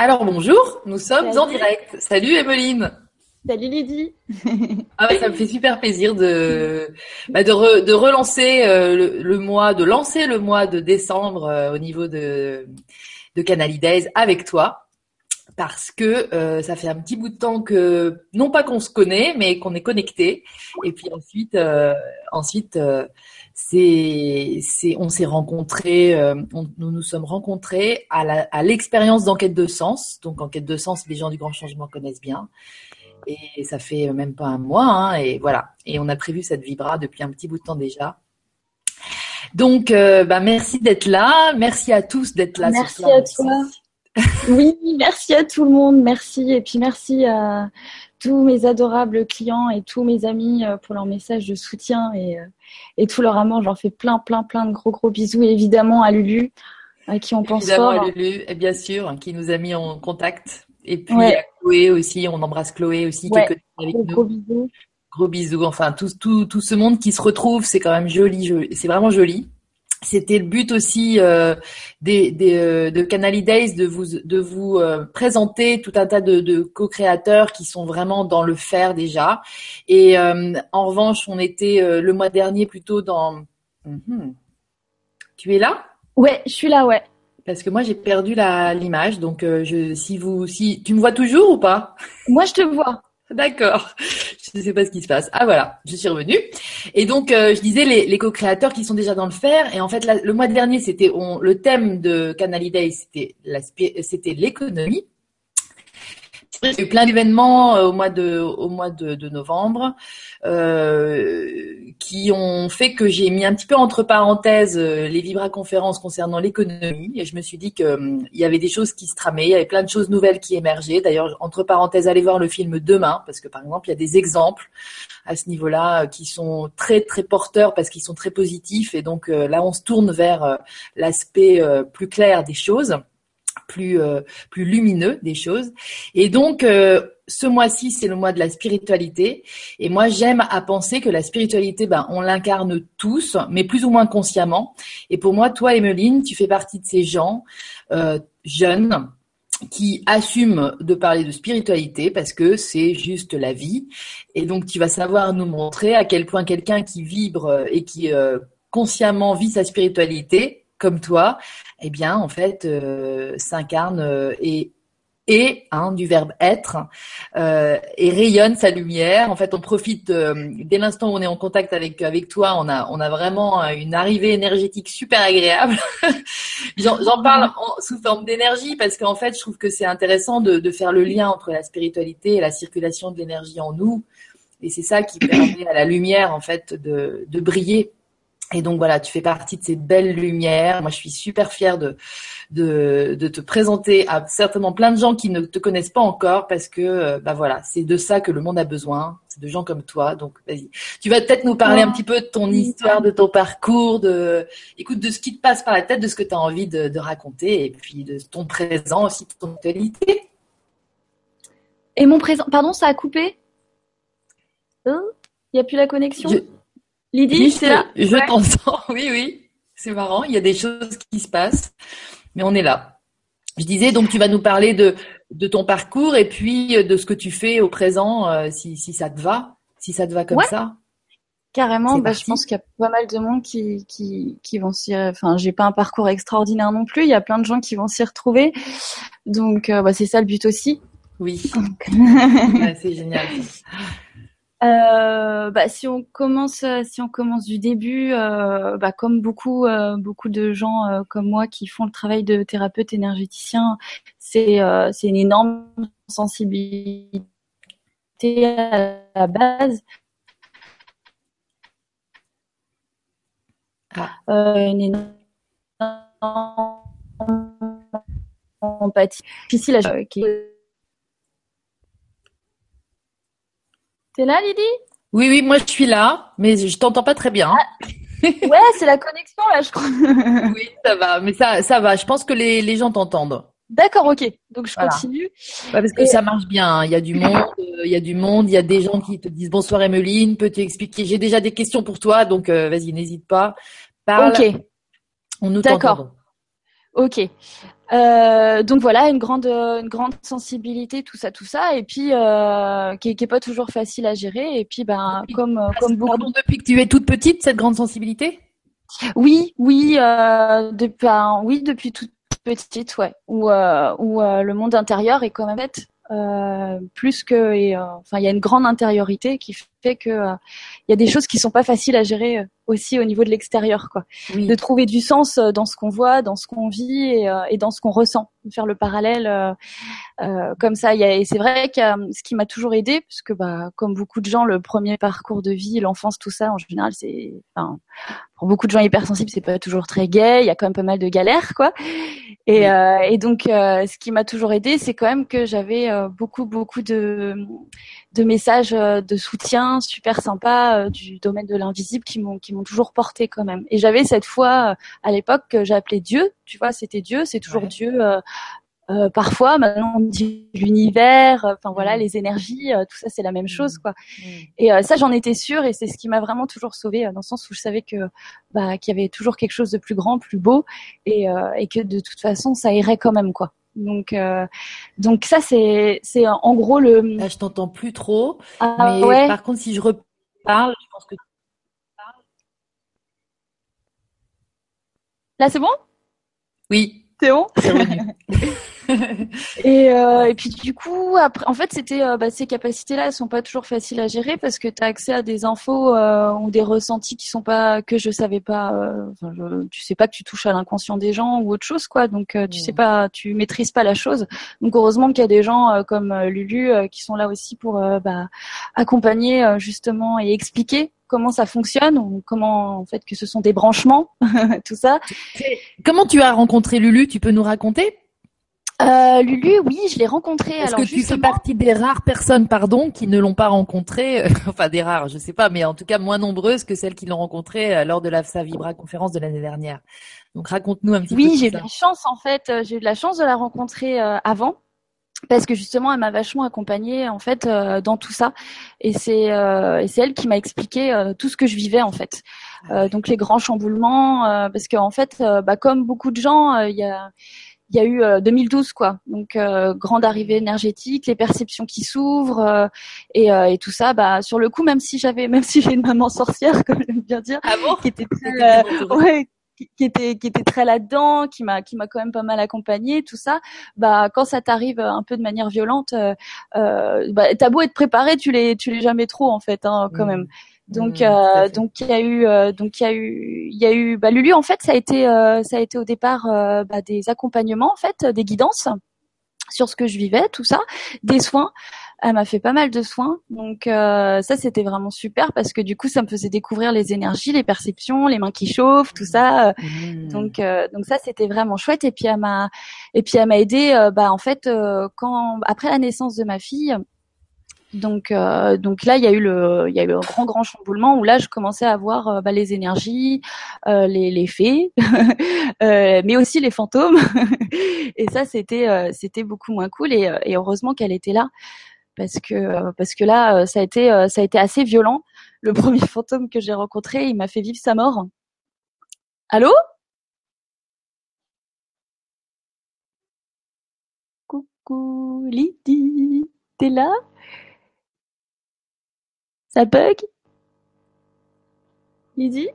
Alors bonjour, nous sommes en direct. Salut Emeline. Salut Lydie. ah ça me fait super plaisir de bah, de, de, relancer euh, le, mois, de lancer le mois de décembre euh, au niveau de de avec toi parce que euh, ça fait un petit bout de temps que non pas qu'on se connaît mais qu'on est connecté et puis ensuite ensuite c'est, c'est, on s'est rencontrés, euh, nous nous sommes rencontrés à, la, à l'expérience d'enquête de sens. Donc enquête de sens, les gens du grand changement connaissent bien. Et ça fait même pas un mois, hein, et voilà. Et on a prévu cette vibra depuis un petit bout de temps déjà. Donc, euh, bah, merci d'être là. Merci à tous d'être là. Merci à toi. Oui, merci à tout le monde. Merci. Et puis merci à tous mes adorables clients et tous mes amis euh, pour leur message de soutien et, euh, et tout leur amour. J'en fais plein, plein, plein de gros, gros bisous. Et évidemment à Lulu, à qui on pense évidemment à Lulu, et bien sûr, qui nous a mis en contact. Et puis à Chloé aussi, on embrasse Chloé aussi, avec nous. Gros bisous. Gros bisous. Enfin, tout, tout, tout ce monde qui se retrouve, c'est quand même joli. C'est vraiment joli c'était le but aussi euh, des, des, euh, de Canali Days de vous de vous euh, présenter tout un tas de, de co-créateurs qui sont vraiment dans le faire déjà. Et en revanche, on était le mois dernier plutôt dans. Mhm. Tu es là? Ouais, je suis là, ouais. Parce que moi j'ai perdu la l'image, donc je si vous si tu me vois toujours ou pas? Moi je te vois. D'accord. Je ne sais pas ce qui se passe. Ah voilà, je suis revenue. Et donc euh, je disais les, co-créateurs qui sont déjà dans le faire. Et en fait, le mois dernier, c'était le thème de Canal Day, c'était c'était l'économie. Il y a eu plein d'événements euh, au mois de novembre euh, qui ont fait que j'ai mis un petit peu entre parenthèses euh, les Vibra conférences concernant l'économie. Et je me suis dit que il y avait des choses qui se tramaient, il y avait plein de choses nouvelles qui émergeaient. D'ailleurs, entre parenthèses, allez voir le film demain parce que par exemple, il y a des exemples à ce niveau-là qui sont très très porteurs parce qu'ils sont très positifs. Et donc là on se tourne vers l'aspect plus clair des choses plus euh, plus lumineux des choses. Et donc euh, ce mois-ci, c'est le mois de la spiritualité. Et moi, j'aime à penser que la spiritualité, ben, on l'incarne tous, mais plus ou moins consciemment. Et pour moi, toi, Emeline, tu fais partie de ces gens euh, jeunes qui assument de parler de spiritualité parce que c'est juste la vie. Et donc, tu vas savoir nous montrer à quel point quelqu'un qui vibre et qui consciemment vit sa spiritualité, comme toi, eh bien, en fait, euh, s'incarne euh, et et hein, du verbe être euh, et rayonne sa lumière. En fait, on profite dès l'instant où on est en contact avec avec toi, on a on a vraiment une arrivée énergétique super agréable. J'en parle sous forme d'énergie parce qu'en fait, je trouve que c'est intéressant de, de faire le lien entre la spiritualité et la circulation de l'énergie en nous. Et c'est ça qui permet à la lumière en fait de, de briller et donc voilà, tu fais partie de ces belles lumières. Moi, je suis super fière de, de, de, te présenter à certainement plein de gens qui ne te connaissent pas encore parce que euh, bah voilà, c'est de ça que le monde a besoin. C'est de gens comme toi. Donc vas-y, tu vas peut-être nous parler un petit peu de ton histoire, de ton parcours, de écoute de ce qui te passe par la tête, de ce que tu as envie de, de, raconter et puis de ton présent aussi, de ton actualité. Et mon présent, pardon, ça a coupé? Hein? Il n'y a plus la connexion? Lydie, c'est là? Je t'entends, oui, oui. C'est marrant, il y a des choses qui se passent, mais on est là. Je disais, donc tu vas nous parler de, de ton parcours et puis euh, de ce que tu fais au présent, euh, si, si ça te va, si ça te va comme ça. Carrément, bah, je pense qu'il y a pas mal de monde qui, qui, qui vont s'y... Enfin, j'ai pas un parcours extraordinaire non plus, il y a plein de gens qui vont s'y retrouver. Donc, euh, bah, c'est ça le but aussi. Oui. c'est génial. Euh, bah, si on commence, si on commence du début, euh, bah, comme beaucoup, euh, beaucoup de gens euh, comme moi qui font le travail de thérapeute énergéticien, c'est euh, c'est une énorme sensibilité à la base. Ah. une énorme empathie difficile à qui T'es là, Lydie? Oui, oui, moi je suis là, mais je t'entends pas très bien. Ah. ouais, c'est la connexion là, je crois. oui, ça va, mais ça, ça va. Je pense que les, les gens t'entendent. D'accord, ok. Donc je continue. parce que ça marche bien. Il y a du monde, euh, il y a du monde, il y a des gens qui te disent bonsoir Emeline, peux-tu expliquer J'ai déjà des questions pour toi, donc euh, vas-y, n'hésite pas. Parle. Ok. On nous D'accord. Ok. Euh, donc voilà, une grande, une grande sensibilité, tout ça, tout ça, et puis euh, qui, qui est pas toujours facile à gérer. Et puis ben comme comme beaucoup. Pardon, depuis que tu es toute petite, cette grande sensibilité? Oui, oui, euh, depuis, ben, oui, depuis toute petite, ouais. Où, euh, où euh, le monde intérieur est quand même bête. Euh, plus que et, euh, enfin il y a une grande intériorité qui fait que euh, il y a des choses qui sont pas faciles à gérer aussi au niveau de l'extérieur quoi. Oui. de trouver du sens dans ce qu'on voit dans ce qu'on vit et, et dans ce qu'on ressent. De faire le parallèle euh, comme ça. Y a, et c'est vrai que ce qui m'a toujours aidé parce que bah comme beaucoup de gens le premier parcours de vie l'enfance tout ça en général c'est enfin pour beaucoup de gens hypersensibles c'est pas toujours très gai. Il y a quand même pas mal de galères quoi. Et, euh, et donc euh, ce qui m'a toujours aidé c'est quand même que j'avais euh, beaucoup beaucoup de de messages euh, de soutien super sympas euh, du domaine de l'invisible qui m'ont qui m'ont toujours porté quand même. Et j'avais cette foi euh, à l'époque que j'appelais Dieu, tu vois, c'était Dieu, c'est toujours Ouais. Dieu. euh, euh, parfois, maintenant on dit l'univers, euh, enfin voilà, Mm. les énergies, euh, tout ça c'est la même chose quoi. Mm. Et euh, ça j'en étais sûre et c'est ce qui m'a vraiment toujours sauvée euh, dans le sens où je savais que bah qu'il y avait toujours quelque chose de plus grand, plus beau et euh, et que de toute façon ça irait quand même quoi. Donc euh, donc ça c'est c'est en gros le Là, je t'entends plus trop. ah Mais ouais par contre, si je reparle, je pense que là c'est bon? Oui, c'est bon? C'est revenu. Et, euh, et puis du coup, après, en fait, c'était euh, bah, ces capacités-là, elles sont pas toujours faciles à gérer parce que tu as accès à des infos euh, ou des ressentis qui sont pas que je savais pas. euh, Enfin, je, tu sais pas que tu touches à l'inconscient des gens ou autre chose, quoi. Donc euh, tu Mm. sais pas, tu maîtrises pas la chose. Donc heureusement qu'il y a des gens euh, comme Lulu euh, qui sont là aussi pour bah, accompagner euh, justement et expliquer comment ça fonctionne ou comment en fait que ce sont des branchements, tout ça. Comment tu as rencontré Lulu? Tu peux nous raconter? Euh, Lulu, oui, je l'ai rencontrée. Est-ce Alors que tu fais partie des rares personnes, pardon, qui ne l'ont pas rencontré euh, Enfin, des rares, je sais pas, mais en tout cas moins nombreuses que celles qui l'ont rencontré euh, lors de la Sa Vibra conférence de l'année dernière. Donc raconte-nous un petit peu. Oui, j'ai eu de la chance en fait. euh, J'ai eu de la chance de la rencontrer euh, avant. Parce que justement, elle m'a vachement accompagnée en fait euh, dans tout ça, et c'est euh, et c'est elle qui m'a expliqué euh, tout ce que je vivais en fait. Euh, donc les grands chamboulements, euh, parce qu'en fait, euh, bah, comme beaucoup de gens, euh, il y a il y a eu euh, 2012 quoi, donc euh, grande arrivée énergétique, les perceptions qui s'ouvrent euh, et, euh, et tout ça. Bah sur le coup, même si j'avais, même si j'ai une maman sorcière comme j'aime bien dire, Ah bon? qui était très, euh, ouais, qui qui était qui était très là-dedans, qui m'a qui m'a quand même pas mal accompagnée, tout ça. Bah quand ça t'arrive un peu de manière violente, euh, euh, bah, t'as beau être préparé, tu l'es tu l'es jamais trop en fait hein, quand Mm. même. Donc Mm, euh, donc il y a eu euh, donc il y a eu il y a eu bah Lulu en fait ça a été euh, ça a été au départ euh, bah, des accompagnements en fait des guidances sur ce que je vivais tout ça des soins. Elle m'a fait pas mal de soins. Donc euh, ça c'était vraiment super parce que du coup ça me faisait découvrir les énergies les perceptions les mains qui chauffent tout ça. Mm. donc euh, donc ça c'était vraiment chouette. Et puis elle m'a et puis elle m'a aidé bah en fait euh, quand après la naissance de ma fille donc euh, donc là il y a eu le il y a eu un grand grand chamboulement où là je commençais à voir euh, bah, les énergies euh, les les fées euh, mais aussi les fantômes. Et ça c'était c'était beaucoup moins cool. Et, et heureusement qu'elle était là parce que parce que là ça a été ça a été assez violent. Le premier fantôme que j'ai rencontré il m'a fait vivre sa mort. Allô? Coucou Lydie t'es là? Ça bug? Lydie?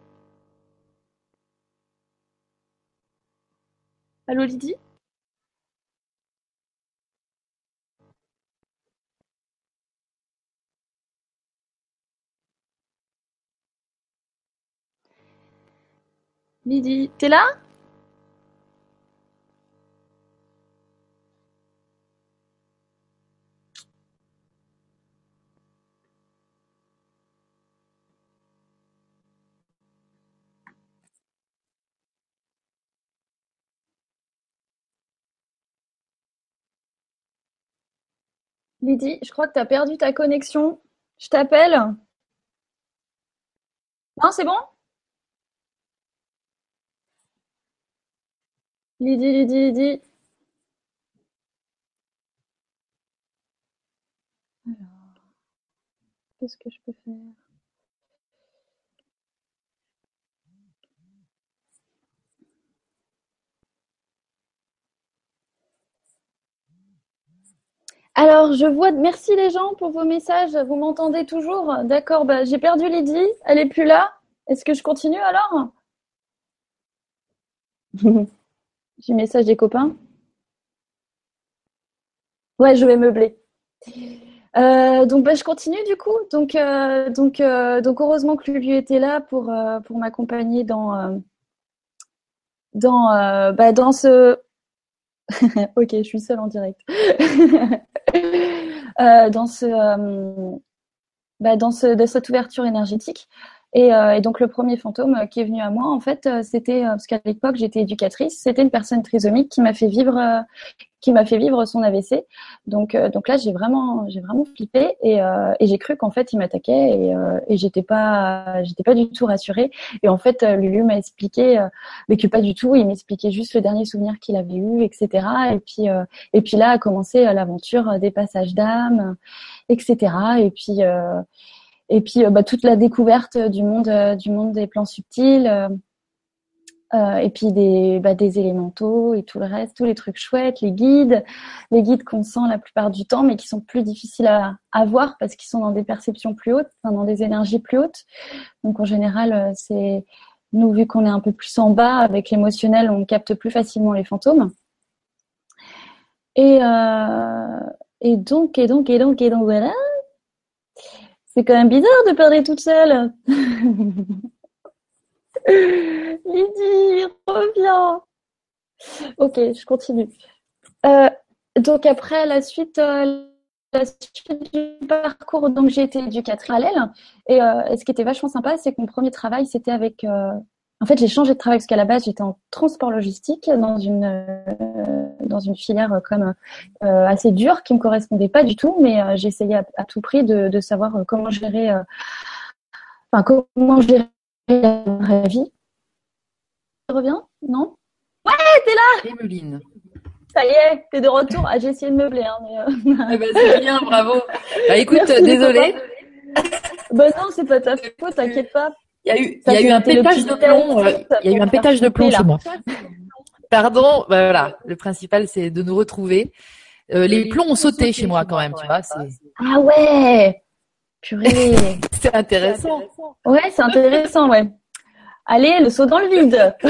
Allô Lydie? Lydie, t'es là? Lydie, je crois que t'as perdu ta connexion. Je t'appelle. Non, c'est bon? Lydie, Lydie, Lydie. Alors, qu'est-ce que je peux faire? Alors, je vois. Merci les gens pour vos messages. Vous m'entendez toujours D'accord. Bah, j'ai perdu Lydie. Elle est plus là. Est-ce que je continue alors J'ai message des copains. Ouais, je vais meubler. Euh, donc bah, je continue du coup. Donc euh, donc euh, donc heureusement que Lulu était là pour m'accompagner dans dans bah, dans ce ok je suis seule en direct dans ce bah, dans ce de cette ouverture énergétique et, et, donc le premier fantôme qui est venu à moi, en fait, c'était parce qu'à l'époque j'étais éducatrice, c'était une personne trisomique qui m'a fait vivre, qui m'a fait vivre son AVC. Donc, euh, donc là, j'ai vraiment, j'ai vraiment flippé et, euh, et j'ai cru qu'en fait, il m'attaquait et, euh, et j'étais pas, j'étais pas du tout rassurée. Et en fait, Lulu m'a expliqué, mais que pas du tout. Il m'expliquait juste le dernier souvenir qu'il avait eu, etc. Et puis, et puis là a commencé l'aventure des passages d'âme, etc. Et puis, et puis bah, toute la découverte du monde, du monde des plans subtils. Euh, et puis des, bah, des élémentaux et tout le reste, tous les trucs chouettes, les guides, les guides qu'on sent la plupart du temps, mais qui sont plus difficiles à, à voir parce qu'ils sont dans des perceptions plus hautes, dans des énergies plus hautes. Donc en général, euh, c'est nous vu qu'on est un peu plus en bas avec l'émotionnel, on capte plus facilement les fantômes. Et, euh, et donc, et donc, et donc, et donc, voilà. C'est quand même bizarre de parler toute seule. Lydie, reviens. Ok, je continue. Euh, donc après la suite, euh, la suite du parcours, donc j'ai été éducatrice parallèle. Et, euh, et, ce qui était vachement sympa, c'est que mon premier travail, c'était avec. en fait, j'ai changé de travail parce qu'à la base, j'étais en transport logistique dans une dans une filière comme assez dure qui me correspondait pas du tout, mais j'essayais à, à, tout prix de, de savoir comment gérer. Enfin, comment gérer la vraie vie. Tu reviens? Non? Ouais, t'es là. Ça y est, t'es de retour. Ah, j'ai essayé de meubler. Hein, mais euh... eh ben, c'est bien, bravo. Bah écoute, désolé. bah non, c'est pas ta faute, t'inquiète pas. Il y a eu, il y a eu un pétage de plomb. Euh, il y a eu un pétage de plomb chez moi. Pardon, bah, voilà. Le principal, c'est de nous retrouver. Euh, les plombs ont sauté chez moi quand même, tu vois. Ah ouais Purée. c'est intéressant. Ouais, c'est intéressant, ouais. Allez, le saut dans le vide.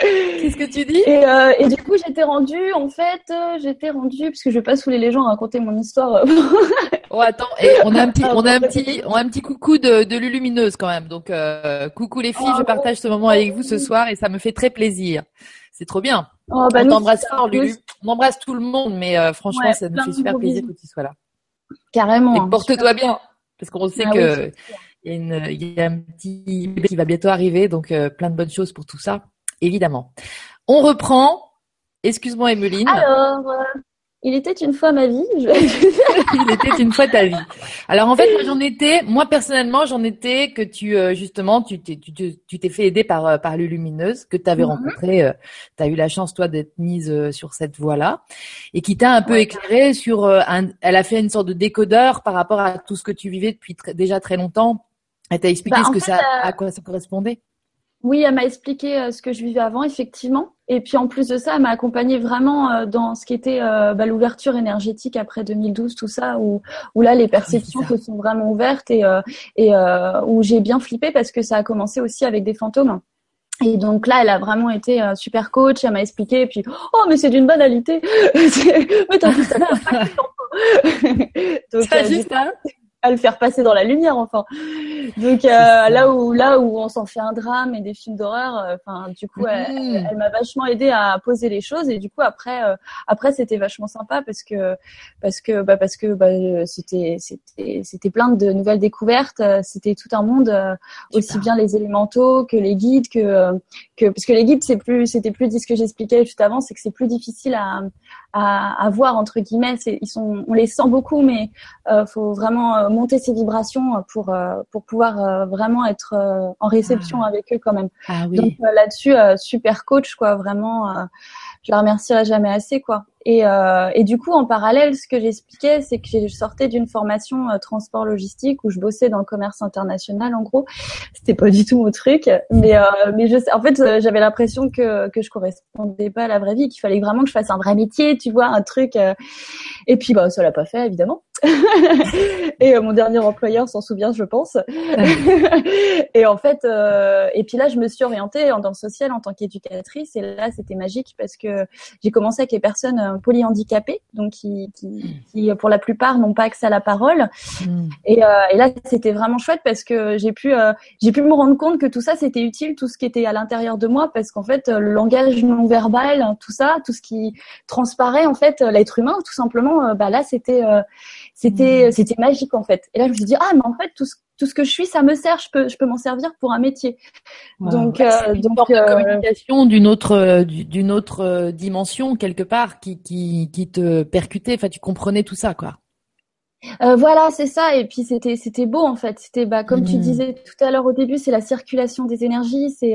Qu'est-ce que tu dis? Et, euh, et, du coup, j'étais rendue, en fait, euh, j'étais rendue, parce que je vais pas saouler les gens à raconter mon histoire. oh attends, et on a un petit, on a un petit, on a un petit coucou de, de Lulumineuse quand même. Donc euh, coucou les filles, je partage ce moment avec vous ce soir et ça me fait très plaisir. C'est trop bien. Oh, bah, on t'embrasse fort, Lulu. On embrasse tout le monde, mais euh, franchement, ça nous fait super plaisir que tu sois là. Carrément. Et porte-toi bien, parce qu'on sait ah que il y, a une, il y a un petit bébé qui va bientôt arriver, donc euh, plein de bonnes choses pour tout ça, évidemment. On reprend. Excuse-moi, Emeline. Alors, euh, il était une fois ma vie. il était une fois ta vie. Alors en fait, moi j'en étais, moi personnellement, j'en étais que tu euh, justement, tu t'es tu t'es fait aider par par Lulumineuse que tu avais mhm. rencontré, tu as eu la chance toi d'être mise sur cette voie-là et qui t'a un peu éclairé sur un, elle a fait une sorte de décodeur par rapport à tout ce que tu vivais depuis déjà très longtemps elle t'a expliqué bah, ce que ça, à quoi ça correspondait? Oui, elle m'a expliqué euh, ce que je vivais avant, effectivement. Et puis en plus de ça, elle m'a accompagnée vraiment euh, dans ce qui était euh, bah, l'ouverture énergétique après 2012, tout ça, où, où là les ah perceptions se sont vraiment ouvertes et, et où j'ai bien flippé parce que ça a commencé aussi avec des fantômes. Et donc là, elle a vraiment été super coach. Elle m'a expliqué, et puis oh mais c'est d'une banalité. mais t'as vu ça Donc, juste ça? À le faire passer dans la lumière enfin. Donc euh, là où là où on s'en fait un drame et des films d'horreur euh, enfin du coup elle, mm. m'a vachement aidé à poser les choses et du coup après euh, après c'était vachement sympa parce que parce que bah parce que bah, c'était c'était c'était plein de nouvelles découvertes c'était tout un monde aussi bien les élémentaux que les guides que que parce que les guides c'est plus c'était plus dit ce que j'expliquais juste avant c'est que c'est plus difficile à à, à voir entre guillemets. Ils sont, on les sent beaucoup, mais euh, faut vraiment euh, monter ses vibrations pour euh, pour pouvoir euh, vraiment être en réception ah. avec eux quand même. Ah, oui. Donc là-dessus, super coach quoi, vraiment. je la remercierai jamais assez quoi. Et, euh, et du coup, en parallèle, ce que j'expliquais, c'est que je sortais d'une formation euh, transport logistique où je bossais dans le commerce international. En gros, c'était pas du tout mon truc, mais euh, mais je, en fait, j'avais l'impression que que je correspondais pas à la vraie vie, qu'il fallait vraiment que je fasse un vrai métier, tu vois, un truc. Et puis, bah, ça l'a pas fait, évidemment. et mon dernier employeur s'en souvient, je pense. et en fait, et puis là, je me suis orientée dans le social en tant qu'éducatrice, et là, c'était magique parce que j'ai commencé avec les personnes polyhandicapés, donc qui, qui, qui, pour la plupart n'ont pas accès à la parole. Mm. Et, euh, et, là, c'était vraiment chouette parce que j'ai pu, euh, j'ai pu me rendre compte que tout ça, c'était utile, tout ce qui était à l'intérieur de moi, parce qu'en fait, le langage non verbal, tout ça, tout ce qui transparaît en fait, l'être humain, tout simplement, euh, bah là, c'était, c'était, mm. c'était magique en fait. Et là, je me suis dit ah, mais en fait, tout ce tout ce que je suis, ça me sert. Je peux, je peux m'en servir pour un métier. Donc, euh, donc euh, communication d'une autre, euh, d'une autre euh, dimension quelque part qui, qui, qui te percutait. Enfin, tu comprenais tout ça, quoi. Euh, voilà, c'est ça. Et puis c'était c'était beau en fait. C'était bah comme tu mmh. disais tout à l'heure au début, c'est la circulation des énergies, c'est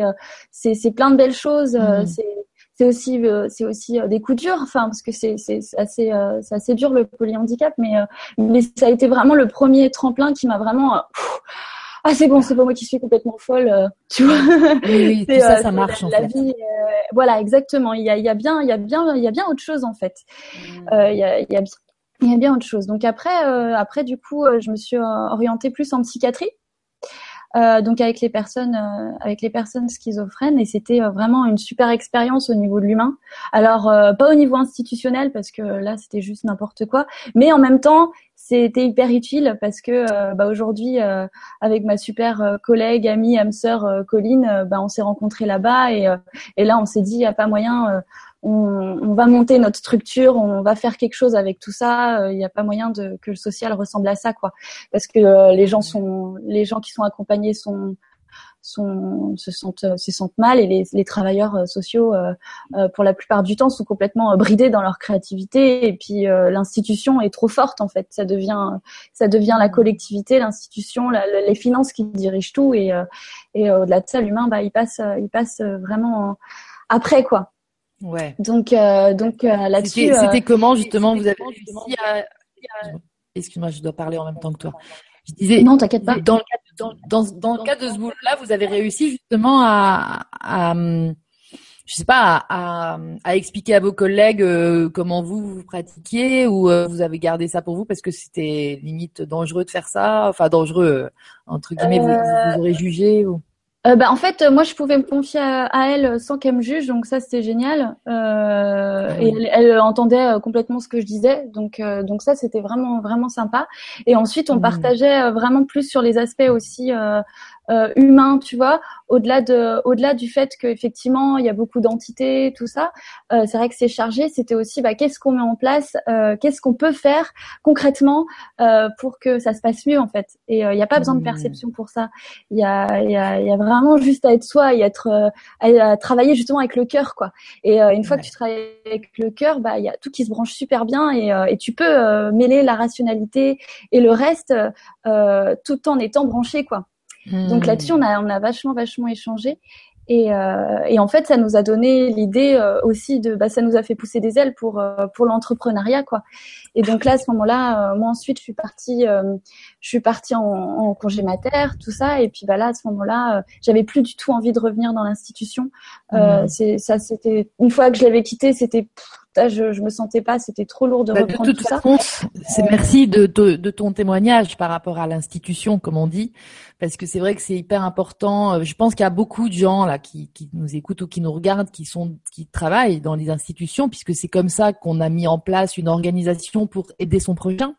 c'est c'est plein de belles choses. Mmh. C'est c'est aussi euh, c'est aussi euh, des coups durs enfin parce que c'est c'est assez euh, c'est assez dur le polyhandicap mais mais ça a été vraiment le premier tremplin qui m'a vraiment ah c'est bon c'est pas moi qui suis complètement folle tu vois. Oui, tout ça ça marche en fait. vie, voilà exactement. Il y a il y a bien il y a bien il y a bien autre chose en fait. Mmh. il y a il y a il y a bien autre chose. Donc après après du coup je me suis orientée plus en psychiatrie euh, donc avec les personnes euh, avec les personnes schizophrènes et c'était euh, vraiment une super expérience au niveau de l'humain. Alors pas au niveau institutionnel parce que là c'était juste n'importe quoi, mais en même temps c'était hyper utile parce que bah, aujourd'hui avec ma super collègue amie âme sœur Colline bah, on s'est rencontrés là-bas et, et là on s'est dit il y a pas moyen on, va monter notre structure, on va faire quelque chose avec tout ça. Il euh, n'y a pas moyen de, que le social ressemble à ça, quoi. Parce que euh, les gens sont, les gens qui sont accompagnés sont, sont se sentent se sentent mal et les, les travailleurs sociaux euh, pour la plupart du temps sont complètement bridés dans leur créativité et puis l'institution est trop forte en fait ça devient ça devient la collectivité l'institution les finances qui dirigent tout et et au-delà de ça l'humain bah il passe il passe vraiment après quoi Ouais. Donc, euh, donc euh, là-dessus. C'était euh, comment justement Vous avez réussi à. Excuse-moi, je dois parler en même temps que toi. Je disais. Non, t'inquiète pas. Dans le cas, dans, dans, dans le cas de ce boulot-là, vous avez réussi justement à, à je sais pas, à, à, expliquer à vos collègues comment vous vous pratiquiez ou vous avez gardé ça pour vous parce que c'était limite dangereux de faire ça, enfin dangereux entre guillemets, vous, vous, aurez jugé ou euh, bah, en fait, moi, je pouvais me confier à, elle sans qu'elle me juge, donc ça, c'était génial. Euh, ah et elle, entendait euh, complètement ce que je disais, donc euh, donc ça, c'était vraiment vraiment sympa. Et ensuite, on mmh. partageait vraiment plus sur les aspects aussi euh, humain, tu vois, au-delà de, au-delà du fait qu'effectivement il y a beaucoup d'entités, tout ça. Euh, c'est vrai que c'est chargé. C'était aussi, bah, qu'est-ce qu'on met en place, euh, qu'est-ce qu'on peut faire concrètement euh, pour que ça se passe mieux en fait. Et il n'y a pas besoin de mmh. perception pour ça. Il y a, il y a, y a vraiment juste à être soi et être, à, travailler justement avec le cœur, quoi. Et une fois que tu travailles avec le cœur, bah, il y a tout qui se branche super bien et, et tu peux mêler la rationalité et le reste tout en étant branché, quoi. Donc là-dessus, on a, on a vachement, vachement échangé. Et, euh, et, en fait, ça nous a donné l'idée euh, aussi de, bah, ça nous a fait pousser des ailes pour euh, pour l'entrepreneuriat, quoi. Et donc là, à ce moment-là, euh, moi ensuite, je suis partie, je suis partie en, en, congé mater, tout ça. Et puis bah là, à ce moment-là, j'avais plus du tout envie de revenir dans l'institution. Mmh. C'est ça, c'était une fois que je l'avais quitté, c'était je, je me sentais pas, c'était trop lourd de bah, reprendre tout ça. C'est merci de, de, de, ton témoignage par rapport à l'institution, comme on dit, parce que c'est vrai que c'est hyper important. Euh, je pense qu'il y a beaucoup de gens là qui, qui nous écoutent ou qui nous regardent, qui sont, qui travaillent dans les institutions, puisque c'est comme ça qu'on a mis en place une organisation pour aider son prochain.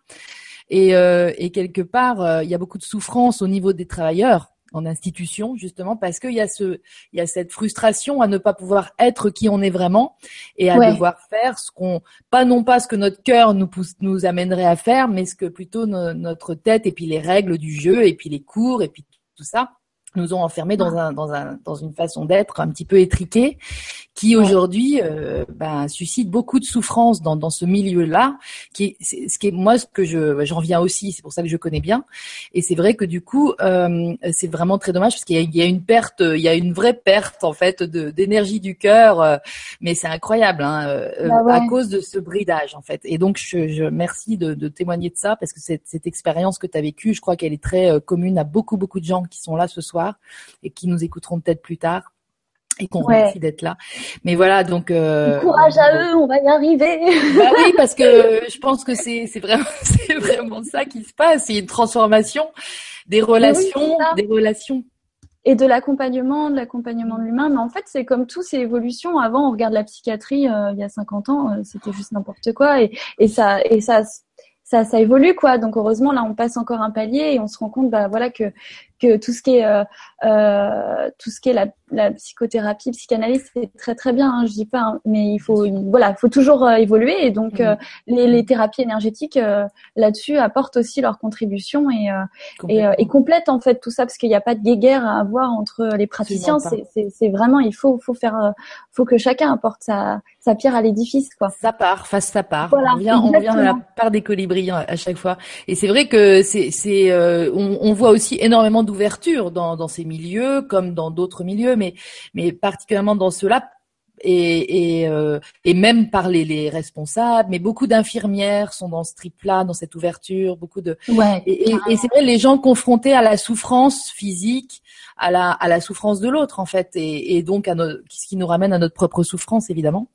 Et, euh, et quelque part, euh, il y a beaucoup de souffrance au niveau des travailleurs en institution justement parce qu'il y a ce il y a cette frustration à ne pas pouvoir être qui on est vraiment et à devoir faire ce qu'on pas non pas ce que notre cœur nous pousse nous amènerait à faire mais ce que plutôt notre tête et puis les règles du jeu et puis les cours et puis tout ça nous ont enfermés dans un dans un dans une façon d'être un petit peu étriquée qui aujourd'hui euh, ben, suscite beaucoup de souffrance dans, dans ce milieu-là, qui est, ce qui est moi ce que je j'en viens aussi, c'est pour ça que je connais bien. Et c'est vrai que du coup, euh, c'est vraiment très dommage parce qu'il y, y, a une perte, il y a une vraie perte en fait d'énergie du cœur, euh, mais c'est incroyable hein, euh, bah à cause de ce bridage en fait. Et donc je, je merci de, de, témoigner de ça parce que cette, cette expérience que tu as vécue, je crois qu'elle est très commune à beaucoup beaucoup de gens qui sont là ce soir et qui nous écouteront peut-être plus tard et qu'on remercie d'être là. Mais voilà, donc euh, courage à eux, on va y arriver. Bah oui, parce que je pense que c'est c'est vraiment c'est vraiment ça qui se passe, c'est une transformation des relations, des relations et de l'accompagnement, de l'accompagnement de l'humain. Mais en fait, c'est comme tout, c'est évolution. Avant, on regarde la psychiatrie euh, il y a 50 ans, euh, c'était juste n'importe quoi, et, et ça et ça ça, ça évolue quoi. Donc heureusement là on passe encore un palier et on se rend compte bah voilà que que tout ce qui est euh, euh, tout ce qui est la, la, psychothérapie, psychanalyse, c'est très très bien. Hein, je dis pas, hein, mais il faut voilà, faut toujours euh, évoluer et donc euh, les, les, thérapies énergétiques euh, là-dessus apportent aussi leur contribution et et, et, complètent en fait tout ça parce qu'il n'y a pas de guéguerre à avoir entre les praticiens. C'est vraiment il faut faut faire faut que chacun apporte sa sa pierre à l'édifice quoi. Sa part, fasse sa part. Voilà, on vient on vient à la part des colibris hein, à chaque fois et c'est vrai que c'est c'est on, on voit aussi énormément de d'ouverture dans, dans ces milieux comme dans d'autres milieux, mais, mais particulièrement dans ceux-là. Et, et, euh, et même par les, les, responsables, mais beaucoup d'infirmières sont dans ce trip-là, dans cette ouverture, beaucoup de. Ouais, et, et c'est vrai, les gens confrontés à la souffrance physique, à la, à la souffrance de l'autre en fait, et, donc à ce qui nous ramène à notre propre souffrance évidemment.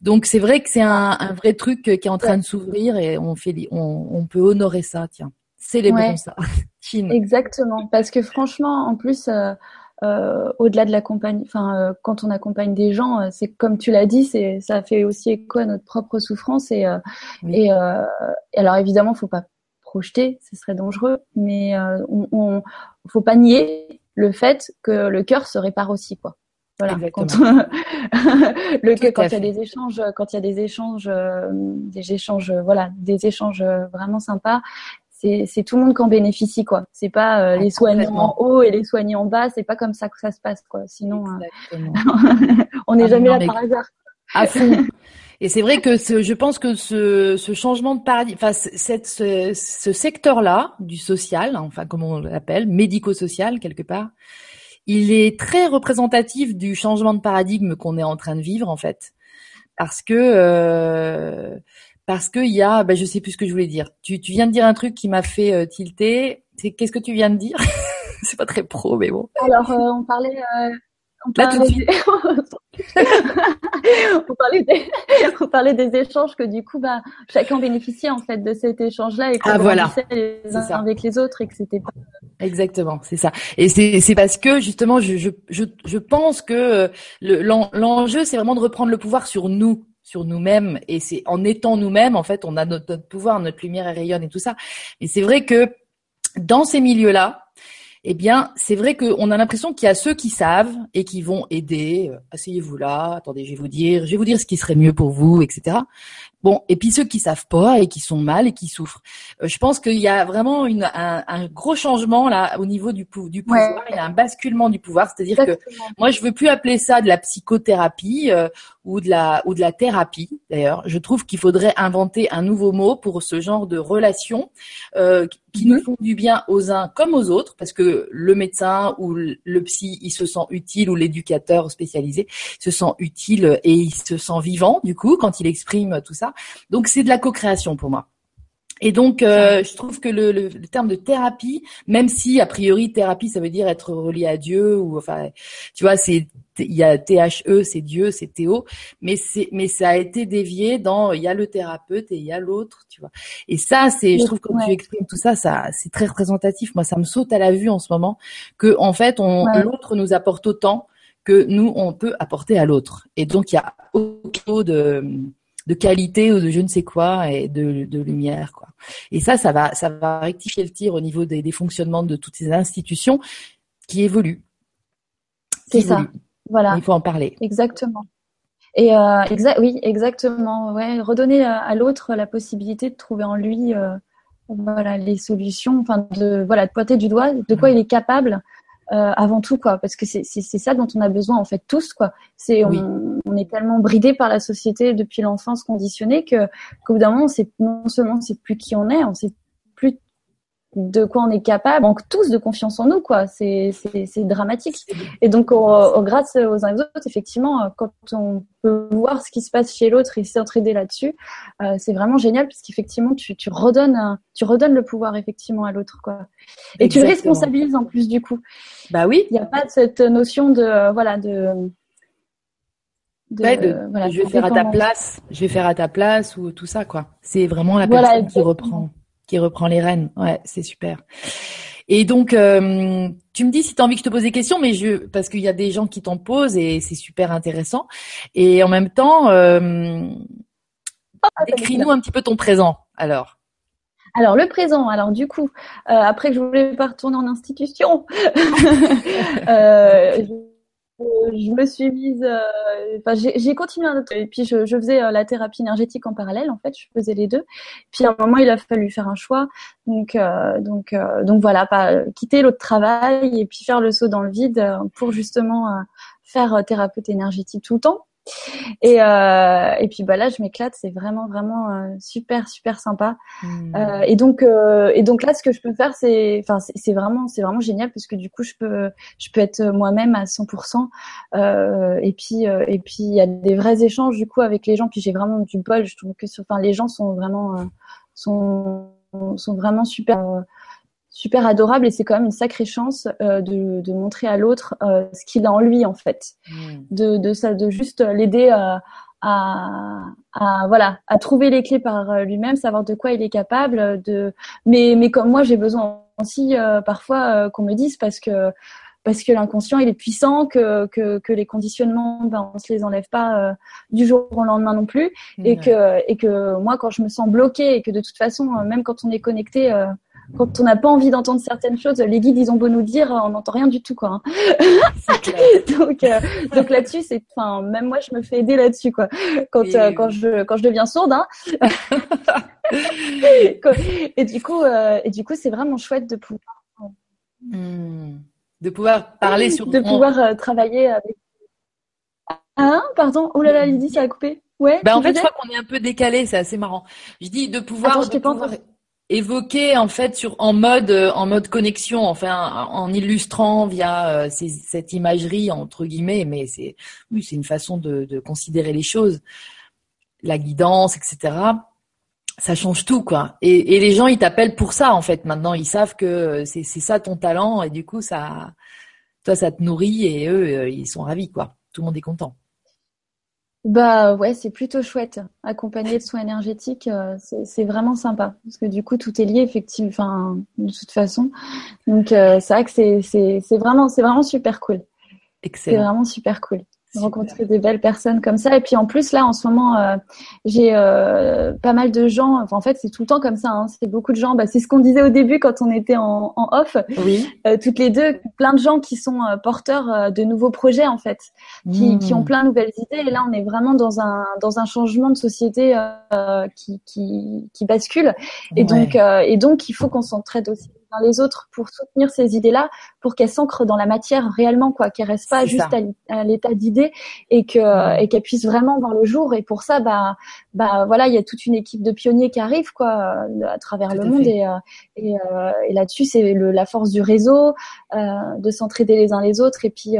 Donc c'est vrai que c'est un, un, vrai truc qui est en train de s'ouvrir et on fait, on, on peut honorer ça, tiens. Célébrons ça. Exactement, parce que franchement, en plus, euh, euh, au-delà de l'accompagnement, enfin, euh, quand on accompagne des gens, euh, c'est comme tu l'as dit, c'est ça fait aussi écho à notre propre souffrance et euh, et, alors évidemment, faut pas projeter, ce serait dangereux, mais on, on faut pas nier le fait que le cœur se répare aussi, quoi. Voilà. Quand, le, quand il y a des échanges, quand il y a des échanges, des échanges, voilà, des échanges vraiment sympas, c'est tout le monde qui en bénéficie quoi. C'est pas euh, ah, les soignants en haut et les soignants en bas, c'est pas comme ça que ça se passe quoi. Sinon euh, on n'est ah, jamais là par hasard. À fond. Et c'est vrai que je pense que ce, ce changement de paradigme, enfin cette, ce, ce secteur-là du social, enfin comme on l'appelle, médico-social quelque part, il est très représentatif du changement de paradigme qu'on est en train de vivre en fait, parce que euh, parce qu'il y a, ben, je sais plus ce que je voulais dire. Tu, tu viens de dire un truc qui m'a fait euh, tilter. C'est qu'est-ce que tu viens de dire? C'est pas très pro, mais bon. Alors, euh, on parlait. Euh, on parlait, Des... on, parlait des... on parlait des échanges que du coup, bah, chacun bénéficiait en fait de cet échange-là et qu'on ah, voilà. les uns avec les autres et que c'était pas. Exactement, c'est ça. Et c'est parce que justement, je je je, je pense que l'enjeu, c'est vraiment de reprendre le pouvoir sur nous sur nous-mêmes. Et c'est en étant nous-mêmes en fait on a notre, pouvoir notre lumière rayonne et tout ça. Et c'est vrai que dans ces milieux là eh bien, c'est vrai qu'on a l'impression qu'il y a ceux qui savent et qui vont aider. Euh, asseyez-vous là. Attendez, je vais vous dire, je vais vous dire ce qui serait mieux pour vous, etc. Bon, et puis ceux qui savent pas et qui sont mal et qui souffrent. Euh, je pense qu'il y a vraiment une, un, un, gros changement là au niveau du, du pouvoir. Il y a un basculement du pouvoir, c'est-à-dire que moi je veux plus appeler ça de la psychothérapie euh, ou de la ou de la thérapie. D'ailleurs, je trouve qu'il faudrait inventer un nouveau mot pour ce genre de relations euh, qui nous mhm. font du bien aux uns comme aux autres, parce que le médecin ou le psy, il se sent utile ou l'éducateur spécialisé se sent utile et il se sent vivant du coup quand il exprime tout ça. Donc c'est de la co-création pour moi. Et donc, euh, je trouve que le, le, terme de thérapie, même si a priori thérapie, ça veut dire être relié à Dieu ou enfin, tu vois, c'est il y a THE, c'est Dieu, c'est Théo, mais c'est mais ça a été dévié dans il y a le thérapeute et il y a l'autre, tu vois. Et ça, c'est, je trouve que quand tu exprimes tout ça, ça c'est très représentatif. Moi, ça me saute à la vue en ce moment que en fait, on l'autre nous apporte autant que nous on peut apporter à l'autre. Et donc il y a autant de de qualité ou de je ne sais quoi et de, de lumière quoi. Et ça, ça va, ça va rectifier le tir au niveau des, des fonctionnements de toutes ces institutions qui évoluent. C'est ça. Voilà. Il faut en parler. Exactement. Et euh, exa oui, exactement. Ouais, redonner à, l'autre la possibilité de trouver en lui, euh, voilà, les solutions. Enfin, de voilà, de pointer du doigt de quoi il est capable. Euh, avant tout quoi parce que c'est c'est ça dont on a besoin en fait tous quoi. C'est on, on est tellement bridé par la société depuis l'enfance conditionné que qu'au bout d'un moment, c'est non seulement c'est plus qui on est, on sait de quoi on est capable, on manque tous de confiance en nous, quoi. C'est dramatique. Et donc, grâce aux uns et aux autres, effectivement, quand on peut voir ce qui se passe chez l'autre et s'entraider là-dessus, euh, c'est vraiment génial parce qu'effectivement, tu tu redonnes tu redonnes le pouvoir effectivement à l'autre, quoi. Et tu le responsabilises en plus du coup. Bah oui. Il n'y a pas cette notion de euh, voilà de de, voilà, je vais faire à ta place, je vais faire à ta place ou tout ça quoi. C'est vraiment la personne qui reprend qui reprend les rênes. Ouais, c'est super. Et donc, euh, tu me dis si tu as envie que je te pose des questions, mais je parce qu'il y a des gens qui t'en posent et c'est super intéressant. Et en même temps, euh, ah, décris-nous un petit peu ton présent. Alors. Alors le présent. Alors du coup, euh, après que je voulais pas retourner en institution, euh, je me suis mise, euh, enfin j'ai continué un autre, et puis je, je faisais euh, la thérapie énergétique en parallèle en fait, je faisais les deux. Puis à un moment il a fallu faire un choix, donc euh, donc donc voilà, pas quitter l'autre travail et puis faire le saut dans le vide pour justement faire thérapeute énergétique tout le temps. Et, euh, et puis bah là, je m'éclate. C'est vraiment vraiment euh, super super sympa. Hmm. Euh, et donc euh, et donc là, ce que je peux faire, c'est enfin c'est vraiment c'est vraiment génial parce que du coup, je peux je peux être moi-même à 100%. Euh, et puis et puis il y a des vrais échanges du coup avec les gens. Puis j'ai vraiment du bol. Je trouve que enfin les gens sont vraiment sont sont vraiment super super adorable et c'est quand même une sacrée chance euh, de, de, montrer à l'autre euh, ce qu'il a en lui en fait, mm. de, de ça, de juste l'aider à, à, à, voilà à trouver les clés par lui-même, savoir de quoi il est capable. De mais mais comme moi j'ai besoin aussi euh, parfois qu'on me dise parce que parce que l'inconscient il est puissant, que, que, que les conditionnements ben on se les enlève pas du jour au lendemain non plus et que et que moi quand je me sens bloquée et que de toute façon même quand on est connecté quand on n'a pas envie d'entendre certaines choses, les guides ils ont beau nous dire, on n'entend rien du tout quoi. Hein. donc euh, donc là-dessus c'est, enfin même moi je me fais aider là-dessus quoi. Quand euh, quand je quand je deviens sourde. Hein. et du coup euh, et du coup c'est vraiment chouette de pouvoir hmm. de pouvoir parler sur de pouvoir travailler avec. Hein pardon? Oh là là Lydie ça a coupé. Ouais. Bah en fait je crois qu'on est un peu décalé, c'est assez marrant. Je dis de pouvoir. Attends, de pouvoir évoqué en fait sur en mode euh, en mode connexion enfin en illustrant via euh, cette imagerie entre guillemets mais c'est c'est une façon de, de, considérer les choses. La guidance etc ça change tout quoi. Et, et les gens ils t'appellent pour ça en fait maintenant. Ils savent que c'est c'est ça ton talent et du coup ça toi ça te nourrit et eux euh, ils sont ravis quoi. Tout le monde est content bah ouais, c'est plutôt chouette. Accompagné de soins énergétiques, euh, c'est vraiment sympa parce que du coup tout est lié effectivement, enfin de toute façon. Donc euh, c'est vrai que c'est vraiment c'est vraiment super cool. Excellent. C'est vraiment super cool rencontrer des belles personnes comme ça. Et puis en plus là, en ce moment, euh, j'ai euh, pas mal de gens. Enfin, en fait, c'est tout le temps comme ça. Hein, c'est beaucoup de gens. Bah, c'est ce qu'on disait au début quand on était en, en off. Oui. Euh, toutes les deux, plein de gens qui sont porteurs de nouveaux projets en fait, qui, mmh. qui, ont plein de nouvelles idées. Et là, on est vraiment dans un dans un changement de société qui, qui, qui bascule. Et donc et donc il faut qu'on s'entraide aussi dans les autres pour soutenir ces idées-là, pour qu'elles s'ancrent dans la matière réellement, quoi, qu'elles restent pas juste à, l'état d'idées et que et qu'elles puissent vraiment voir le jour. Et pour ça, bah bah voilà, il y a toute une équipe de pionniers qui arrive, quoi, à travers le monde. Et, euh, et, euh, et là-dessus, c'est la force du réseau, euh, de s'entraider les uns les autres, et puis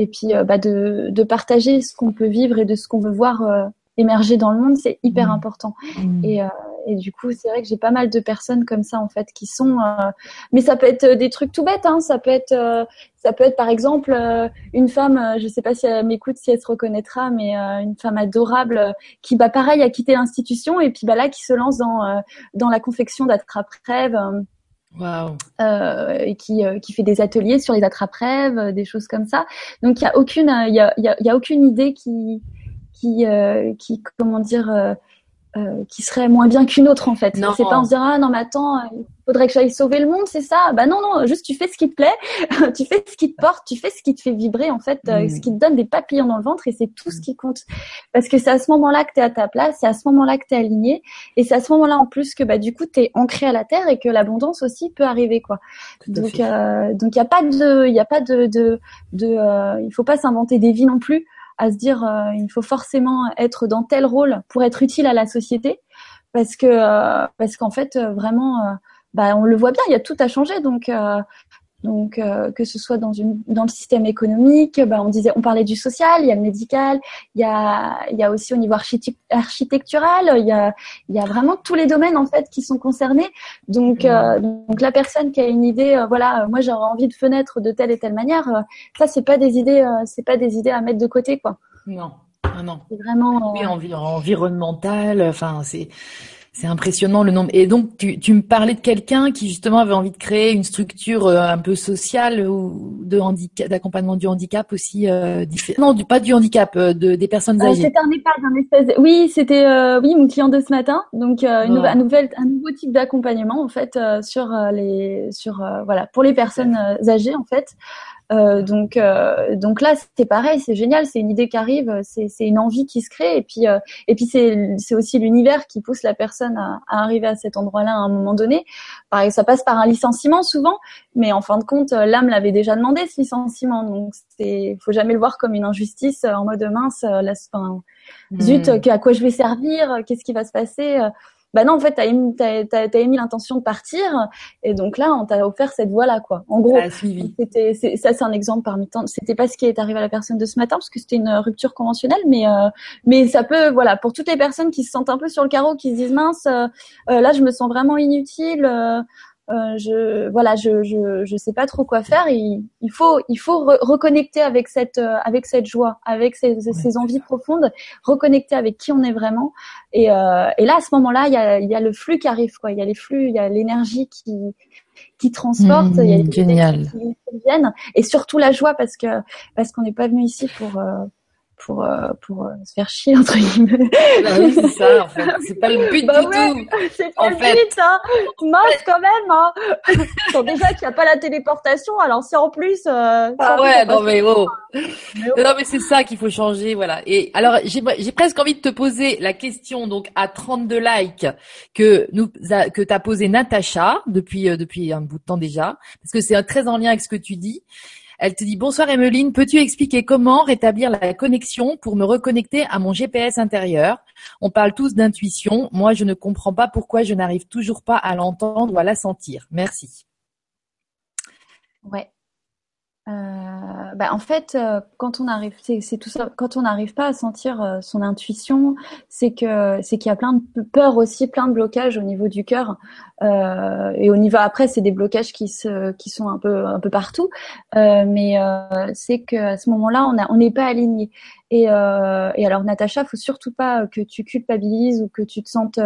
et puis bah, de, de partager ce qu'on peut vivre et de ce qu'on veut voir émerger dans le monde, c'est hyper mmh. important. Mmh. Et, euh, et, du coup, c'est vrai que j'ai pas mal de personnes comme ça en fait qui sont. Euh, mais ça peut être des trucs tout bêtes. Hein. Ça peut être, euh, ça peut être par exemple une femme. je sais pas si elle m'écoute, si elle se reconnaîtra, mais une femme adorable qui, bah pareil, a quitté l'institution et puis bah là qui se lance dans dans la confection d'attrape-rêves. Wow. Euh, et qui, qui fait des ateliers sur les attrape-rêves, des choses comme ça. Donc il y a aucune, il y a, y, a, y a aucune idée qui qui, euh, qui comment dire, euh, euh, qui serait moins bien qu'une autre en fait. C'est pas en se dire ah non mais attends, il faudrait que j'aille sauver le monde, c'est ça? Bah non non, juste tu fais ce qui te plaît, tu fais ce qui te porte, tu fais ce qui te fait vibrer en fait, mm. ce qui te donne des papillons dans le ventre et c'est tout ce qui compte. Parce que c'est à ce moment-là que tu es à ta place, c'est à ce moment-là que tu es aligné et c'est à ce moment-là en plus que bah du coup tu es ancré à la terre et que l'abondance aussi peut arriver quoi. donc euh, donc il y a pas de il y a pas de de, de il faut pas s'inventer des vies non plus. À se dire il faut forcément être dans tel rôle pour être utile à la société parce que parce qu'en fait vraiment bah, on le voit bien, il y a tout à changer. Donc, donc, euh, que ce soit dans, une, dans le système économique, bah, on disait, on parlait du social, il y a le médical, il y a, il y a aussi au niveau architectural, il y a, il y a vraiment tous les domaines en fait qui sont concernés. Donc, euh, donc la personne qui a une idée, euh, voilà, moi j'aurais envie de fenêtre de telle et telle manière, ça c'est pas des idées, c'est pas des idées à mettre de côté, quoi. Non, non, non. C'est vraiment. Oui, environnemental. Enfin, c'est c'est impressionnant le nombre. Et donc, tu, tu me parlais de quelqu'un qui justement avait envie de créer une structure euh, un peu sociale ou de handicap, d'accompagnement du handicap aussi euh, Non, du, pas du handicap, euh, de, des personnes âgées. c'était un EHPAD, un espèce. Oui, c'était euh, oui mon client de ce matin. Donc une un, nouvel, un nouveau type d'accompagnement en fait sur les sur voilà pour les personnes âgées en fait. Euh, donc, euh, donc là, c'est pareil, c'est génial, c'est une idée qui arrive, c'est une envie qui se crée, et puis, euh, et puis c'est aussi l'univers qui pousse la personne à, à arriver à cet endroit-là à un moment donné. Pareil, ça passe par un licenciement souvent, mais en fin de compte, l'âme l'avait déjà demandé ce licenciement, donc c'est, faut jamais le voir comme une injustice en mode mince, la, fin, zut, hmm. à quoi je vais servir, qu'est-ce qui va se passer bah non, en fait, t'as émis, t'as, émis l'intention de partir, et donc là, on t'a offert cette voie-là, quoi. En gros, c'était, c'est, ça, c'est un exemple parmi tant. C'était pas ce qui est arrivé à la personne de ce matin, parce que c'était une rupture conventionnelle, mais euh, mais ça peut, voilà, pour toutes les personnes qui se sentent un peu sur le carreau, qui se disent mince, euh, euh, là, je me sens vraiment inutile. Euh, je voilà, je, je je sais pas trop quoi faire. Il, il faut il faut reconnecter avec cette euh, avec cette joie, avec ces, ces envies profondes, reconnecter avec qui on est vraiment. Et, euh, et là, à ce moment-là, il y a il y a le flux qui arrive quoi. Il y a les flux, il y a l'énergie qui qui transporte, il y a mmh, génial. qui, viennent, et surtout la joie parce que parce qu'on n'est pas venu ici pour pour euh, pour euh, se faire chier entre guillemets. Bah oui, c'est ça en fait. C'est pas le but bah du ouais, tout. C'est pas en le fait. but hein. Mince quand même hein. bon, déjà qu'il n'y a pas la téléportation, alors c'est en plus euh, Ah ouais, non mais oh. Non mais c'est ça qu'il faut changer voilà. Et alors j'ai j'ai presque envie de te poser la question donc à 32 likes que nous que t'as posé Natacha depuis euh, depuis un bout de temps déjà parce que c'est très en lien avec ce que tu dis. Elle te dit bonsoir Emeline, peux-tu expliquer comment rétablir la connexion pour me reconnecter à mon GPS intérieur? On parle tous d'intuition. Moi, je ne comprends pas pourquoi je n'arrive toujours pas à l'entendre ou à la sentir. Merci. Ouais. Euh, bah, en fait, euh, quand on arrive, c'est tout ça. Quand on n'arrive pas à sentir euh, son intuition, c'est que c'est qu'il y a plein de peur aussi, plein de blocages au niveau du cœur. et au niveau après, c'est des blocages qui se, qui sont un peu un peu partout. mais c'est que à ce moment-là, on a, on n'est pas aligné. Et, et alors, Natacha, faut surtout pas que tu culpabilises ou que tu te sentes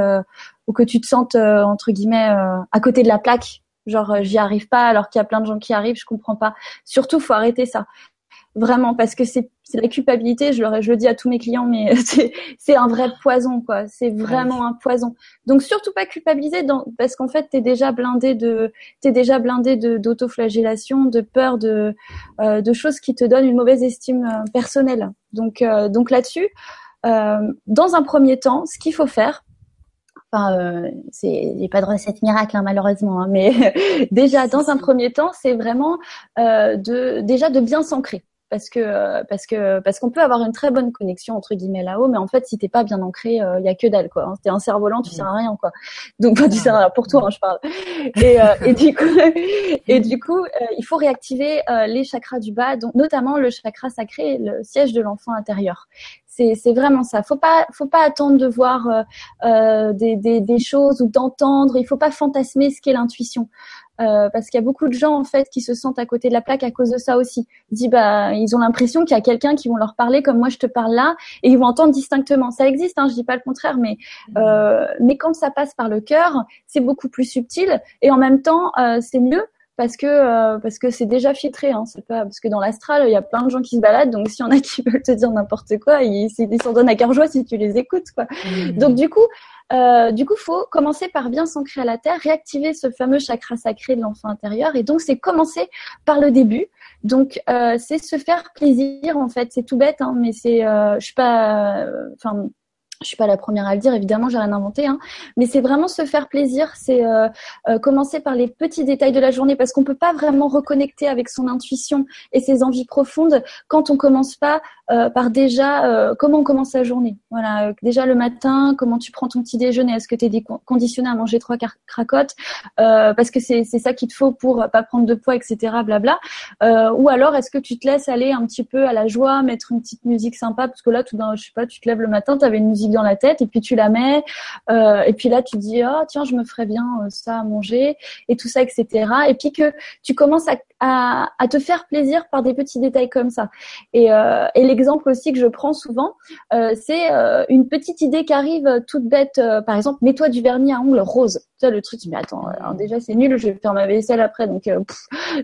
ou que tu te sentes entre guillemets à côté de la plaque Genre, euh, j'y arrive pas alors qu'il y a plein de gens qui arrivent, je comprends pas. Surtout, faut arrêter ça. Vraiment, parce que c'est la culpabilité, je le, je le dis à tous mes clients, mais c'est un vrai poison, quoi. C'est vraiment un poison. Donc surtout pas culpabiliser, dans, parce qu'en fait, t'es déjà blindé de, t'es déjà blindé de d'autoflagellation, de peur, de euh, de choses qui te donnent une mauvaise estime euh, personnelle. Donc donc là-dessus, dans un premier temps, ce qu'il faut faire, Enfin, euh, c'est, j'ai pas de recette miracle hein, malheureusement, hein, mais déjà dans un premier temps, c'est vraiment euh, de déjà de bien s'ancrer parce que parce que parce qu'on peut avoir une très bonne connexion entre guillemets là-haut, mais en fait si t'es pas bien ancré, il euh, y a que dalle quoi. Hein. T'es un cerf-volant, tu sers à rien quoi. Donc pas du sers à pour toi, hein, je parle. Et, euh, et du coup et du coup euh, il faut réactiver les chakras du bas, donc notamment le chakra sacré, le siège de l'enfant intérieur. C'est, c'est vraiment ça. Faut pas, faut pas attendre de voir des, des, des, choses ou d'entendre. Il faut pas fantasmer ce qu'est l'intuition. Euh, parce qu'il y a beaucoup de gens en fait qui se sentent à côté de la plaque à cause de ça aussi. Ils disent bah ils ont l'impression qu'il y a quelqu'un qui vont leur parler comme moi je te parle là et ils vont entendre distinctement. Ça existe, hein, je dis pas le contraire, mais mmh. euh, mais quand ça passe par le cœur, c'est beaucoup plus subtil et en même temps euh, c'est mieux parce que euh, parce que c'est déjà filtré hein, c'est pas parce que dans l'astral il y a plein de gens qui se baladent donc s'il y en a qui veulent te dire n'importe quoi ils s'en donnent à cœur joie si tu les écoutes quoi mmh. donc du coup euh, du coup, faut commencer par bien s'ancrer à la terre, réactiver ce fameux chakra sacré de l'enfant intérieur. Et donc, c'est commencer par le début. Donc, euh, c'est se faire plaisir en fait. C'est tout bête, hein, mais c'est, euh, je suis pas, enfin, je suis pas la première à le dire, évidemment, j'ai rien inventé, hein. mais c'est vraiment se faire plaisir, c'est euh, euh, commencer par les petits détails de la journée parce qu'on peut pas vraiment reconnecter avec son intuition et ses envies profondes quand on commence pas euh, par déjà comment on commence sa journée. Voilà, déjà le matin, comment tu prends ton petit déjeuner, est-ce que tu es conditionné à manger trois cracottes parce que c'est ça qu'il te faut pour pas prendre de poids, etc. Blabla. ou alors est-ce que tu te laisses aller un petit peu à la joie, mettre une petite musique sympa parce que là tout d'un, je sais pas, tu te lèves le matin, tu avais une musique dans la tête et puis tu la mets euh, et puis là tu dis oh tiens je me ferais bien euh, ça à manger et tout ça etc et puis que tu commences à, à, à te faire plaisir par des petits détails comme ça. Et, euh, et l'exemple aussi que je prends souvent euh, c'est euh, une petite idée qui arrive toute bête par exemple mets-toi du vernis à ongles rose ça le truc mais attends déjà c'est nul je vais faire ma vaisselle après donc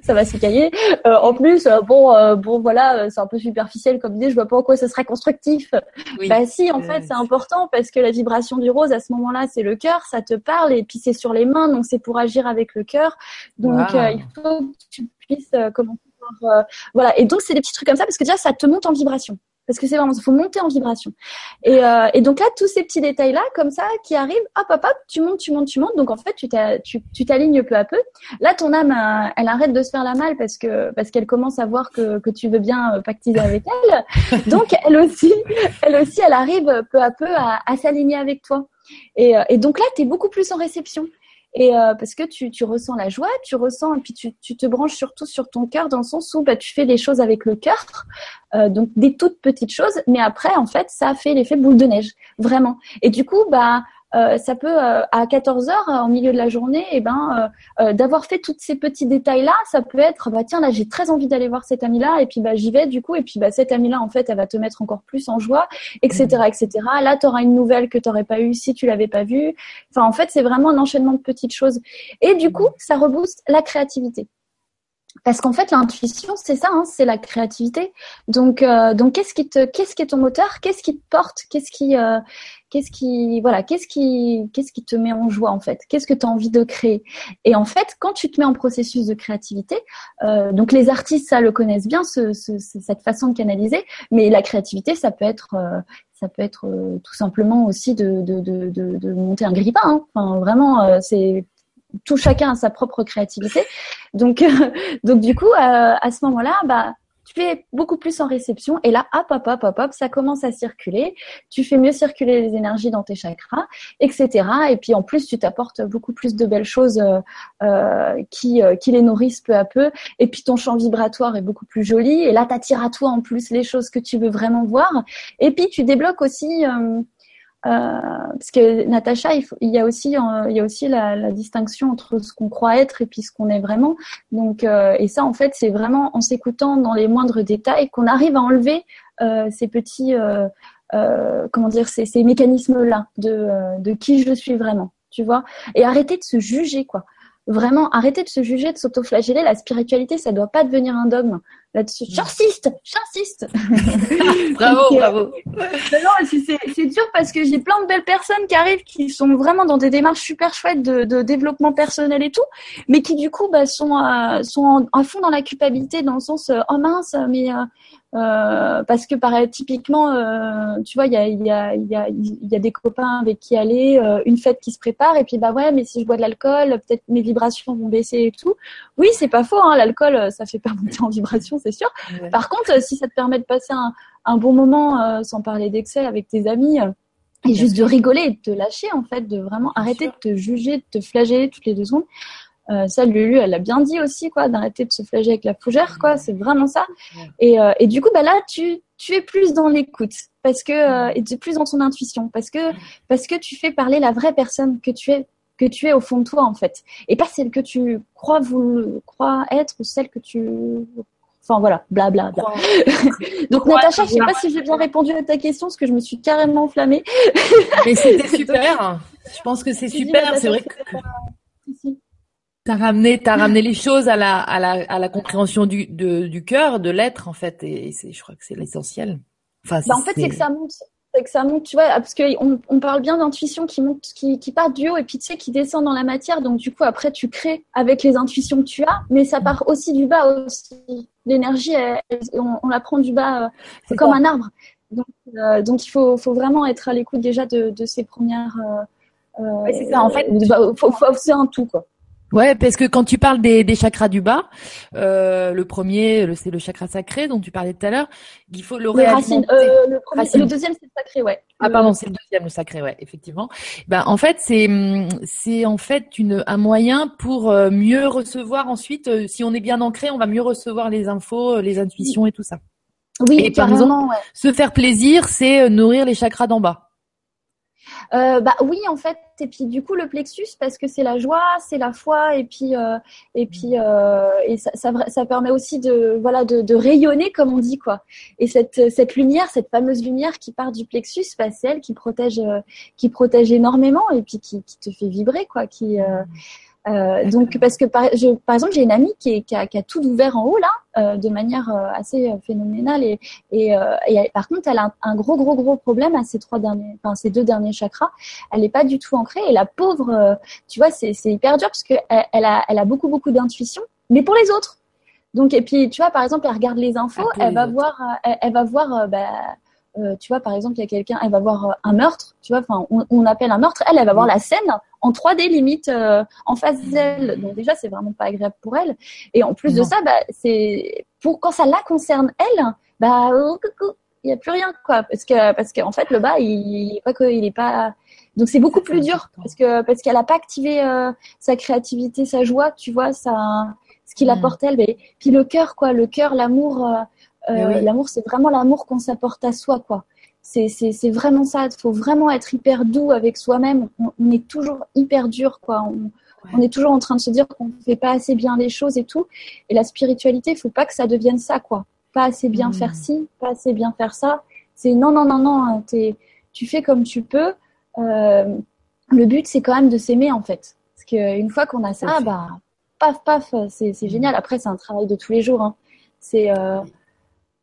ça va s'écailler. En plus bon bon voilà c'est un peu superficiel comme idée je vois pas en quoi ce serait constructif. Bah si en fait c'est important parce que la vibration du rose à ce moment-là, c'est le cœur, ça te parle et puis c'est sur les mains, donc c'est pour agir avec le cœur. Donc euh, il faut que tu euh, commencer par euh, voilà. Et donc c'est des petits trucs comme ça parce que déjà ça te monte en vibration parce que c'est vraiment, il faut monter en vibration. Et, euh, et donc là, tous ces petits détails-là, comme ça, qui arrivent, hop, hop, hop, tu montes, tu montes, tu montes. Donc en fait, tu t'alignes peu à peu. Là, ton âme, euh, elle arrête de se faire la malle parce que parce qu'elle commence à voir que, que tu veux bien pactiser avec elle. Donc elle aussi, elle aussi, elle arrive peu à peu à, à s'aligner avec toi. Et, et donc là, tu es beaucoup plus en réception. Et euh, parce que tu, tu, ressens la joie, tu ressens et puis tu, tu te branches surtout sur ton cœur dans le sens où bah, tu fais les choses avec le cœur, euh, donc des toutes petites choses, mais après en fait ça fait l'effet boule de neige, vraiment. Et du coup bah euh, ça peut euh, à 14 heures en milieu de la journée, et eh ben euh, d'avoir fait tous ces petits détails là, ça peut être bah tiens là j'ai très envie d'aller voir cet ami là et puis bah j'y vais du coup et puis bah cette amie là en fait elle va te mettre encore plus en joie, etc etc. Là tu auras une nouvelle que tu n'aurais pas eu si tu l'avais pas vue. Enfin en fait c'est vraiment un enchaînement de petites choses et du coup ça rebooste la créativité. Parce qu'en fait, l'intuition, c'est ça, hein, c'est la créativité. Donc, euh, donc, qu'est-ce qui te, qu'est-ce qui est ton moteur? Qu'est-ce qui te porte? Qu'est-ce qui, euh, voilà, qu'est-ce qui, te met en joie en fait? Qu'est-ce que tu as envie de créer? Et en fait, quand tu te mets en processus de créativité, euh, donc les artistes, ça le connaissent bien, ce, ce, cette façon de canaliser. Mais la créativité, ça peut être, tout simplement aussi de, monter un grippin. Hein. Vraiment, c'est tout chacun a sa propre créativité. Donc, donc du coup, à, à ce moment-là, bah, tu es beaucoup plus en réception et là, hop, hop, hop, hop, hop, ça commence à circuler. Tu fais mieux circuler les énergies dans tes chakras, etc. Et puis en plus, tu t'apportes beaucoup plus de belles choses euh, euh qui, euh, qui les nourrissent peu à peu. Et puis ton champ vibratoire est beaucoup plus joli. Et là, tu attires à toi en plus les choses que tu veux vraiment voir. Et puis tu débloques aussi euh, euh, parce que Natacha, il, y a aussi, euh, la, distinction entre ce qu'on croit être et puis ce qu'on est vraiment. Donc, euh, et ça, en fait, c'est vraiment en s'écoutant dans les moindres détails qu'on arrive à enlever ces petits, comment dire, ces, ces mécanismes-là de, de qui je suis vraiment, tu vois, et arrêter de se juger, quoi vraiment arrêter de se juger, de s'autoflageller. La spiritualité, ça doit pas devenir un dogme là-dessus. J'insiste, j'insiste. bravo, bravo. non, c'est dur parce que j'ai plein de belles personnes qui arrivent, qui sont vraiment dans des démarches super chouettes de, de développement personnel et tout, mais qui du coup bah, sont, à, sont à fond dans la culpabilité, dans le sens euh, oh mince, mais euh, parce que pareil, typiquement, euh, tu vois, il y a, y, a, y, a, y a des copains avec qui aller, euh, une fête qui se prépare, et puis bah ouais, mais si je bois de l'alcool, peut-être mes vibrations vont baisser et tout. Oui, c'est pas faux, hein, l'alcool, ça fait pas monter en vibration, c'est sûr. Par contre, si ça te permet de passer un, un bon moment, sans parler d'excès, avec tes amis, et juste de rigoler et de te lâcher, en fait, de vraiment arrêter de te juger, de te flageller toutes les deux secondes. Euh, ça, Lulu, elle a bien dit aussi, quoi, d'arrêter de se flageller avec la fougère, quoi. C'est vraiment ça. Et, euh, et du coup, bah là, tu, tu es plus dans l'écoute parce que euh, et tu es plus dans ton intuition parce que parce que tu fais parler la vraie personne que tu es que tu es au fond de toi en fait et pas celle que tu crois vous crois être ou celle que tu Enfin voilà, blabla. Bla, bla. Donc Natacha, je sais pas si j'ai bien répondu à ta question, parce que je me suis carrément enflammée. Mais c'était super. Je pense que c'est super. C'est vrai que. T'as ramené, t'as ramené les choses à la, à la, à la compréhension du, de, du cœur, de l'être en fait, et c'est, je crois que c'est l'essentiel. Enfin, bah, en fait, c'est que ça monte, c'est que ça monte, tu vois, parce que on, on parle bien d'intuition qui monte, qui, qui part du haut et puis tu sais qui descend dans la matière. Donc du coup, après, tu crées avec les intuitions que tu as, mais ça part aussi du bas aussi. L'énergie, on, on, la prend du bas, euh, c'est comme un arbre. Donc, euh, donc il faut, faut vraiment être à l'écoute déjà de, de ces premières. Euh, ouais, c'est ça. En fait, bah, faut, faut, c'est un tout quoi. Ouais, parce que quand tu parles des, des chakras du bas, euh, le premier, c'est le chakra sacré dont tu parlais tout à l'heure. Il faut le, le racine, euh, le, premier, le, deuxième, c'est le sacré, ouais. Ah pardon, c'est le deuxième, le sacré, ouais, effectivement. Ben en fait, c'est c'est en fait une un moyen pour euh, mieux recevoir ensuite. Euh, si on est bien ancré, on va mieux recevoir les infos, les intuitions et tout ça. Oui, et par exemple, ouais. se faire plaisir, c'est nourrir les chakras d'en bas. Euh, bah oui, en fait. Et puis du coup, le plexus, parce que c'est la joie, c'est la foi, et puis euh, et puis euh, et ça, ça, ça, permet aussi de voilà de, de, rayonner comme on dit quoi. Et cette cette lumière, cette fameuse lumière qui part du plexus, bah, c'est elle qui protège qui protège énormément et puis qui, qui te fait vibrer quoi, qui euh, euh, donc parce que par, je, par exemple j'ai une amie qui, est, qui, a, qui, a, tout ouvert en haut là euh, de manière euh, assez phénoménale et, et, et, par contre elle a un, gros gros gros problème à ces trois derniers enfin ces deux derniers chakras. Elle n'est pas du tout ancrée et la pauvre tu vois c'est hyper dur parce que elle, elle, a elle a beaucoup beaucoup d'intuition mais pour les autres. Donc et puis tu vois par exemple elle regarde les infos elle va, voir, elle, elle, va voir euh, tu vois, par exemple, il y a quelqu'un, elle va voir euh, un meurtre, tu vois, enfin, on, on, appelle un meurtre, elle, elle va voir la scène en 3D limite euh, en face d'elle. Donc déjà, c'est vraiment pas agréable pour elle. Et en plus de ça, bah, c'est pour quand ça la concerne elle, bah, il y a plus rien quoi, parce que parce qu'en fait le bas, il, il est pas que, il est pas. Donc c'est beaucoup plus dur parce que parce qu'elle a pas activé sa créativité, sa joie, tu vois, ça, ce qu'il mm. apporte elle. Mais, puis le cœur quoi, le cœur, l'amour euh, l'amour, c'est vraiment l'amour qu'on s'apporte à soi, quoi. C'est, vraiment ça. Il faut vraiment être hyper doux avec soi-même. On, est toujours hyper dur, quoi. On, on, est toujours en train de se dire qu'on ne fait pas assez bien les choses et tout. Et la spiritualité, il faut pas que ça devienne ça, quoi. Pas assez bien faire hmm. ci, pas assez bien faire ça. C'est non, non, non, non. Hein, t'es, tu fais comme tu peux. Euh, le but, c'est quand même de s'aimer, en fait. Parce qu'une fois qu'on a ça, bah, paf, paf, c'est, c'est hmm. génial. Après, c'est un travail de tous les jours. Hein. C'est euh,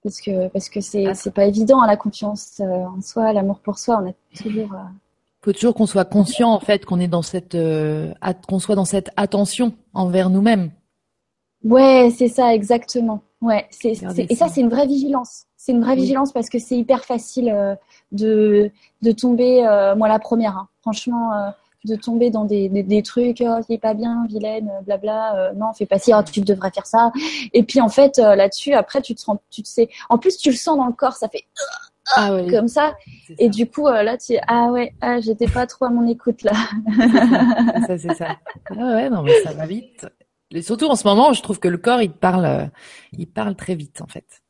parce que parce que c'est c'est pas évident hein, la confiance euh, en soi, l'amour pour soi. On a toujours euh, faut toujours qu'on soit conscient en fait qu'on est dans cette euh, qu'on soit dans cette attention envers nous-mêmes. Ouais, c'est ça exactement. Ouais, c'est et ça c'est une vraie vigilance. C'est une vraie vigilance parce que c'est hyper facile de de tomber moi la première hein. franchement de tomber dans des, des, des trucs, oh, c'est pas bien, vilaine, blabla, euh, non, fais pas si, oh, tu devrais faire ça. Et puis en fait, euh, là-dessus, après, tu te sens, tu te sais, en plus, tu le sens dans le corps, ça fait ah, comme ça. Et du coup, euh, là, tu es, ah ouais, ah, j'étais pas trop à mon écoute là. ça, c'est ça. Ah ouais, non, mais ça va vite. Et surtout en ce moment, je trouve que le corps, il parle, il parle très vite en fait.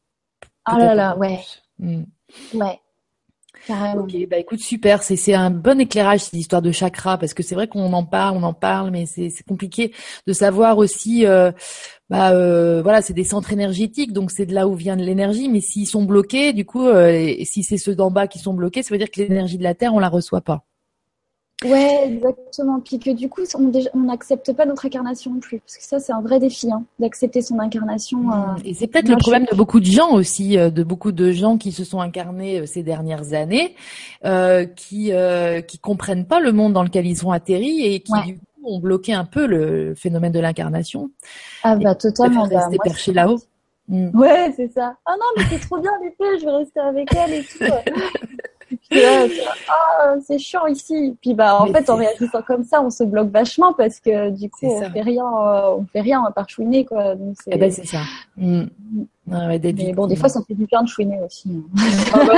Ah là là, ouais. Hmm. Ouais. Ok, bah écoute, super. C'est c'est un bon éclairage cette histoire de chakra parce que c'est vrai qu'on en parle, on en parle, mais c'est c'est compliqué de savoir aussi. Euh, bah euh, voilà, c'est des centres énergétiques, donc c'est de là où vient de l'énergie. Mais s'ils sont bloqués, du coup, euh, si c'est ceux d'en bas qui sont bloqués, ça veut dire que l'énergie de la terre, on la reçoit pas. Ouais, exactement. Puis que du coup, on n'accepte pas notre incarnation non plus. Parce que ça, c'est un vrai défi, hein, d'accepter son incarnation. Mmh. Euh, Et c'est peut-être le problème de beaucoup de gens aussi, euh, de beaucoup de gens qui se sont incarnés euh, ces dernières années, euh, qui euh, qui comprennent pas le monde dans lequel ils sont atterris et qui du coup ont bloqué un peu le phénomène de l'incarnation. Ah bah totalement. Bah, rester perché là-haut. Mmh. Ouais, c'est ça. Ah non, mais c'est trop bien l'été, je vais rester avec elle et tout. ah, c'est chiant ici. Puis bah en fait en réagissant comme ça, on se bloque vachement parce que du coup on fait rien, euh, on fait rien à part chouiner quoi. Donc, eh ben c'est ça. Mm. Ah ouais, Mais bon, des fois ça fait du bien de chouiner aussi. Hein. Ah bah,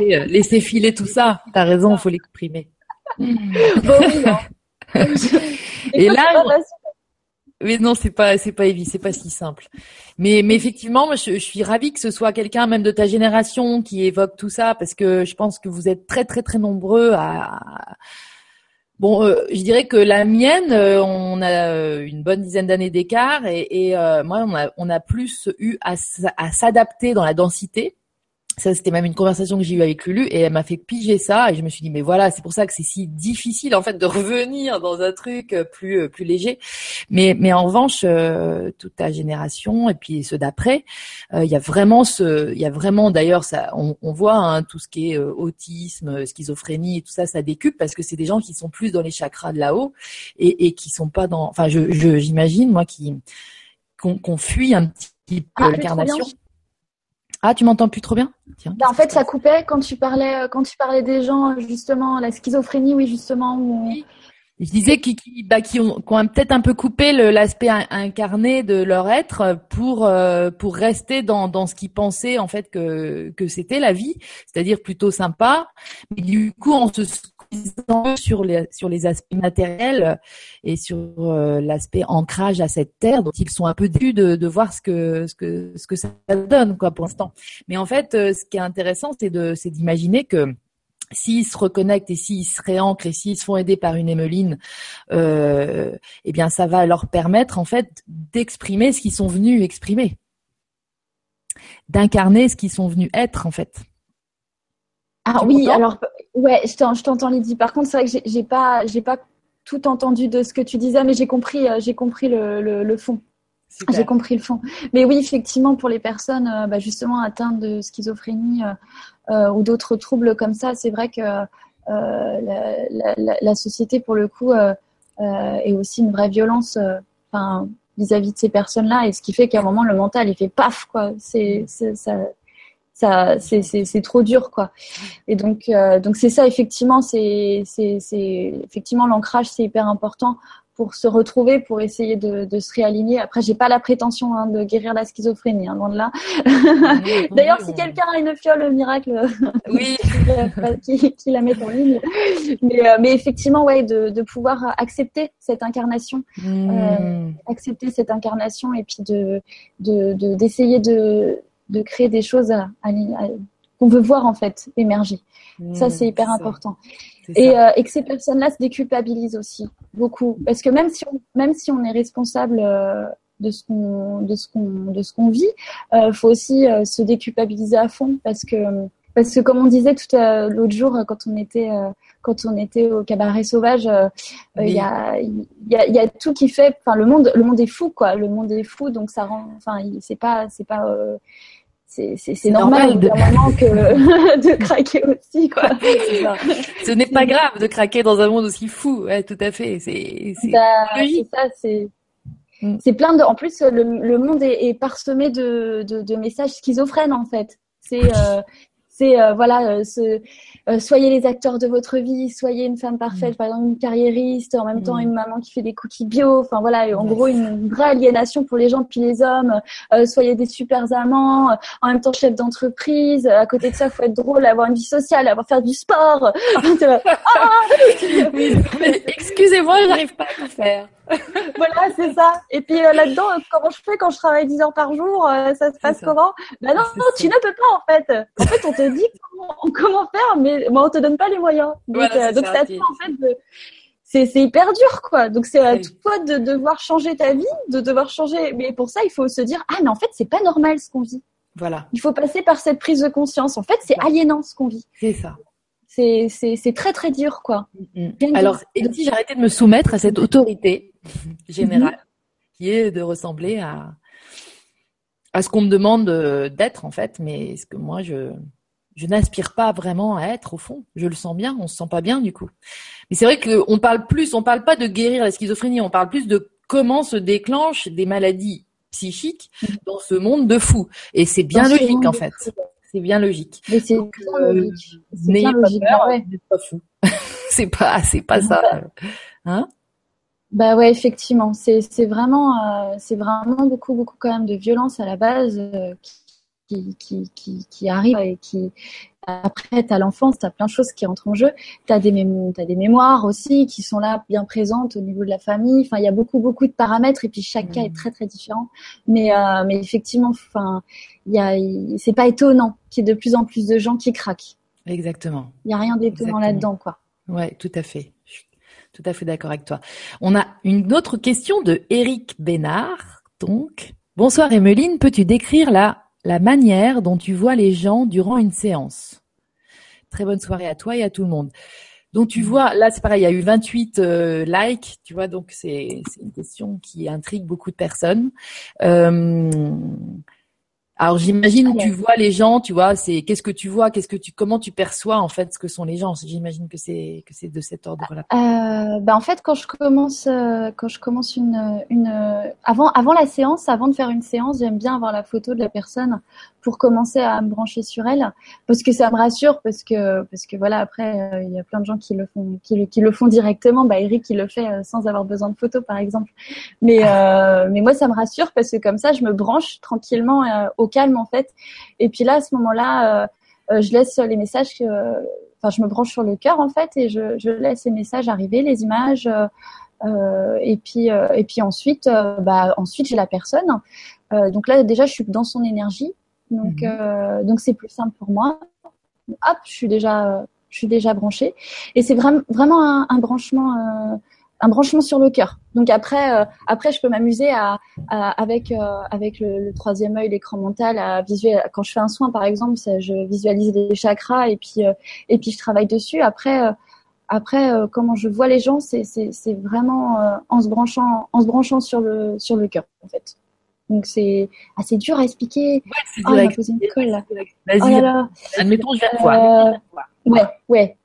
euh, laisser filer tout ça. T'as raison, il faut l'exprimer. Bon, oui, hein. Et là, mais non, c'est pas, c'est pas évident, c'est pas si simple. Mais, mais effectivement, je, suis ravie que ce soit quelqu'un même de ta génération qui évoque tout ça, parce que je pense que vous êtes très, très, très nombreux à. Bon, euh, je dirais que la mienne, euh, on a euh, une bonne dizaine d'années d'écart, et, et moi, on a, on a plus eu à s'adapter dans la densité ça, c'était même une conversation que j'ai eue avec Lulu et elle m'a fait piger ça et je me suis dit mais voilà, c'est pour ça que c'est si difficile en fait de revenir dans un truc euh, plus euh, plus léger. Mais mais en revanche, euh, toute ta génération et puis ceux d'après, il y a vraiment ce, il y a vraiment d'ailleurs ça, on, on voit hein, tout ce qui est autisme, schizophrénie et tout ça, ça décupe parce que c'est des gens qui sont plus dans les chakras de là-haut et, et qui sont pas dans, enfin je j'imagine moi qui qu'on fuit un petit peu ah, l'incarnation Ah, tu m'entends plus trop bien? Tiens, bah, En fait, ça coupait quand tu parlais quand tu parlais des gens justement la schizophrénie, oui justement. Oui. Je disais qui, qui, bah, qui ont, ont peut-être un peu coupé l'aspect incarné de leur être pour euh, pour rester dans, dans ce qu'ils pensaient en fait que que c'était la vie, c'est-à-dire plutôt sympa. Mais du coup, en se sur les sur les aspects matériels et sur euh, l'aspect ancrage à cette terre, dont ils sont un peu déçus de, de voir ce que ce que ce que ça donne quoi pour l'instant. Mais en fait, euh, ce qui est intéressant, c'est de c'est d'imaginer que s'ils se reconnectent et s'ils se réancrent et s'ils se font aider par une émeline, euh, eh bien, ça va leur permettre en fait d'exprimer ce qu'ils sont venus exprimer, d'incarner ce qu'ils sont venus être en fait. Ah oui, alors ouais, je t'entends Lydie. Par contre, c'est vrai que j'ai pas, j'ai pas tout entendu de ce que tu disais, mais j'ai compris, euh, j'ai compris le, le, fond. J'ai compris le fond. Mais oui, effectivement, pour les personnes euh, bah, justement atteintes de schizophrénie, euh, ou d'autres troubles comme ça, c'est vrai que euh, la, la, la, société, pour le coup, est aussi une vraie violence vis-à-vis de ces personnes-là, et ce qui fait qu'à un moment, le mental, il fait paf, quoi. C'est, ça, ça c'est c'est trop dur quoi et donc donc c'est ça effectivement c'est c'est c'est effectivement l'ancrage c'est hyper important pour se retrouver, pour essayer de, de se réaligner. Après, j'ai pas la prétention hein, de guérir la schizophrénie, hein, loin de là. D'ailleurs, si quelqu'un a une fiole miracle, oui, qui, qui, la met en ligne. Mais, euh, mais effectivement, ouais, de, de pouvoir accepter cette incarnation, hmm. euh, accepter cette incarnation, et puis de d'essayer de, de, créer des choses à, qu'on veut voir en fait émerger. ça, hmm, c'est hyper important. Et, euh, et, que ces personnes-là se déculpabilisent aussi beaucoup, parce que même si on, même si on est responsable euh, de ce qu'on de ce qu'on de ce qu'on vit, euh, faut aussi euh, se déculpabiliser à fond, parce que parce que comme on disait tout l'autre jour quand on était quand on était au cabaret sauvage, il y a il y a, y a tout qui fait, enfin le monde le monde est fou quoi, le monde est fou, donc ça rend, enfin c'est pas c'est pas c'est normal, de... que de craquer aussi quoi. Ce n'est pas grave de craquer dans un monde aussi fou, ouais, tout à fait. C'est bah, ça, c'est mm. c'est plein de. En plus, le, le monde est, est parsemé de, de, de, messages schizophrènes en fait. C'est euh, c'est euh, voilà, euh, ce, euh, soyez les acteurs de votre vie, soyez une femme parfaite, mm. par exemple une carriériste, en même temps mm. une maman qui fait des cookies bio. Enfin voilà, en gros une vraie aliénation pour les gens puis les hommes. Euh, soyez des super amants, euh, en même temps chef d'entreprise. À côté de ça, faut être drôle, avoir une vie sociale, avoir faire du sport. ah Excusez-moi, j'arrive pas à le faire. voilà, c'est ça. Et puis là-dedans, comment je fais quand je travaille 10 heures par jour Ça se passe comment? Bah non, non, tu ne peux pas en fait. En fait, on te dit comment, comment faire, mais mais on te donne pas les moyens. Donc, euh, donc ça, en fait c'est c'est hyper dur quoi. Donc c'est à toi de devoir changer ta vie, de devoir changer. Mais pour ça, il faut se dire ah mais en fait c'est pas normal ce qu'on vit. Voilà. Il faut passer par cette prise de conscience. En fait, c'est aliénant ce qu'on vit. C'est ça. C'est très très dur quoi. Mm, mm. Alors si arrêté de me soumettre à cette autorité générale qui est de ressembler à à ce qu'on me demande d'être en fait, mais ce que moi je je n'aspire pas vraiment à être au fond. Je le sens bien, on se sent pas bien du coup. Mais c'est vrai qu'on parle plus, on parle pas de guérir la schizophrénie, on parle plus de comment se déclenchent des maladies psychiques dans ce monde de fous. Et c'est bien logique en fait. C'est bien logique. Mais c'est euh, N'ayez pas peur, ouais. pas fou. c'est pas, c'est pas ça. Hein bah ouais, effectivement, c'est vraiment euh, c'est vraiment beaucoup beaucoup quand même de violence à la base euh, qui, qui, qui, qui arrive et qui après tu as l'enfance, tu as plein de choses qui entrent en jeu, tu as des as des mémoires aussi qui sont là bien présentes au niveau de la famille. Enfin, il y a beaucoup beaucoup de paramètres et puis chaque cas est mmh. très très différent. Mais euh, mais effectivement, enfin, il y a c'est pas étonnant qu'il y ait de plus en plus de gens qui craquent. Exactement. Il y a rien d'étonnant là-dedans quoi. Ouais, tout à fait. Tout à fait d'accord avec toi. On a une autre question de Eric Bénard. Donc, bonsoir Emeline, peux-tu décrire la la manière dont tu vois les gens durant une séance? Très bonne soirée à toi et à tout le monde. Donc tu vois, là c'est pareil, il y a eu 28 euh, likes, tu vois, donc c'est une question qui intrigue beaucoup de personnes. Euh, alors j'imagine tu vois les gens, tu vois, c'est qu'est-ce que tu vois, qu'est-ce que tu, comment tu perçois en fait ce que sont les gens? J'imagine que c'est que c'est de cet ordre-là. Euh, bah en fait quand je commence euh, quand je commence une une avant avant la séance, avant de faire une séance, j'aime bien avoir la photo de la personne pour commencer à me brancher sur elle, parce que ça me rassure, parce que parce que voilà après euh, il y a plein de gens qui le font qui le, qui le font directement. Bah Eric il le fait euh, sans avoir besoin de photos par exemple. Mais euh, mais moi ça me rassure parce que comme ça je me branche tranquillement au calme en fait. Et puis là à ce moment-là je laisse les messages que enfin je me branche sur le cœur en fait et je, je laisse les messages arriver, les images. Euh, et puis euh, et puis ensuite, euh, bah ensuite j'ai la personne. donc là déjà je suis dans son énergie, donc mhm. donc c'est plus simple pour moi. Hop, je suis déjà je suis déjà branchée et c'est vraiment vraiment un, un branchement un branchement sur le cœur. Donc après, après, je peux m'amuser à, avec avec le, le, troisième œil, l'écran mental, à visualiser. Quand je fais un soin, par exemple, je visualise les chakras et puis et puis je travaille dessus. Après, après, euh, comment je vois les gens, c'est vraiment euh, en se branchant, en se branchant sur le sur le cœur, en fait. Donc c'est assez dur à expliquer. Ouais, c'est oh, dur posé une colle Vas-y. Oh Admettons, je viens te voir. Euh, ouais, ouais.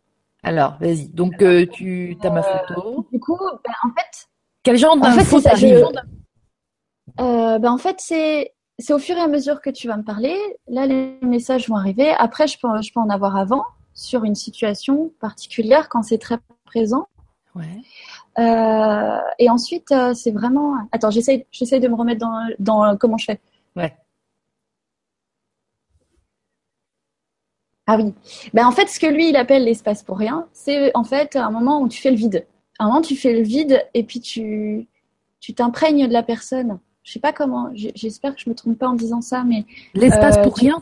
Alors, vas-y. Donc tu as ma photo. Du coup, ben, en fait. Quel genre d'infos t'arrive euh, ben, en fait, c'est c'est au fur et à mesure que tu vas me parler. Là, les messages vont arriver. Après, je peux je peux en avoir avant sur une situation particulière quand c'est très présent. Ouais. Euh, et ensuite, euh, c'est vraiment. Attends, j'essaie, j'essaie de me remettre dans, dans comment je fais? Ouais. Ah oui. Ben en fait, ce que lui il appelle l'espace pour rien, c'est en fait un moment où tu fais le vide. Un moment, tu fais le vide et puis tu tu t'imprègnes de la personne. Je sais pas comment. J'espère que je me trompe pas en disant ça, mais l'espace pour euh, rien?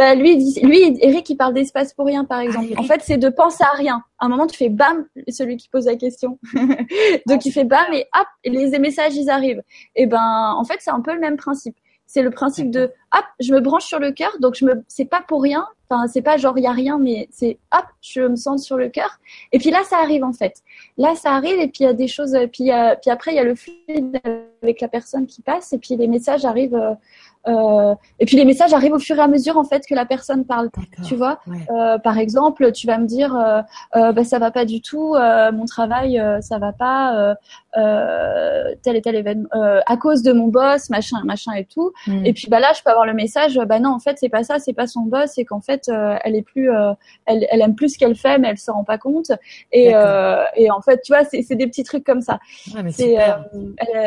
Bah, lui, lui, Eric, il parle d'espace pour rien, par ah, exemple. en fait, c'est de penser à rien. À un moment, tu fais bam, celui qui pose la question. Donc, il fait bam et hop, les messages, ils arrivent. Et ben, en fait, c'est un peu le même principe. C'est le principe de hop, je me branche sur le cœur, donc je me, c'est pas pour rien. Enfin, c'est pas genre il y a rien, mais c'est hop, je me sens sur le cœur. Et puis là, ça arrive en fait. Là, ça arrive et puis il y a des choses. Puis, puis après, il y a le fluide avec la personne qui passe et puis les messages arrivent. Euh, et puis les messages arrivent au fur et à mesure en fait que la personne parle. Tu vois, euh, par exemple, tu vas me dire, euh, euh bah, ça va pas du tout, euh, mon travail, euh, ça va pas, tel et tel événement, à cause de mon boss, machin, machin et tout. Hmm. Et puis bah là, je peux avoir le message, bah non, en fait, c'est pas ça, c'est pas son boss, c'est qu'en fait, elle est plus, elle, elle aime plus ce qu'elle fait, mais elle se rend pas compte. Et, et en fait, tu vois, c'est des petits trucs comme ça. Ouais,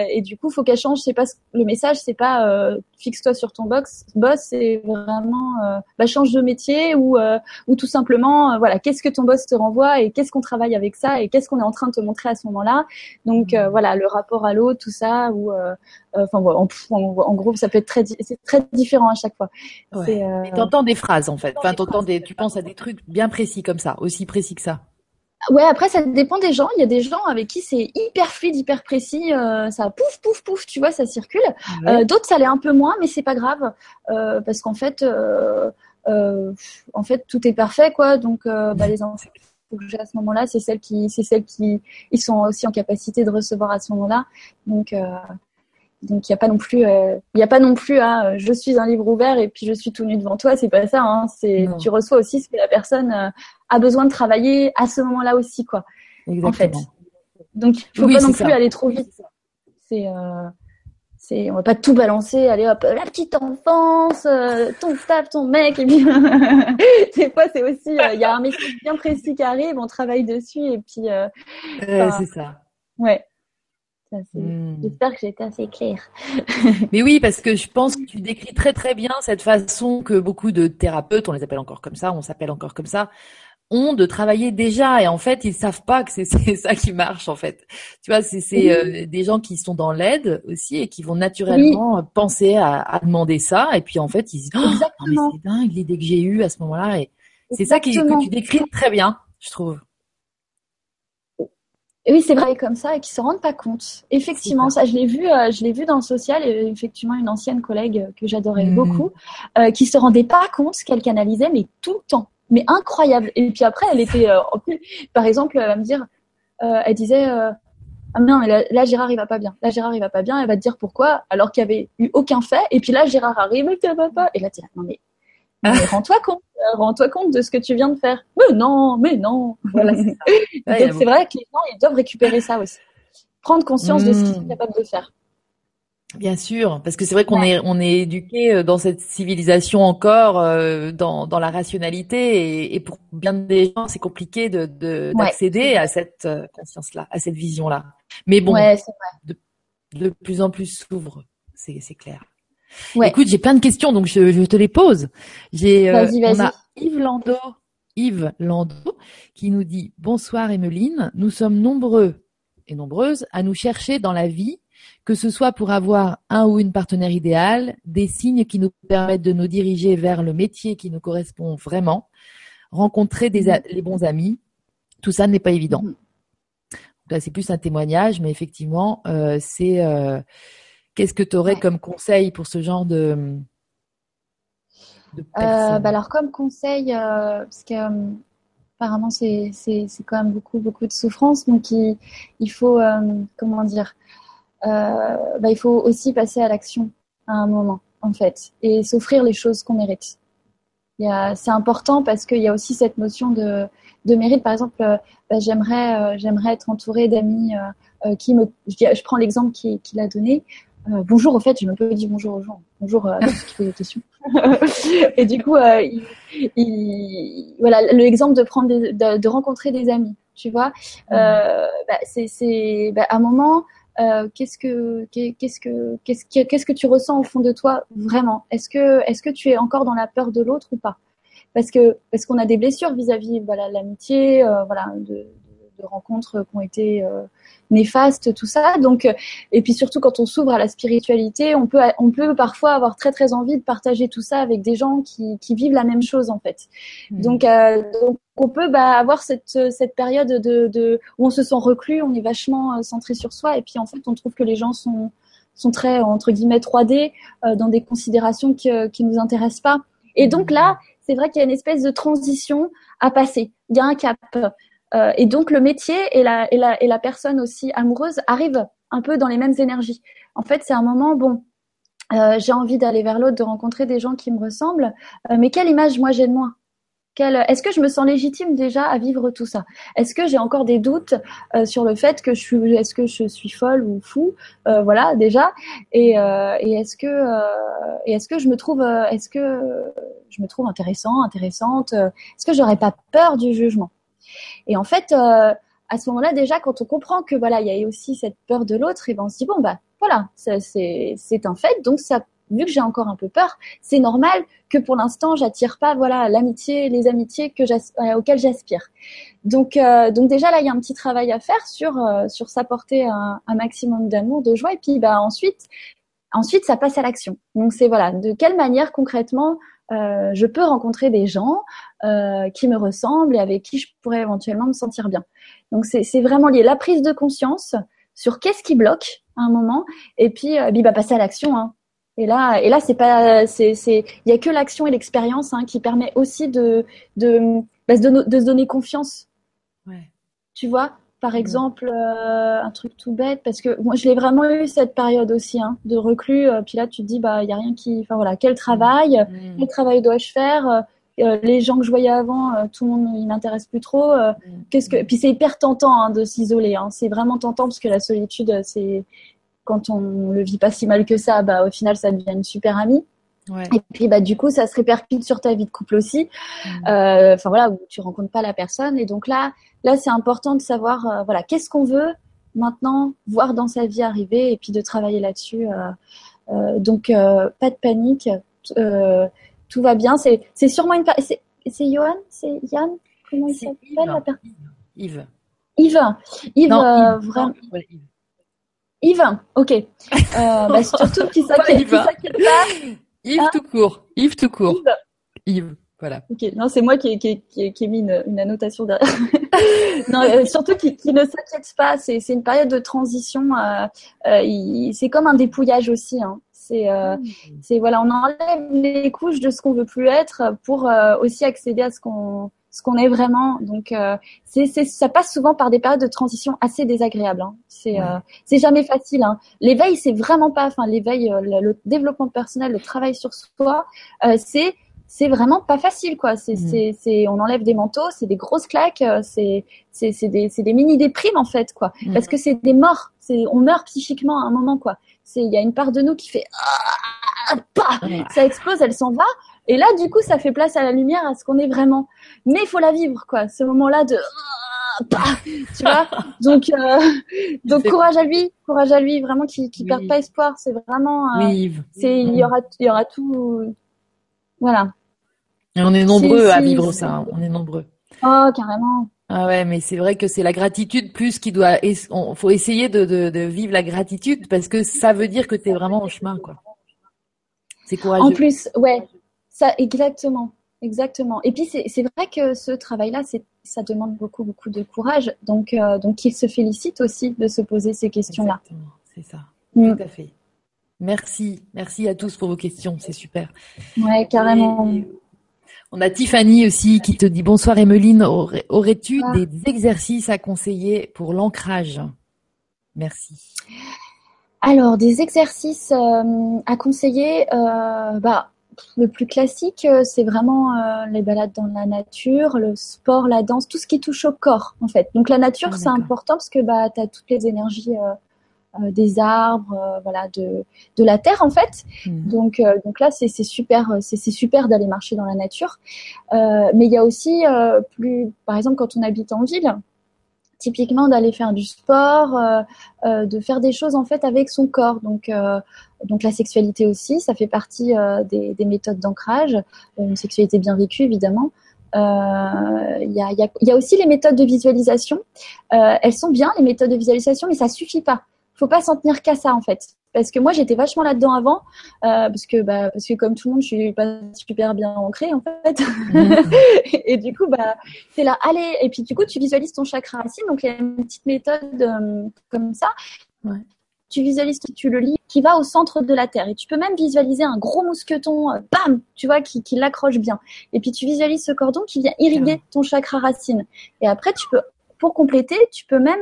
et du coup, faut qu'elle change. C'est pas le message, c'est pas fixe toi sur ton box, boss, c'est vraiment euh, bah, change de métier ou euh, ou tout simplement euh, voilà qu'est-ce que ton boss te renvoie et qu'est-ce qu'on travaille avec ça et qu'est-ce qu'on est en train de te montrer à ce moment-là. Donc mmh. voilà le rapport à l'autre, tout ça ou enfin en, en, gros ça peut être très c'est très différent à chaque fois. Ouais. t'entends des phrases en fait. Enfin t'entends des tu penses à des trucs bien précis comme ça, aussi précis que ça. Ouais, après ça dépend des gens. Il y a des gens avec qui c'est hyper fluide, hyper précis, euh, ça pouf pouf pouf, tu vois, ça circule. Euh, D'autres ça l'est un peu moins, mais c'est pas grave euh, parce qu'en fait, euh, euh, en fait tout est parfait quoi. Donc bah, les enfants que j'ai à ce moment-là, c'est celles qui, c'est celles qui, ils sont aussi en capacité de recevoir à ce moment-là. Donc donc il n'y a pas non plus, il y a pas non plus, hein, je suis un livre ouvert et puis je suis tout nu devant toi. C'est pas ça. Hein, c'est, tu reçois aussi ce que la personne a besoin de travailler à ce moment-là aussi, quoi. Exactement. En fait. Donc, il faut pas non plus aller trop vite. C'est, euh, c'est, on va pas tout balancer. Allez hop, la petite enfance, euh, ton staff, ton mec, et puis des fois c'est aussi, euh, il y a un message bien précis qui arrive, on travaille dessus et puis. Euh, c'est ça. Ouais. Hmm. J'espère que j'ai été assez claire. Mais oui, parce que je pense que tu décris très très bien cette façon que beaucoup de thérapeutes, on les appelle encore comme ça, on s'appelle encore comme ça, ont de travailler déjà et en fait ils savent pas que c'est ça qui marche en fait. Tu vois, c'est euh, des gens qui sont dans l'aide aussi et qui vont naturellement penser à, demander ça et puis en fait ils disent oh, c'est dingue l'idée que j'ai eue à ce moment-là et c'est ça qui, que tu décris très bien, je trouve. oui, c'est vrai comme ça et qui se rendent pas compte. Effectivement, ça, je l'ai vu, euh, je l'ai vu dans le social. Et effectivement, une ancienne collègue que j'adorais mmh. beaucoup, euh, qui se rendait pas compte qu'elle canalisait, mais tout le temps mais incroyable. Et puis après, elle était, euh, en plus, par exemple, elle va me dire, euh, elle disait, euh, ah non, mais là, Gérard il va pas bien. Là Gérard il va pas bien. Elle va te dire pourquoi, alors qu'il y avait eu aucun fait. Et puis là Gérard arrive et ça va pas. Et là tu dis non mais, rends-toi compte, rends-toi compte de ce que tu viens de faire. Mais non, mais non. Voilà. c'est vrai que les gens ils doivent récupérer ça aussi, prendre conscience de ce qu'ils sont hmm. capables de faire. Bien sûr, parce que c'est vrai qu'on est on est éduqué euh, dans cette civilisation encore euh, dans dans la rationalité et, et pour bien des gens c'est compliqué de d'accéder à cette euh, conscience-là, à cette vision-là. Mais bon, De, de plus en plus s'ouvre, c'est c'est clair. Écoute, j'ai plein de questions donc je, je te les pose. J'ai on a Yves Landau, Yves Landau qui nous dit bonsoir Emeline, nous sommes nombreux et nombreuses à nous chercher dans la vie que ce soit pour avoir un ou une partenaire idéal, des signes qui nous permettent de nous diriger vers le métier qui nous correspond vraiment, rencontrer des les bons amis, tout ça n'est pas évident. Mhm. Là, c'est plus un témoignage, mais effectivement, euh, c'est euh, qu'est-ce que tu aurais comme conseil pour ce genre de, de euh, bah alors comme conseil, parce que apparemment c'est quand même beaucoup beaucoup de souffrance, donc il, il faut comment dire bah, il faut aussi passer à l'action à un moment, en fait, et s'offrir les choses qu'on mérite. C'est important parce qu'il y a aussi cette notion de, de mérite. Par exemple, euh, bah, j'aimerais, euh, j'aimerais être entourée d'amis qui me. Je, prends l'exemple qu'il a donné. bonjour, au fait, j'ai même pas dit bonjour aux gens. Bonjour à ceux qui posent des questions. et du coup, il, il, voilà, l'exemple de prendre, des, de, de, rencontrer des amis. Tu vois, mmh. bah, c'est, bah, à un moment, euh, qu'est-ce que qu'est-ce que qu'est-ce que qu'est-ce que tu ressens au fond de toi vraiment? Est-ce que est-ce que tu es encore dans la peur de l'autre ou pas? Parce que parce qu'on a des blessures vis-à-vis voilà l'amitié, euh, voilà de rencontres qui ont été euh, néfastes, tout ça. Donc, et puis surtout quand on s'ouvre à la spiritualité, on peut, on peut parfois avoir très très envie de partager tout ça avec des gens qui, qui vivent la même chose en fait. Mmh. Donc, euh, donc on peut bah, avoir cette, cette période de, de, où on se sent reclus, on est vachement euh, centré sur soi, et puis en fait on trouve que les gens sont sont très entre guillemets 3D euh, dans des considérations qui qui nous intéressent pas. Et donc là, c'est vrai qu'il y a une espèce de transition à passer. Il y a un cap. Euh, et donc le métier et la, et, la, et la personne aussi amoureuse arrivent un peu dans les mêmes énergies. En fait, c'est un moment, bon, euh, j'ai envie d'aller vers l'autre, de rencontrer des gens qui me ressemblent, euh, mais quelle image moi j'ai de moi? Est-ce que je me sens légitime déjà à vivre tout ça? Est-ce que j'ai encore des doutes euh, sur le fait que je suis, est-ce que je suis folle ou fou? Euh, Voilà déjà. Et, euh, et est-ce que, et est-ce que je me trouve, est-ce que je me trouve intéressant, intéressante? Est-ce que j'aurais pas peur du jugement? Et en fait, euh, à ce moment-là, déjà, quand on comprend que voilà, il y a aussi cette peur de l'autre, et ben on se dit bon bah voilà, c'est un fait, donc ça vu que j'ai encore un peu peur, c'est normal que pour l'instant j'attire pas voilà l'amitié, les amitiés que euh, auxquelles j'aspire. Donc euh, donc déjà là il y a un petit travail à faire sur sur s'apporter un, maximum d'amour, de joie et puis bah ensuite ensuite ça passe à l'action. Donc c'est voilà de quelle manière concrètement euh, je peux rencontrer des gens euh, qui me ressemblent et avec qui je pourrais éventuellement me sentir bien. Donc c'est vraiment lié la prise de conscience sur qu'est-ce qui bloque à un moment et puis euh, bah, passer à l'action. Hein. Et là, et là, c'est pas, c'est, c'est, il y a que l'action et l'expérience hein, qui permet aussi de, de, bah, de, de, se donner confiance. Ouais. Tu vois, par mmh. exemple, euh, un truc tout bête, parce que moi, je l'ai vraiment eu cette période aussi, hein, de reclus. Euh, puis là, tu te dis, bah, il y a rien qui, enfin voilà, quel travail, mmh. quel travail dois-je faire euh, Les gens que je voyais avant, tout le monde, il m'intéresse plus trop. Mmh. Qu'est-ce que Puis c'est hyper tentant hein, de s'isoler. Hein. C'est vraiment tentant parce que la solitude, c'est quand on le vit pas si mal que ça, bah, au final, ça devient une super amie. Ouais. Et puis bah du coup ça se répercute sur ta vie de couple aussi. Enfin voilà où tu rencontres pas la personne et donc là là, c'est important de savoir, euh, voilà, qu'est-ce qu'on veut maintenant voir dans sa vie arriver et puis de travailler là-dessus. Euh, euh, donc, pas de panique, tout va bien. C'est, c'est sûrement une. C'est, c'est Johan? C'est Yann? Comment il s'appelle la personne Yves. Yves. Yves, non, Yves. vraiment. Yves. Yves, ok. bah, surtout qu'il s'inquiète pas. Yves hein tout court. Yves tout court. Yves. Yves. Voilà. Non, c'est moi qui ai, qui, qui, mis une, une, annotation derrière. non, euh, surtout qui, qui ne s'inquiète pas. C'est, c'est une période de transition. Euh, euh, c'est comme un dépouillage aussi. Hein. C'est, mmh. c'est voilà, on enlève les couches de ce qu'on veut plus être pour aussi accéder à ce qu'on ce qu'on est vraiment. Donc, c'est, ça passe souvent par des périodes de transition assez désagréables. Hein. C'est, c'est jamais facile. Hein. L'éveil, c'est vraiment pas. Enfin, l'éveil, le, le, développement personnel, le travail sur soi, c'est c'est vraiment pas facile quoi. C'est, mmh. c'est, c'est, on enlève des manteaux, c'est des grosses claques, euh, c'est, c'est, c'est des, c'est des mini déprimes en fait quoi. Mmh. Parce que c'est des morts, c'est, on meurt psychiquement à un moment quoi. c'est il y a une part de nous qui fait ah, ça explose, elle s'en va. Et là, du coup, ça fait place à la lumière, à ce qu'on est vraiment. Mais il faut la vivre, quoi. Ce moment-là de tu vois donc euh, donc courage à lui courage à lui vraiment qui qui perd pas espoir c'est vraiment euh, c'est il y aura il y aura tout voilà et on est nombreux à vivre ça on est nombreux oh carrément ah ouais, mais c'est vrai que c'est la gratitude plus qui doit. Il faut essayer de, de, de, vivre la gratitude parce que ça veut dire que tu es vraiment en chemin, quoi. C'est courageux. En plus, ouais, ça exactement, exactement. Et puis c'est vrai que ce travail-là, ça demande beaucoup beaucoup de courage. Donc euh, donc il se félicite aussi de se poser ces questions-là. C'est ça. Mm. Tout à fait. Merci, merci à tous pour vos questions, c'est super. Ouais, carrément. On a Tiffany aussi qui te dit bonsoir Emeline, aurais-tu ah. des exercices à conseiller pour l'ancrage? Merci. Alors des exercices euh, à conseiller, euh, bah le plus classique, euh, c'est vraiment euh, les balades dans la nature, le sport, la danse, tout ce qui touche au corps, en fait. Donc la nature, ah, c'est important parce que bah, tu as toutes les énergies euh, des arbres, voilà, de, de la terre, en fait. Mhm. Donc, donc là, c'est super, c'est super d'aller marcher dans la nature. mais il y a aussi, plus, par exemple, quand on habite en ville, typiquement d'aller faire du sport, de faire des choses en fait avec son corps. Donc donc la sexualité aussi, ça fait partie euh, des, méthodes d'ancrage, une sexualité bien vécue évidemment. Il euh, y, a, y, a, y, a, aussi les méthodes de visualisation. Euh, elles sont bien les méthodes de visualisation, mais ça suffit pas. Faut pas s'en tenir qu'à ça en fait. Parce que moi j'étais vachement là-dedans avant, parce que bah, parce que comme tout le monde je suis pas super bien ancrée en fait. Mmh. et du coup bah c'est là allez et puis du coup tu visualises ton chakra racine donc il y a une petite méthode comme ça. Ouais tu visualises, tu le lis, qui va au centre de la Terre. Et tu peux même visualiser un gros mousqueton, euh, bam, tu vois, qui, qui l'accroche bien. Et puis tu visualises ce cordon qui vient irriguer ton chakra racine. Et après, tu peux, pour compléter, tu peux même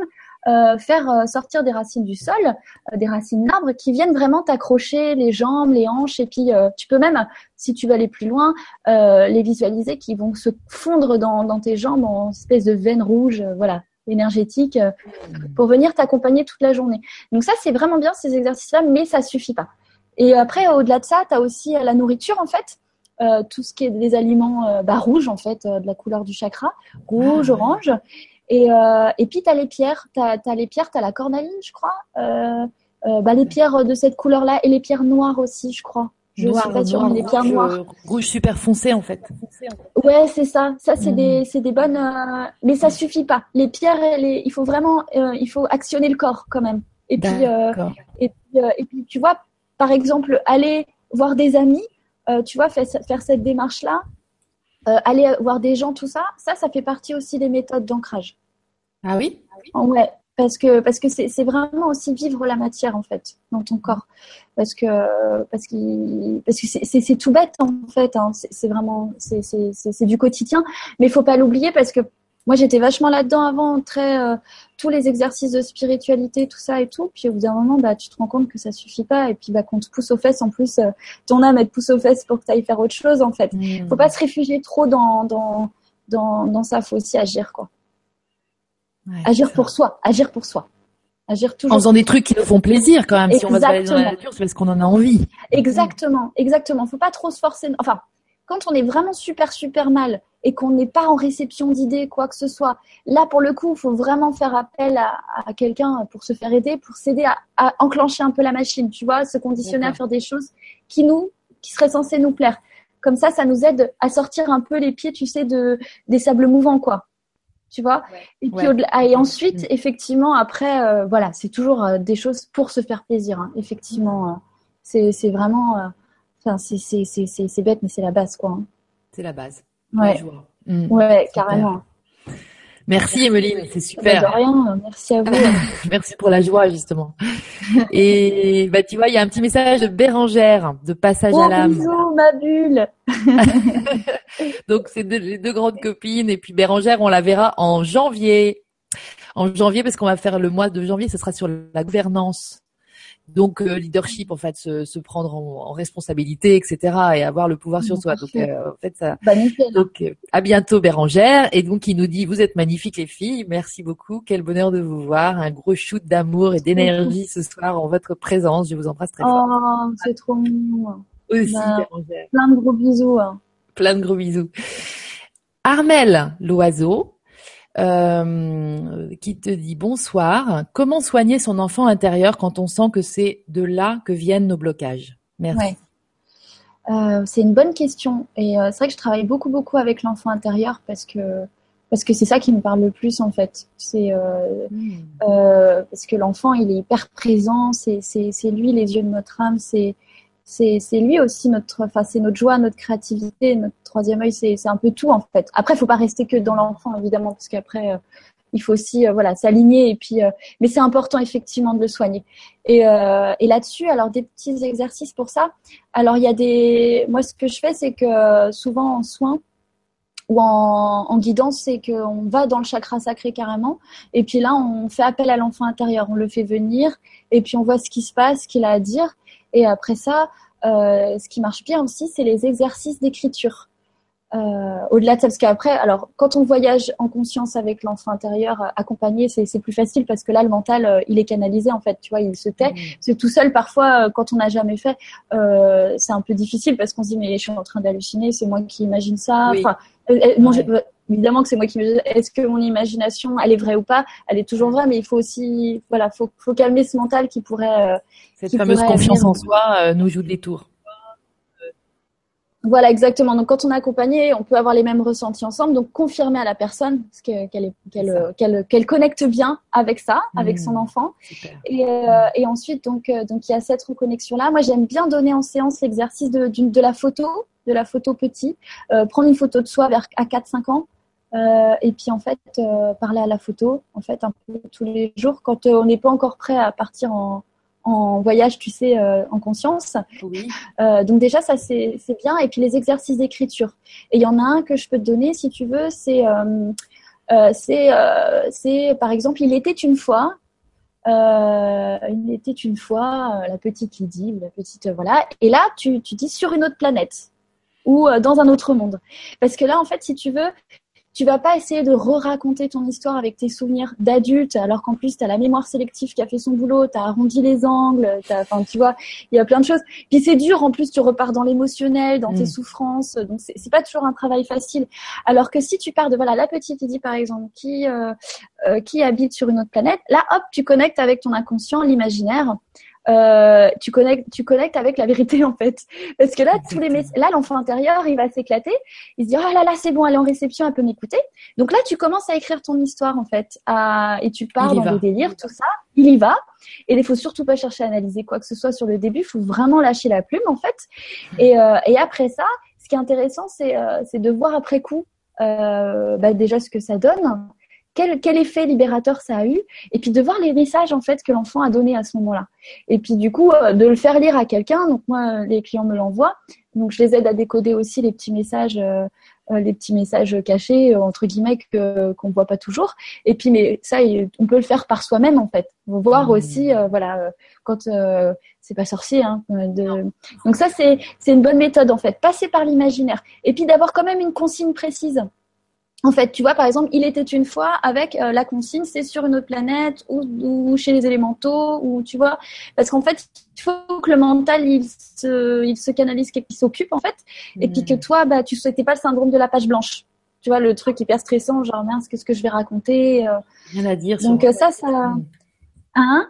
euh, faire euh, sortir des racines du sol, des racines d'arbres qui viennent vraiment t'accrocher les jambes, les hanches, et puis tu peux même, si tu veux aller plus loin, les visualiser qui vont se fondre dans, dans tes jambes en espèce de veines rouges, voilà, énergétique euh, pour venir t'accompagner toute la journée. Donc ça, c'est vraiment bien ces exercices-là, mais ça suffit pas. Et après, au-delà de ça, tu as aussi euh, la nourriture, en fait. Euh, tout ce qui est des aliments bah, rouges, en fait, de la couleur du chakra, rouge, ah, orange. Et, et puis, tu as les pierres. Tu as, les pierres, tu as la cornaline, je crois. bah, les pierres de cette couleur-là et les pierres noires aussi, je crois. Je noir, suis pas sûre, des pierres noires. Rouge super foncé en fait. Ouais, c'est ça. Ça c'est des hmm. c'est des bonnes euh, mais ça suffit pas. Les pierres les... il faut vraiment euh, il faut actionner le corps quand même. Et puis euh, et puis et puis tu vois par exemple aller voir des amis, tu vois faire, faire cette démarche là, aller voir des gens tout ça, ça ça fait partie aussi des méthodes d'ancrage. Ah oui? Ouais, parce que parce que c'est vraiment aussi vivre la matière en fait dans ton corps. Parce que parce que parce que c'est tout bête en fait hein. c'est vraiment c'est du quotidien. Mais il faut pas l'oublier parce que moi j'étais vachement là-dedans avant très euh, tous les exercices de spiritualité tout ça et tout. Puis au bout d'un moment bah tu te rends compte que ça suffit pas et puis bah qu'on te pousse aux fesses en plus euh, ton âme elle te pousse aux fesses pour que tu ailles faire autre chose en fait. Mmh. faut pas se réfugier trop dans dans dans, dans ça. Faut aussi agir quoi agir pour soi, agir pour soi. Agir toujours. En faisant des trucs qui nous font plaisir quand même. Si on va se dans la nature, c'est parce qu'on en a envie. Exactement, exactement. Faut pas trop se forcer. Enfin, quand on est vraiment super super mal et qu'on n'est pas en réception d'idées, quoi que ce soit, là pour le coup, il faut vraiment faire appel à, quelqu'un pour se faire aider, pour s'aider à, enclencher un peu la machine, tu vois, se conditionner à faire des choses qui nous, qui seraient censées nous plaire. Comme ça, ça nous aide à sortir un peu les pieds, tu sais, de des sables mouvants, quoi tu vois. Et puis ah, et ensuite, mm. effectivement, après, euh, voilà, c'est toujours euh, des choses pour se faire plaisir. Hein. Effectivement, euh, c'est c'est vraiment, enfin, c'est c'est c'est c'est bête, mais c'est la base, quoi. Hein. C'est la base. Ouais. Mm. Ouais, carrément. Merci Emeline, c'est super. De rien, merci à vous. merci pour la joie justement. Et bah tu vois, il y a un petit message de Bérangère de passage à l'âme. Bisous ma bulle. Donc c'est les deux grandes copines et puis Bérangère, on la verra en janvier. En janvier parce qu'on va faire le mois de janvier, ce sera sur la gouvernance donc leadership en fait se, se prendre en, responsabilité etc et avoir le pouvoir sur soi. Donc en fait ça bah, donc à bientôt Bérangère. Et donc il nous dit vous êtes magnifiques les filles. Merci beaucoup. Quel bonheur de vous voir. Un gros shoot d'amour et d'énergie ce soir en votre présence. Je vous embrasse très fort. Oh c'est trop mignon. Aussi bah, plein de gros bisous hein. plein de gros bisous. Armel l'oiseau euh, qui te dit bonsoir. Comment soigner son enfant intérieur quand on sent que c'est de là que viennent nos blocages? Merci. Euh, c'est une bonne question et euh, c'est vrai que je travaille beaucoup beaucoup avec l'enfant intérieur parce que parce que c'est ça qui me parle le plus en fait. C'est hmm. parce que l'enfant il est hyper présent, c'est c'est lui les yeux de notre âme, c'est c'est lui aussi notre, enfin c'est notre joie, notre créativité, notre troisième œil, c'est un peu tout en fait. Après, faut pas rester que dans l'enfant évidemment, parce qu'après euh, il faut aussi euh, voilà s'aligner et puis, euh, mais c'est important effectivement de le soigner. Et, et là-dessus, alors des petits exercices pour ça. Alors il y a des, moi ce que je fais, c'est que souvent en soins ou en, en guidance, c'est qu'on va dans le chakra sacré carrément, et puis là on fait appel à l'enfant intérieur, on le fait venir, et puis on voit ce qui se passe, ce qu'il a à dire. Et après ça, euh, ce qui marche bien aussi, c'est les exercices d'écriture. Euh, au-delà de ça, parce qu'après, alors quand on voyage en conscience avec l'enfant intérieur euh, accompagné, c'est plus facile parce que là, le mental, euh, il est canalisé en fait, tu vois, il se tait. Mmh. C'est tout seul, parfois, quand on n'a jamais fait, c'est un peu difficile parce qu'on se dit mais je suis en train d'halluciner, c'est moi qui imagine ça. Enfin, évidemment que c'est moi qui me est-ce que mon imagination elle est vraie ou pas? Elle est toujours vraie mais il faut aussi voilà faut, faut calmer ce mental qui pourrait cette fameuse confiance en soi nous joue des tours voilà, exactement. Donc, quand on est accompagné, on peut avoir les mêmes ressentis ensemble. Donc, confirmer à la personne qu'elle qu'elle qu'elle connecte bien avec ça, avec son mmh. enfant. Et, euh, et, ensuite, donc, euh, donc il y a cette reconnexion là. Moi, j'aime bien donner en séance l'exercice de, de la photo, de la photo petit, euh, prendre une photo de soi vers à 4-5 ans. Euh, et puis en fait euh, parler à la photo en fait un peu tous les jours quand on n'est pas encore prêt à partir en, en voyage, tu sais, en conscience. Oui. Donc déjà, ça c'est bien. Et puis les exercices d'écriture. Et il y en a un que je peux te donner si tu veux. C'est c'est c'est par exemple, il était une fois. il était une fois la petite Lydie, la petite voilà. Et là, tu tu dis sur une autre planète ou dans un autre monde. Parce que là, en fait, si tu veux, tu vas pas essayer de re-raconter ton histoire avec tes souvenirs d'adulte, alors qu'en plus, tu as la mémoire sélective qui a fait son boulot, tu as arrondi les angles, enfin, tu vois, il y a plein de choses. Puis c'est dur, en plus, tu repars dans l'émotionnel, dans tes mm. souffrances, donc c'est pas toujours un travail facile. Alors que si tu pars de, voilà, la petite Lydie, par exemple, qui, euh, euh, qui habite sur une autre planète, là, hop, tu connectes avec ton inconscient, l'imaginaire, euh, tu connectes, tu connectes avec la vérité en fait. Parce que là, tous les là, l'enfant intérieur, il va s'éclater. Il se dit oh là là, c'est bon, elle est en réception, elle peut m'écouter. Donc là, tu commences à écrire ton histoire en fait, à... et tu pars dans le délire, tout ça. Il y va. Et il faut surtout pas chercher à analyser quoi que ce soit sur le début. Il faut vraiment lâcher la plume en fait. Et, euh, et après ça, ce qui est intéressant, c'est euh, de voir après coup euh, bah, déjà ce que ça donne quel, quel, effet libérateur ça a eu, et puis de voir les messages en fait que l'enfant a donné à ce moment-là. Et puis du coup, euh, de le faire lire à quelqu'un. Donc moi, les clients me l'envoient, donc je les aide à décoder aussi les petits messages, euh, euh les petits messages cachés euh, entre guillemets que qu'on voit pas toujours. Et puis mais ça, on peut le faire par soi-même en fait. Voir mmh. aussi, voilà, quand c'est pas sorcier. Hein, de... Donc ça, c'est c'est une bonne méthode en fait. Passer par l'imaginaire, et puis d'avoir quand même une consigne précise. En fait, tu vois, par exemple, il était une fois avec euh, la consigne, c'est sur une autre planète ou, chez les élémentaux, ou tu vois, parce qu'en fait, il faut que le mental il se, il se canalise, qu'il s'occupe en fait, et puis que hmm. toi, bah, tu souhaitais pas le syndrome de la page blanche. Tu vois, le truc hyper stressant, genre mince, qu'est-ce que je vais raconter euh. Rien à dire. Donc euh, ça, ça, hein?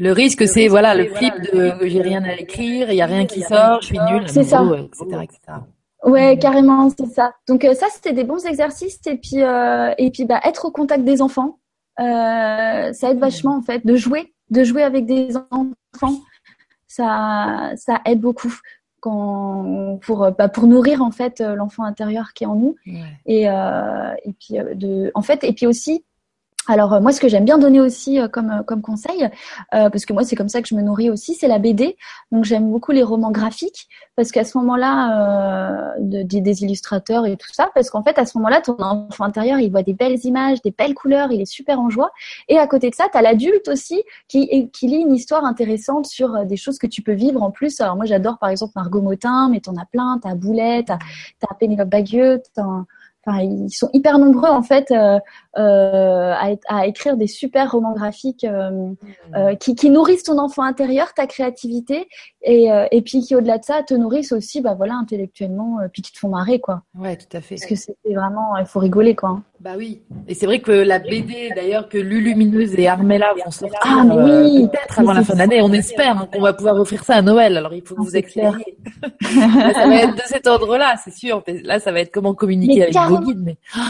Le risque, c'est voilà le flip de j'ai rien à écrire, il y a rien qui sort, je suis nulle, c'est ça, etc., etc. Ouais, carrément, c'est ça. Donc euh, ça, c'était des bons exercices. Et puis euh, et puis bah être au contact des enfants, euh, ça aide vachement en fait. De jouer, de jouer avec des enfants, ça ça aide beaucoup quand pour bah, pour nourrir en fait l'enfant intérieur qui est en nous. Et et puis de en fait et puis aussi alors moi, ce que j'aime bien donner aussi comme comme conseil, parce que moi c'est comme ça que je me nourris aussi, c'est la BD. Donc j'aime beaucoup les romans graphiques parce qu'à ce moment-là, de, des illustrateurs et tout ça, parce qu'en fait à ce moment-là, ton enfant intérieur, il voit des belles images, des belles couleurs, il est super en joie. Et à côté de ça, tu as l'adulte aussi qui qui lit une histoire intéressante sur des choses que tu peux vivre en plus. Alors moi j'adore par exemple Margot Motin, mais t'en as plein, t'as Boulette, t'as as Pénélope Bagieux, t'as Enfin, ils sont hyper nombreux en fait euh, euh, à, à, écrire des super romans graphiques euh, mmh. euh, qui, qui, nourrissent ton enfant intérieur, ta créativité, et, euh, et puis qui au-delà de ça te nourrissent aussi, bah voilà, intellectuellement, puis qui te font marrer quoi. Ouais, tout à fait. Parce que c'était vraiment, il faut rigoler quoi. Bah oui. Et c'est vrai que la BD d'ailleurs que Lulumineuse et Armella vont sortir ah, oui. peut-être avant la fin d'année, on espère hein, qu'on va pouvoir offrir ça à Noël. Alors il faut que vous éclairiez. ça va être de cet ordre-là, c'est sûr. Là, ça va être comment communiquer avec vos guides, mais oh,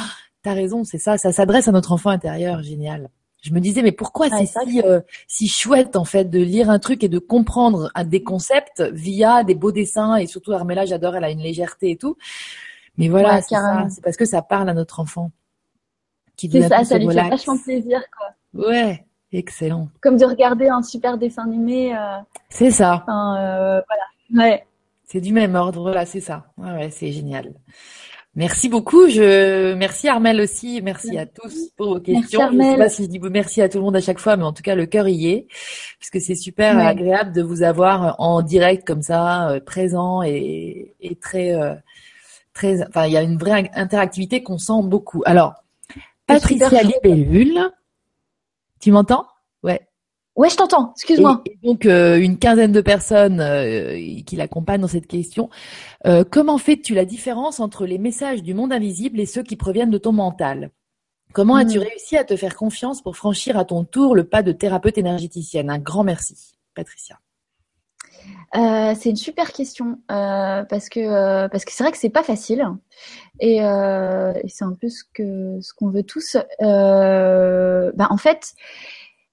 t'as raison, c'est ça. Ça s'adresse à notre enfant intérieur, génial. Je me disais, mais pourquoi c'est si, euh, si chouette en fait de lire un truc et de comprendre des concepts via des beaux dessins et surtout Armella, j'adore, elle a une légèreté et tout. Mais voilà, c'est parce que ça parle à notre enfant. C'est ça, ça lui fait vachement plaisir, quoi. Ouais, excellent. Comme de regarder un super dessin animé. Euh... C'est ça. Euh, voilà. Ouais. C'est du même ordre, voilà, c'est ça. Ouais, ouais, c'est génial. Merci beaucoup. Je merci Armel aussi. Merci, à tous pour vos questions. Merci, je sais pas si je dis merci à tout le monde à chaque fois, mais en tout cas le cœur y est, parce que c'est super agréable de vous avoir en direct comme ça, euh, présent et, et très euh, très. Enfin, il y a une vraie interactivité qu'on sent beaucoup. Alors, Patricia Libellule, tu m'entends? Ouais. Ouais, je t'entends. Excuse-moi. Donc euh, une quinzaine de personnes euh, qui l'accompagnent dans cette question. Euh, comment fais-tu la différence entre les messages du monde invisible et ceux qui proviennent de ton mental? Comment as-tu hmm. réussi à te faire confiance pour franchir à ton tour le pas de thérapeute énergéticienne? Un grand merci, Patricia. Euh, c'est une super question euh, parce que euh, parce que c'est vrai que c'est pas facile et, c'est un peu ce que ce qu'on veut tous. Bah, en fait,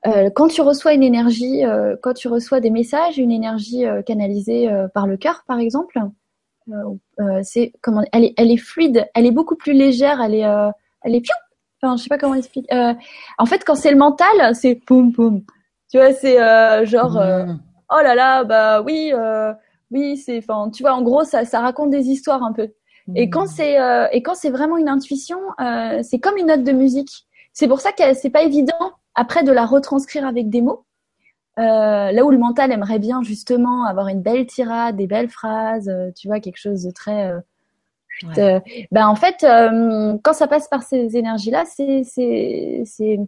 quand tu reçois une énergie, quand tu reçois des messages, une énergie canalisée par le cœur, par exemple, c'est comment elle est elle est fluide, elle est beaucoup plus légère, elle est elle est. Enfin, je sais pas comment expliquer. en fait, quand c'est le mental, c'est poum poum. Tu vois, c'est genre. Mmh oh là là, bah oui, euh, oui, c'est, enfin, tu vois, en gros, ça, ça raconte des histoires un peu. Et quand hmm. c'est euh, et quand c'est vraiment une intuition, euh, c'est comme une note de musique. C'est pour ça que c'est pas évident après de la retranscrire avec des mots. là où le mental aimerait bien justement avoir une belle tirade, des belles phrases, tu vois, quelque chose de très ben en fait, quand ça passe par ces énergies-là, c'est c'est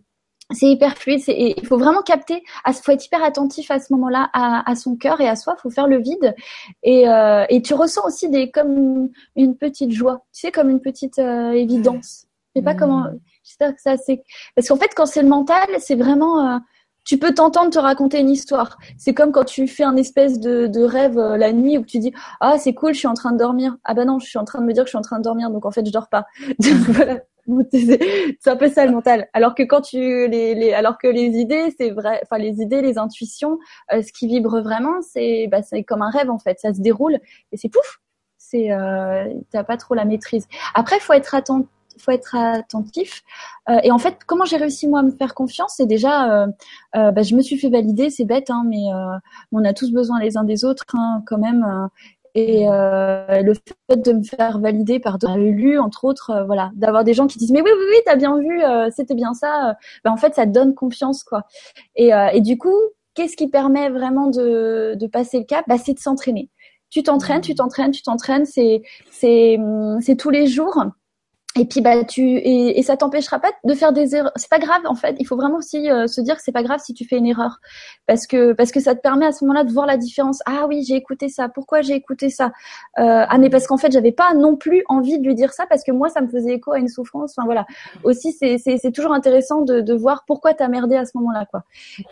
c'est hyper fluide. Et il faut vraiment capter. Il faut être hyper attentif à ce moment-là à, son cœur et à soi. Il faut faire le vide. Et, euh, et tu ressens aussi des comme une petite joie. Tu sais, comme une petite euh, évidence. Je sais pas comment. Mmh. J'espère que ça c'est parce qu'en fait, quand c'est le mental, c'est vraiment. Euh, tu peux t'entendre te raconter une histoire. C'est comme quand tu fais un espèce de, de rêve la nuit où tu dis ah c'est cool, je suis en train de dormir. Ah bah non, je suis en train de me dire que je suis en train de dormir, donc en fait je dors pas. voilà. c'est un peu ça le mental. Alors que quand tu les, alors que les idées, c'est vrai, enfin les idées, les intuitions, euh, ce qui vibre vraiment, c'est bah, c'est comme un rêve en fait. Ça se déroule et c'est pouf. C'est euh, t'as pas trop la maîtrise. Après, faut être attentif faut être attentif. Euh, et en fait, comment j'ai réussi moi à me faire confiance? C'est déjà, euh, bah, je me suis fait valider, c'est bête, hein, mais on a tous besoin les uns des autres hein, quand même. Et euh, le fait de me faire valider par d'autres, lu entre autres, euh, voilà, d'avoir des gens qui disent mais oui oui oui t'as bien vu, euh, c'était bien ça. Ben, en fait ça donne confiance quoi. Et, et du coup qu'est-ce qui permet vraiment de, de passer le cap? Bah, c'est de s'entraîner. Tu t'entraînes, tu t'entraînes, tu t'entraînes, c'est c'est c'est tous les jours. Et puis bah tu et, et ça t'empêchera pas de faire des erreurs. C'est pas grave en fait. Il faut vraiment aussi euh, se dire que c'est pas grave si tu fais une erreur, parce que parce que ça te permet à ce moment-là de voir la différence. Ah oui, j'ai écouté ça. Pourquoi j'ai écouté ça? Euh, Ah mais parce qu'en fait j'avais pas non plus envie de lui dire ça parce que moi ça me faisait écho à une souffrance. Enfin voilà. Aussi c'est c'est c'est toujours intéressant de de voir pourquoi t'as merdé à ce moment-là quoi.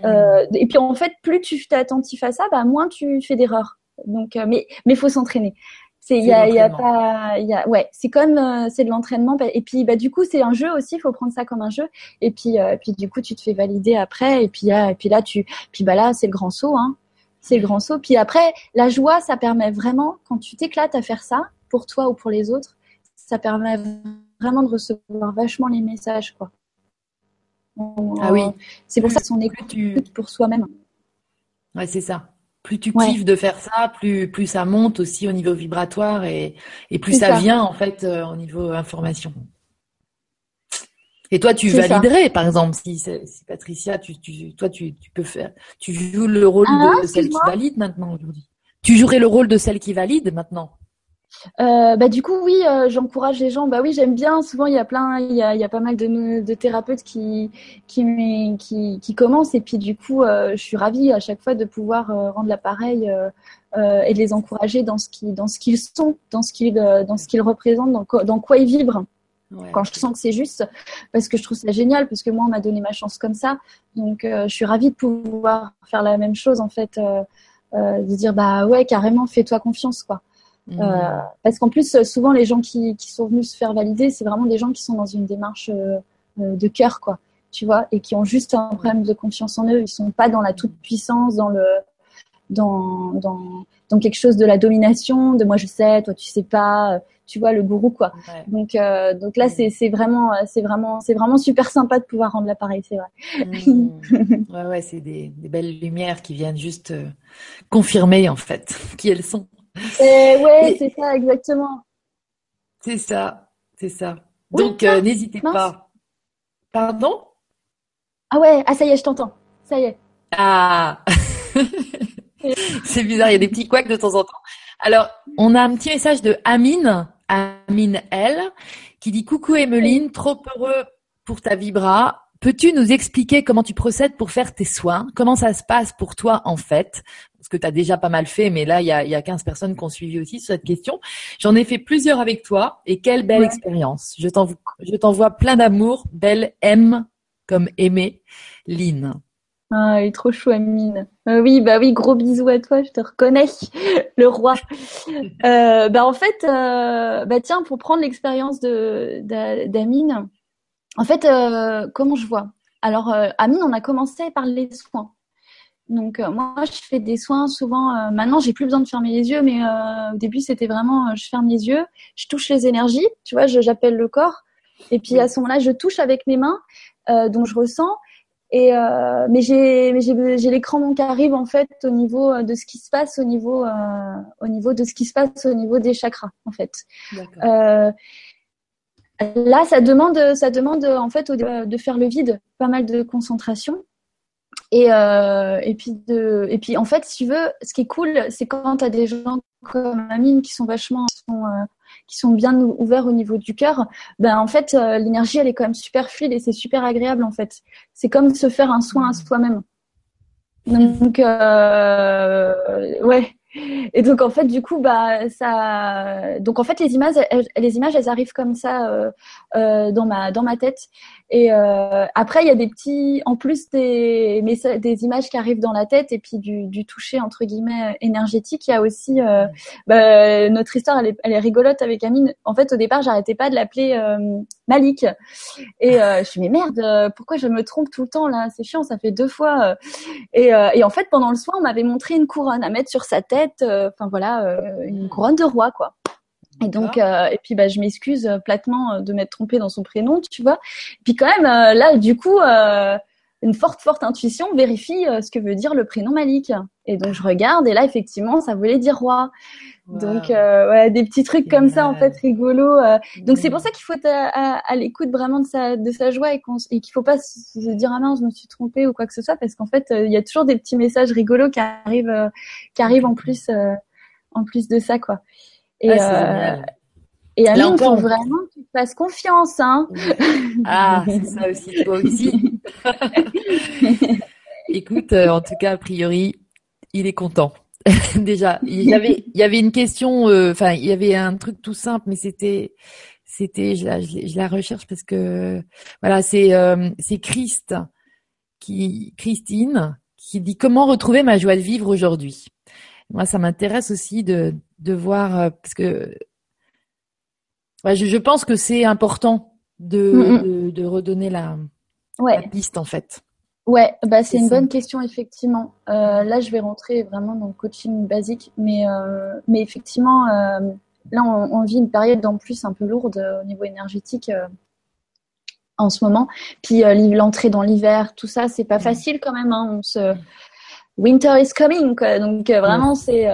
Euh, et puis en fait plus tu t'es attentif à ça, bah moins tu fais d'erreurs. Donc euh, mais mais faut s'entraîner. C'est il y a, y a pas il y a ouais c'est comme euh, c'est de l'entraînement. Bah, et puis bah du coup c'est un jeu aussi il faut prendre ça comme un jeu. Et puis euh, puis du coup tu te fais valider après. Et puis et puis là tu puis bah là c'est le grand saut hein. C'est le grand saut. Puis après la joie ça permet vraiment quand tu t'éclates à faire ça pour toi ou pour les autres ça permet vraiment de recevoir vachement les messages quoi. Ah oui. C'est pour ça qu'on écoute pour soi-même. Ouais, c'est ça. Plus tu kiffes de faire ça, plus plus ça monte aussi au niveau vibratoire et, et plus ça, vient en fait euh, au niveau information. Et toi, tu validerais, par exemple, si, si Patricia, tu, tu, toi, tu, tu peux faire, tu joues le rôle de, ah, celle qui valide maintenant aujourd'hui. Tu jouerais le rôle de celle qui valide maintenant. Euh, bah du coup oui, euh, j'encourage les gens. Bah oui, j'aime bien. Souvent il y a plein, il y a, il y a pas mal de, de thérapeutes qui qui, qui qui commencent et puis du coup euh, je suis ravie à chaque fois de pouvoir rendre l'appareil et de les encourager dans ce qui dans ce qu'ils sont, dans ce qu'ils dans ce qu'ils représentent, dans, dans quoi ils vibrent quand je sens que c'est juste, parce que je trouve ça génial, parce que moi, on m'a donné ma chance comme ça. Donc, je suis ravie de pouvoir faire la même chose, en fait, de dire, bah ouais, carrément, fais-toi confiance, quoi. Mmh. parce qu'en plus, souvent, les gens qui, qui, sont venus se faire valider, c'est vraiment des gens qui sont dans une démarche de cœur, quoi. Tu vois, et qui ont juste un problème de confiance en eux. Ils sont pas dans la toute puissance, dans le, dans, dans, dans quelque chose de la domination, de moi je sais, toi tu sais pas, tu vois le gourou quoi. Donc euh, donc là c'est c'est vraiment c'est vraiment c'est vraiment super sympa de pouvoir rendre l'appareil, c'est vrai. Mmh. ouais ouais, c'est des, des, belles lumières qui viennent juste euh, confirmer en fait qui elles sont. Ouais, c'est ça exactement. C'est ça, c'est ça. Donc euh, n'hésitez pas. Pardon? Ah ouais, ah ça y est, je t'entends. Ça y est. Ah C'est bizarre, il y a des petits couacs de temps en temps. Alors, on a un petit message de Amine, Amine L, qui dit coucou Emeline, trop heureux pour ta vibra. Peux-tu nous expliquer comment tu procèdes pour faire tes soins? Comment ça se passe pour toi en fait? Parce que tu as déjà pas mal fait, mais là, il y a, y a 15 personnes qui ont suivi aussi sur cette question. J'en ai fait plusieurs avec toi et quelle belle expérience. Je t'envoie plein d'amour. Belle M comme aimer, Lynn. Ah, il est trop chou, Amine. Euh, oui, bah oui, gros bisous à toi, je te reconnais, le roi. Euh, bah en fait, euh, bah tiens, pour prendre l'expérience de d'Amine, en fait, euh, comment je vois? Alors, euh, Amine, on a commencé par les soins. Donc moi, je fais des soins souvent. maintenant, j'ai plus besoin de fermer les yeux, mais au début, c'était vraiment, je ferme les yeux, je touche les énergies, tu vois, j'appelle le corps, et puis à ce moment-là, je touche avec mes mains, donc je ressens. Et euh, mais j'ai j'ai l'écran qui arrive en fait au niveau euh, de ce qui se passe au niveau euh, au niveau de ce qui se passe au niveau des chakras en fait. Euh, là, ça demande ça demande en fait de faire le vide, pas mal de concentration. Et, euh, et puis de et puis en fait si tu veux ce qui est cool c'est quand tu as des gens comme Amine qui sont vachement euh, qui sont bien ouverts au niveau du cœur, ben en fait euh, l'énergie elle est quand même super fluide et c'est super agréable en fait. C'est comme se faire un soin à soi-même. Donc euh, ouais, et donc en fait du coup bah ça donc en fait les images les images elles arrivent comme ça euh, euh, dans ma dans ma tête et euh, après il y a des petits en plus des des images qui arrivent dans la tête et puis du, du toucher entre guillemets énergétique il y a aussi euh, bah, notre histoire elle est, elle est rigolote avec Amine. En fait au départ j'arrêtais pas de l'appeler euh, Malik. Et je suis mais merde pourquoi je me trompe tout le temps là? C'est chiant ça fait deux fois et, et en fait pendant le soin on m'avait montré une couronne à mettre sur sa tête euh, enfin voilà, euh, une couronne de roi quoi. Et donc, euh, et puis bah, je m'excuse platement de m'être trompée dans son prénom, tu vois. Et puis quand même, là, du coup, une forte, forte intuition vérifie ce que veut dire le prénom Malik. Et donc je regarde, et là, effectivement, ça voulait dire roi. Donc, ouais, des petits trucs comme ça, en fait, rigolo. Donc c'est pour ça qu'il faut être à, l'écoute vraiment de sa, de sa joie et, et qu'il faut pas se dire ah non, je me suis trompée ou quoi que ce soit, parce qu'en fait, il y a toujours des petits messages rigolos qui arrivent, qui arrivent en plus, en plus de ça, quoi. Et, ah, euh, et Aline, il faut vraiment que tu te fasses confiance, hein. Ah, c'est ça aussi, toi aussi. Écoute, euh, en tout cas, a priori, il est content. Déjà, il y avait, il y avait une question, euh, enfin, il y avait un truc tout simple, mais c'était, c'était, je la, je la recherche parce que, voilà, c'est, euh, c'est Christ qui, Christine, qui dit comment retrouver ma joie de vivre aujourd'hui? Moi, ça m'intéresse aussi de, de voir, parce que, ouais, je, je pense que c'est important de, mm, mm. de, de, redonner la, ouais. la piste en fait. Ouais, bah c'est une bonne question effectivement. Euh, là, je vais rentrer vraiment dans le coaching basique, mais euh, mais effectivement, euh, là, on, on, vit une période en plus un peu lourde au niveau énergétique. en ce moment. Puis l'entrée dans l'hiver, tout ça, c'est pas facile quand même. Hein. On se... Winter is coming, quoi. Donc vraiment, c'est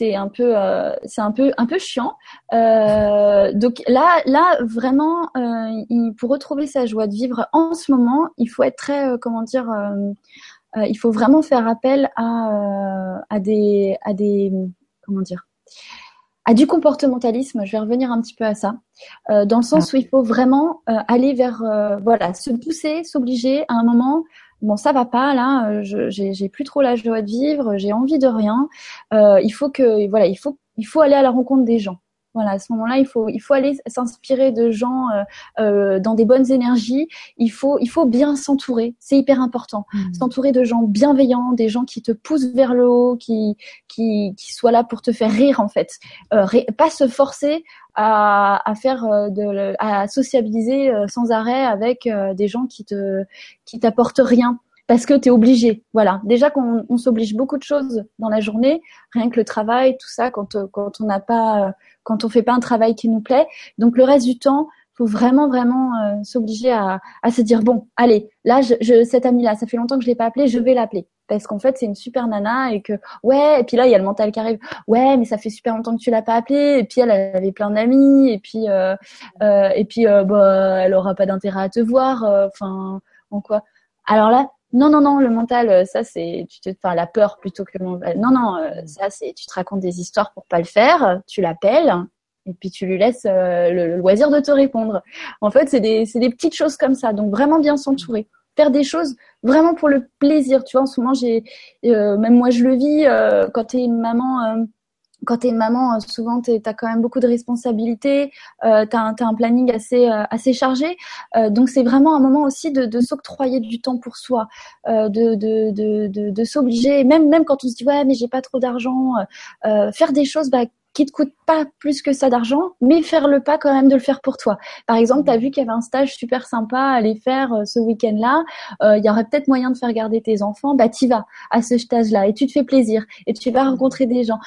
c'est un peu euh, c'est un peu un peu chiant. Euh, donc là là vraiment euh, il, pour retrouver sa joie de vivre en ce moment il faut être très comment dire il faut vraiment faire appel à à des à des comment dire à du comportementalisme, je vais revenir un petit peu à ça, dans le sens où il faut vraiment aller vers, voilà, se pousser, s'obliger à un moment bon ça va pas là, euh, j'ai plus trop la joie de vivre, j'ai envie de rien. Euh, il faut que voilà, il faut il faut aller à la rencontre des gens. Voilà, à ce moment-là, il faut il faut aller s'inspirer de gens euh, euh, dans des bonnes énergies. Il faut il faut bien s'entourer, c'est hyper important. Mmh. S'entourer de gens bienveillants, des gens qui te poussent vers le haut, qui qui qui soient là pour te faire rire en fait. Euh, pas se forcer à, à faire de à sociabiliser sans arrêt avec des gens qui te qui t'apportent rien parce que tu es obligé. Voilà. Déjà qu'on on, s'oblige beaucoup de choses dans la journée, rien que le travail, tout ça, quand, quand on n'a pas, quand on fait pas un travail qui nous plaît. Donc le reste du temps, faut vraiment vraiment euh, s'obliger à, à se dire bon, allez, là, je, je cette amie-là, ça fait longtemps que je l'ai pas appelée, je vais l'appeler parce qu'en fait c'est une super nana et que ouais et puis là il y a le mental qui arrive ouais mais ça fait super longtemps que tu l'as pas appelée et puis elle, elle avait plein d'amis et puis euh, euh, et puis euh, bah elle aura pas d'intérêt à te voir euh, enfin en quoi alors là non, non, non, le mental, euh, ça c'est, tu te, enfin la peur plutôt que le mental. Non, non, euh, ça c'est, tu te racontes des histoires pour pas le faire, tu l'appelles et puis tu lui laisses euh, le, loisir de te répondre. En fait, c'est des, c'est des petites choses comme ça, donc vraiment bien s'entourer, faire des choses vraiment pour le plaisir. Tu vois, en ce moment j'ai, même moi je le vis quand t'es une maman quand tu es une maman, euh, souvent tu as quand même beaucoup de responsabilités, euh, tu as, un planning assez, euh, assez chargé. Euh, donc c'est vraiment un moment aussi de, de s'octroyer du temps pour soi, euh, de, de, de, de, s'obliger, même, même quand on se dit ouais mais j'ai pas trop d'argent, faire des choses bah, qui te coûtent pas plus que ça d'argent, mais faire le pas quand même de le faire pour toi. Par exemple, tu as vu qu'il y avait un stage super sympa à aller faire ce week-end-là, il y aurait peut-être moyen de faire garder tes enfants, bah t'y vas à ce stage-là et tu te fais plaisir et tu vas rencontrer des gens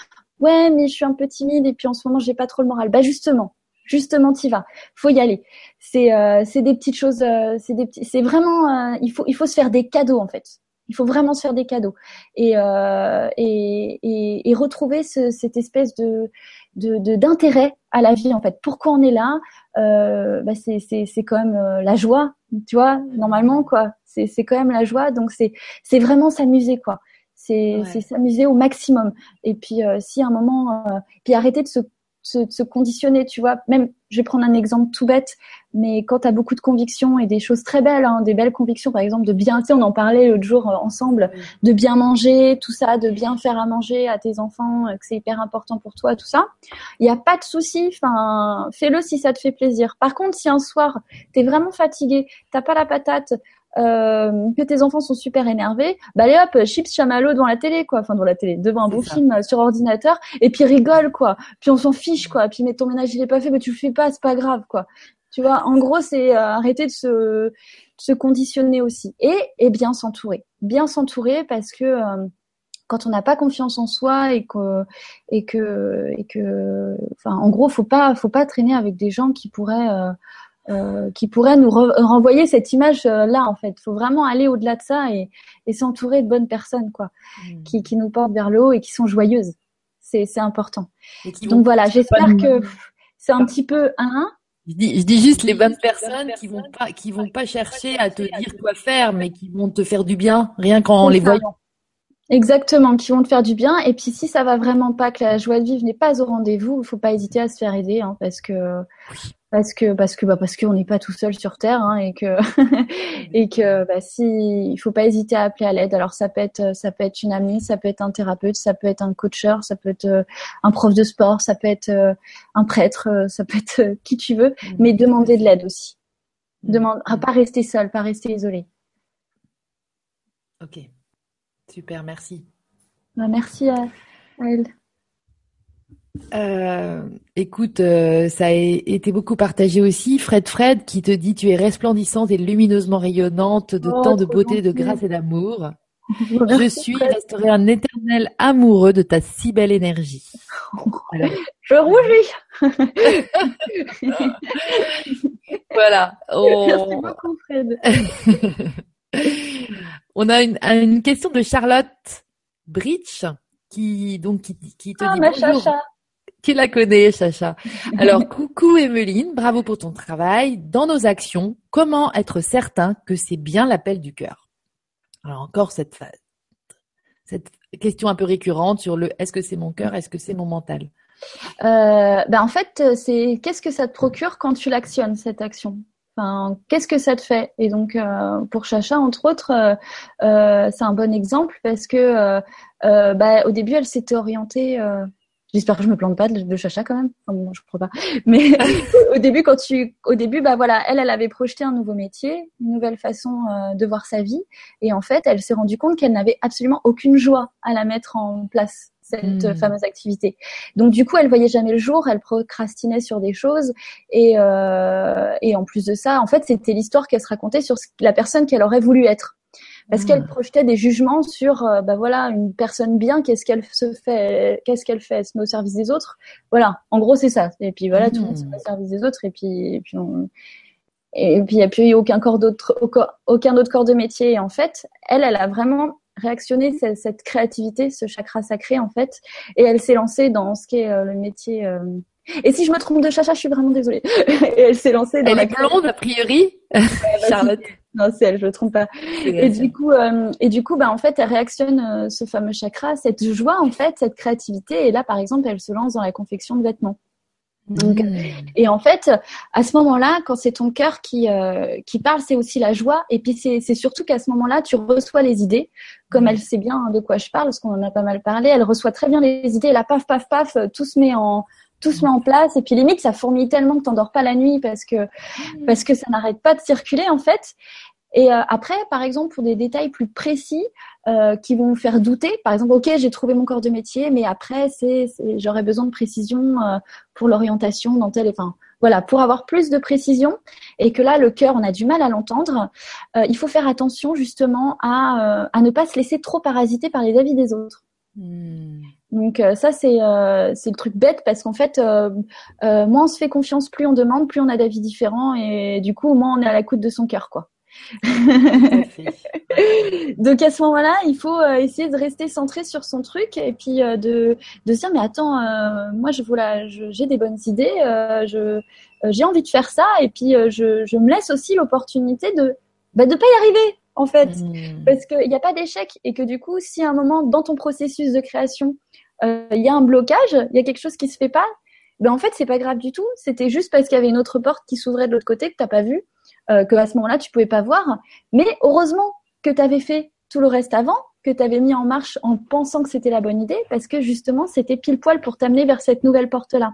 ouais mais je suis un peu timide et puis en ce moment j'ai pas trop le moral. Bah justement, justement t'y vas. Faut y aller. C'est euh, c'est des petites choses. Euh, c'est des petits. C'est vraiment. Euh, il faut il faut se faire des cadeaux en fait. Il faut vraiment se faire des cadeaux et euh, et, et, et, retrouver ce, cette espèce de de d'intérêt à la vie en fait. Pourquoi on est là bah c'est c'est c'est quand même la joie, tu vois. Normalement quoi. C'est c'est quand même la joie. Donc c'est c'est vraiment s'amuser quoi c'est s'amuser au maximum. Et puis euh, si à un moment, euh, puis arrêter de se, se, conditionner, tu vois. Même, je vais prendre un exemple tout bête, mais quand tu as beaucoup de convictions et des choses très belles, hein, des belles convictions, par exemple de bien, tu sais, on en parlait l'autre jour euh, ensemble, de bien manger, tout ça, de bien faire à manger à tes enfants, que c'est hyper important pour toi, tout ça. Il n'y a pas de souci. Enfin, fais-le si ça te fait plaisir. Par contre, si un soir t'es vraiment fatigué, t'as pas la patate, euh, que tes enfants sont super énervés, bah allez hop, chips chamallow devant la télé, quoi, enfin devant la télé, devant un beau film euh, sur ordinateur, et puis rigole, quoi. Puis on s'en fiche, quoi. Puis mais ton ménage il est pas fait, mais tu le fais pas, c'est pas grave, quoi. Tu vois, en gros, c'est euh, arrêter de se, se conditionner aussi et, et bien s'entourer, bien s'entourer parce que euh, quand on n'a pas confiance en soi et que et que et que, enfin, en gros, faut pas faut pas traîner avec des gens qui pourraient euh, qui pourrait nous renvoyer cette image euh, là en fait. Il faut vraiment aller au-delà de ça et, et s'entourer de bonnes personnes quoi, mmh. qui, qui, nous portent vers le haut et qui sont joyeuses. C'est, important. Donc voilà, j'espère que c'est un petit peu un. Je dis, je dis juste les bonnes personnes qui vont pas qui vont pas chercher à te dire quoi faire, mais qui vont te faire du bien rien qu'en les voyant. Exactement, qui vont te faire du bien. Et puis si ça va vraiment pas, que la joie de vivre n'est pas au rendez-vous, il faut pas hésiter à se faire aider, hein, parce que parce que parce que bah parce qu'on n'est pas tout seul sur terre hein, et que et que bah si il faut pas hésiter à appeler à l'aide. Alors ça peut être ça peut être une amie ça peut être un thérapeute ça peut être un coacheur ça peut être euh, un prof de sport ça peut être euh, un prêtre euh, ça peut être qui tu veux mmh. mais demander de l'aide aussi. Mmh. demande à pas rester seul pas rester isolé. Ok. Super merci. Bah, merci à elle euh, écoute, euh, ça a été beaucoup partagé aussi. Fred Fred qui te dit tu es resplendissante et lumineusement rayonnante de oh, tant de beauté, de grâce et d'amour. je suis et resterai un éternel amoureux de ta si belle énergie. Je rougis. voilà. Merci beaucoup, Fred. On a une, une, question de Charlotte Bridge qui donc qui, qui te ah, dit ma bonjour. Chacha. Qui la connaît, Chacha. Alors, coucou Emeline, bravo pour ton travail. Dans nos actions, comment être certain que c'est bien l'appel du cœur? Alors encore cette cette question un peu récurrente sur le est-ce que c'est mon cœur, est-ce que c'est mon mental? Euh, ben en fait, c'est qu'est-ce que ça te procure quand tu l'actionnes cette action? Enfin, qu'est-ce que ça te fait? Et donc, euh, pour Chacha, entre autres, euh, euh c'est un bon exemple parce que bah, au début, elle s'était orientée. J'espère que je me plante pas de, de Chacha quand même. Enfin, bon, je crois pas. Mais au début, quand tu, au début, bah voilà, elle, elle avait projeté un nouveau métier, une nouvelle façon de voir sa vie, et en fait, elle s'est rendue compte qu'elle n'avait absolument aucune joie à la mettre en place cette mmh. fameuse activité. Donc du coup, elle voyait jamais le jour, elle procrastinait sur des choses et euh, et en plus de ça, en fait, c'était l'histoire qu'elle se racontait sur la personne qu'elle aurait voulu être. Parce mmh. qu'elle projetait des jugements sur, euh, bah voilà, une personne bien, qu'est-ce qu'elle se fait, qu'est-ce qu'elle fait, elle se met au service des autres? Voilà, en gros c'est ça. Et puis voilà, tout le monde se met au service des autres et puis et puis on, et puis il n'y a plus aucun corps d'autre, aucun autre corps de métier. Et en fait, elle, elle a vraiment réactionner cette, cette, créativité, ce chakra sacré en fait, et elle s'est lancée dans ce qui est euh, le métier. Euh... Et si je me trompe de chacha, je suis vraiment désolée. et elle s'est lancée dans elle la est blonde a priori, Charlotte. Non, c'est elle, je me trompe pas. Et du coup, euh, et du coup, bah en fait, elle réactionne euh, ce fameux chakra, cette joie en fait, cette créativité. Et là, par exemple, elle se lance dans la confection de vêtements. Donc, mmh. Et en fait, à ce moment-là, quand c'est ton cœur qui, euh, qui parle, c'est aussi la joie. Et puis c'est surtout qu'à ce moment-là, tu reçois les idées, comme mmh. elle sait bien de quoi je parle, parce qu'on en a pas mal parlé. Elle reçoit très bien les idées. Et là, paf, paf, paf, tout se met en tout se met en place. Et puis limite, ça fourmille tellement que t'endors pas la nuit parce que mmh. parce que ça n'arrête pas de circuler en fait. Et euh, après, par exemple, pour des détails plus précis euh, qui vont vous faire douter, par exemple, ok, j'ai trouvé mon corps de métier, mais après, c'est, j'aurais besoin de précision euh, pour l'orientation dans tel, enfin, voilà, pour avoir plus de précision et que là, le cœur, on a du mal à l'entendre. Il faut faire attention justement à, à ne pas se laisser trop parasiter par les avis des autres. Hmm. Donc ça c'est c'est le truc bête parce qu'en fait moins on se fait confiance, plus on demande, plus on a d'avis différents et du coup moins on est à la coute de son cœur quoi. Donc à ce moment-là, il faut euh, essayer de rester centré sur son truc et puis euh, de, de se dire mais attends, euh, moi je voilà, j'ai des bonnes idées, je j'ai envie de faire ça et puis je, je me laisse aussi l'opportunité de bah, de pas y arriver en fait mmh. parce qu'il n'y a pas d'échec et que du coup si à un moment dans ton processus de création il y a un blocage, il y a quelque chose qui se fait pas, ben en fait c'est pas grave du tout, c'était juste parce qu'il y avait une autre porte qui s'ouvrait de l'autre côté que t'as pas vu euh, que à ce moment-là tu pouvais pas voir. Mais heureusement que tu avais fait tout le reste avant, que tu avais mis en marche en pensant que c'était la bonne idée, parce que justement c'était pile poil pour t'amener vers cette nouvelle porte-là.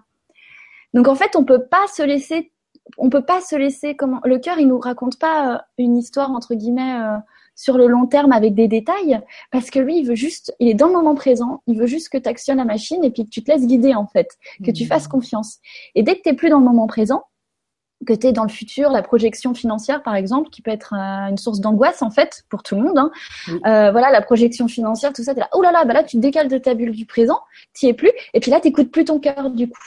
Donc en fait, on peut pas se laisser, on peut pas se laisser comment le cœur, il nous raconte pas euh, une histoire entre guillemets euh, sur le long terme avec des détails, parce que lui, il veut juste, il est dans le moment présent, il veut juste que tu actionnes la machine et puis que tu te laisses guider en fait, que tu mmh. fasses confiance. Et dès que tu plus dans le moment présent, que tu es dans le futur, la projection financière par exemple, qui peut être euh, une source d'angoisse en fait pour tout le monde. Hein. Euh, voilà, la projection financière, tout ça, t'es là, oh là là, bah là tu te décales de ta bulle du présent, t'y es plus, et puis là t'écoutes plus ton cœur du coup.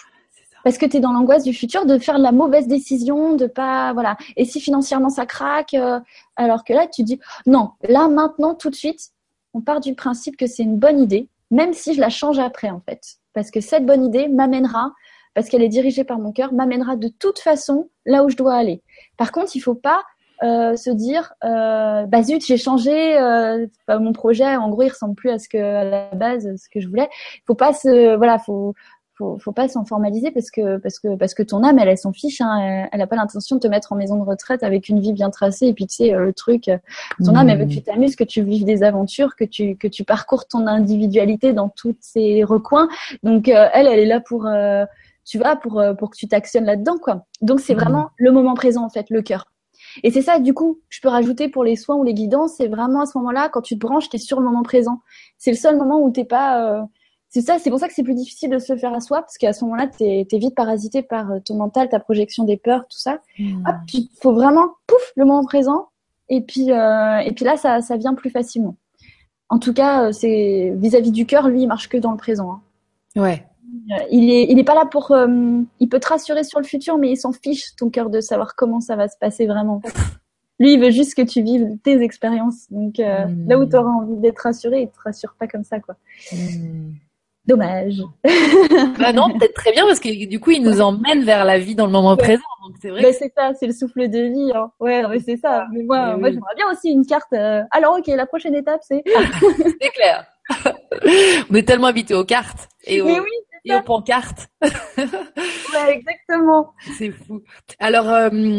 Parce que tu es dans l'angoisse du futur de faire la mauvaise décision, de pas voilà. Et si financièrement ça craque, euh, alors que là tu dis non, là maintenant tout de suite, on part du principe que c'est une bonne idée, même si je la change après en fait, parce que cette bonne idée m'amènera parce qu'elle est dirigée par mon cœur, m'amènera de toute façon là où je dois aller. Par contre, il faut pas euh, se dire euh, bah zut j'ai changé euh, mon projet en gros il ressemble plus à ce que à la base ce que je voulais faut pas se voilà faut faut, faut pas s'en formaliser parce que parce que parce que ton âme elle, elle s'en fiche hein, elle, a pas l'intention de te mettre en maison de retraite avec une vie bien tracée et puis tu sais euh, le truc ton âme elle veut que tu t'amuses que tu vives des aventures que tu que tu parcours ton individualité dans tous ces recoins donc euh, elle elle est là pour euh, tu vois, pour, euh, pour que tu t'actionnes là-dedans, quoi. Donc, c'est mmh. vraiment le moment présent, en fait, le cœur. Et c'est ça, du coup, je peux rajouter pour les soins ou les guidances, c'est vraiment à ce moment-là, quand tu te branches, tu es sur le moment présent. C'est le seul moment où t'es pas... Euh... C'est ça, c'est pour ça que c'est plus difficile de se le faire à soi, parce qu'à ce moment-là, tu es, vite parasité par euh, ton mental, ta projection des peurs, tout ça. Mmh. Hop, il faut vraiment, pouf, le moment présent, et puis, euh, et puis là, ça, ça vient plus facilement. En tout cas, c'est vis-à-vis du cœur, lui, il marche que dans le présent. Hein. Ouais. Il est, il est pas là pour. il peut te rassurer sur le futur, mais il s'en fiche ton cœur de savoir comment ça va se passer vraiment. Lui, il veut juste que tu vives tes expériences. Donc hmm. là où tu auras envie d'être rassuré, il te rassure pas comme ça, quoi. Hmm. Dommage. bah non, peut-être très bien parce que du coup, il nous emmène vers la vie dans le moment présent. Donc c'est vrai. Bah, c'est ça, c'est le souffle de vie. Hein. Ouais, c'est ça. Mais moi, moi, j'aimerais bien aussi une carte. Euh, alors, ok, la prochaine étape, c'est. c'est clair. On est tellement habitué aux cartes et aux, oui, et aux pancartes. ouais, exactement. C'est fou. Alors, euh,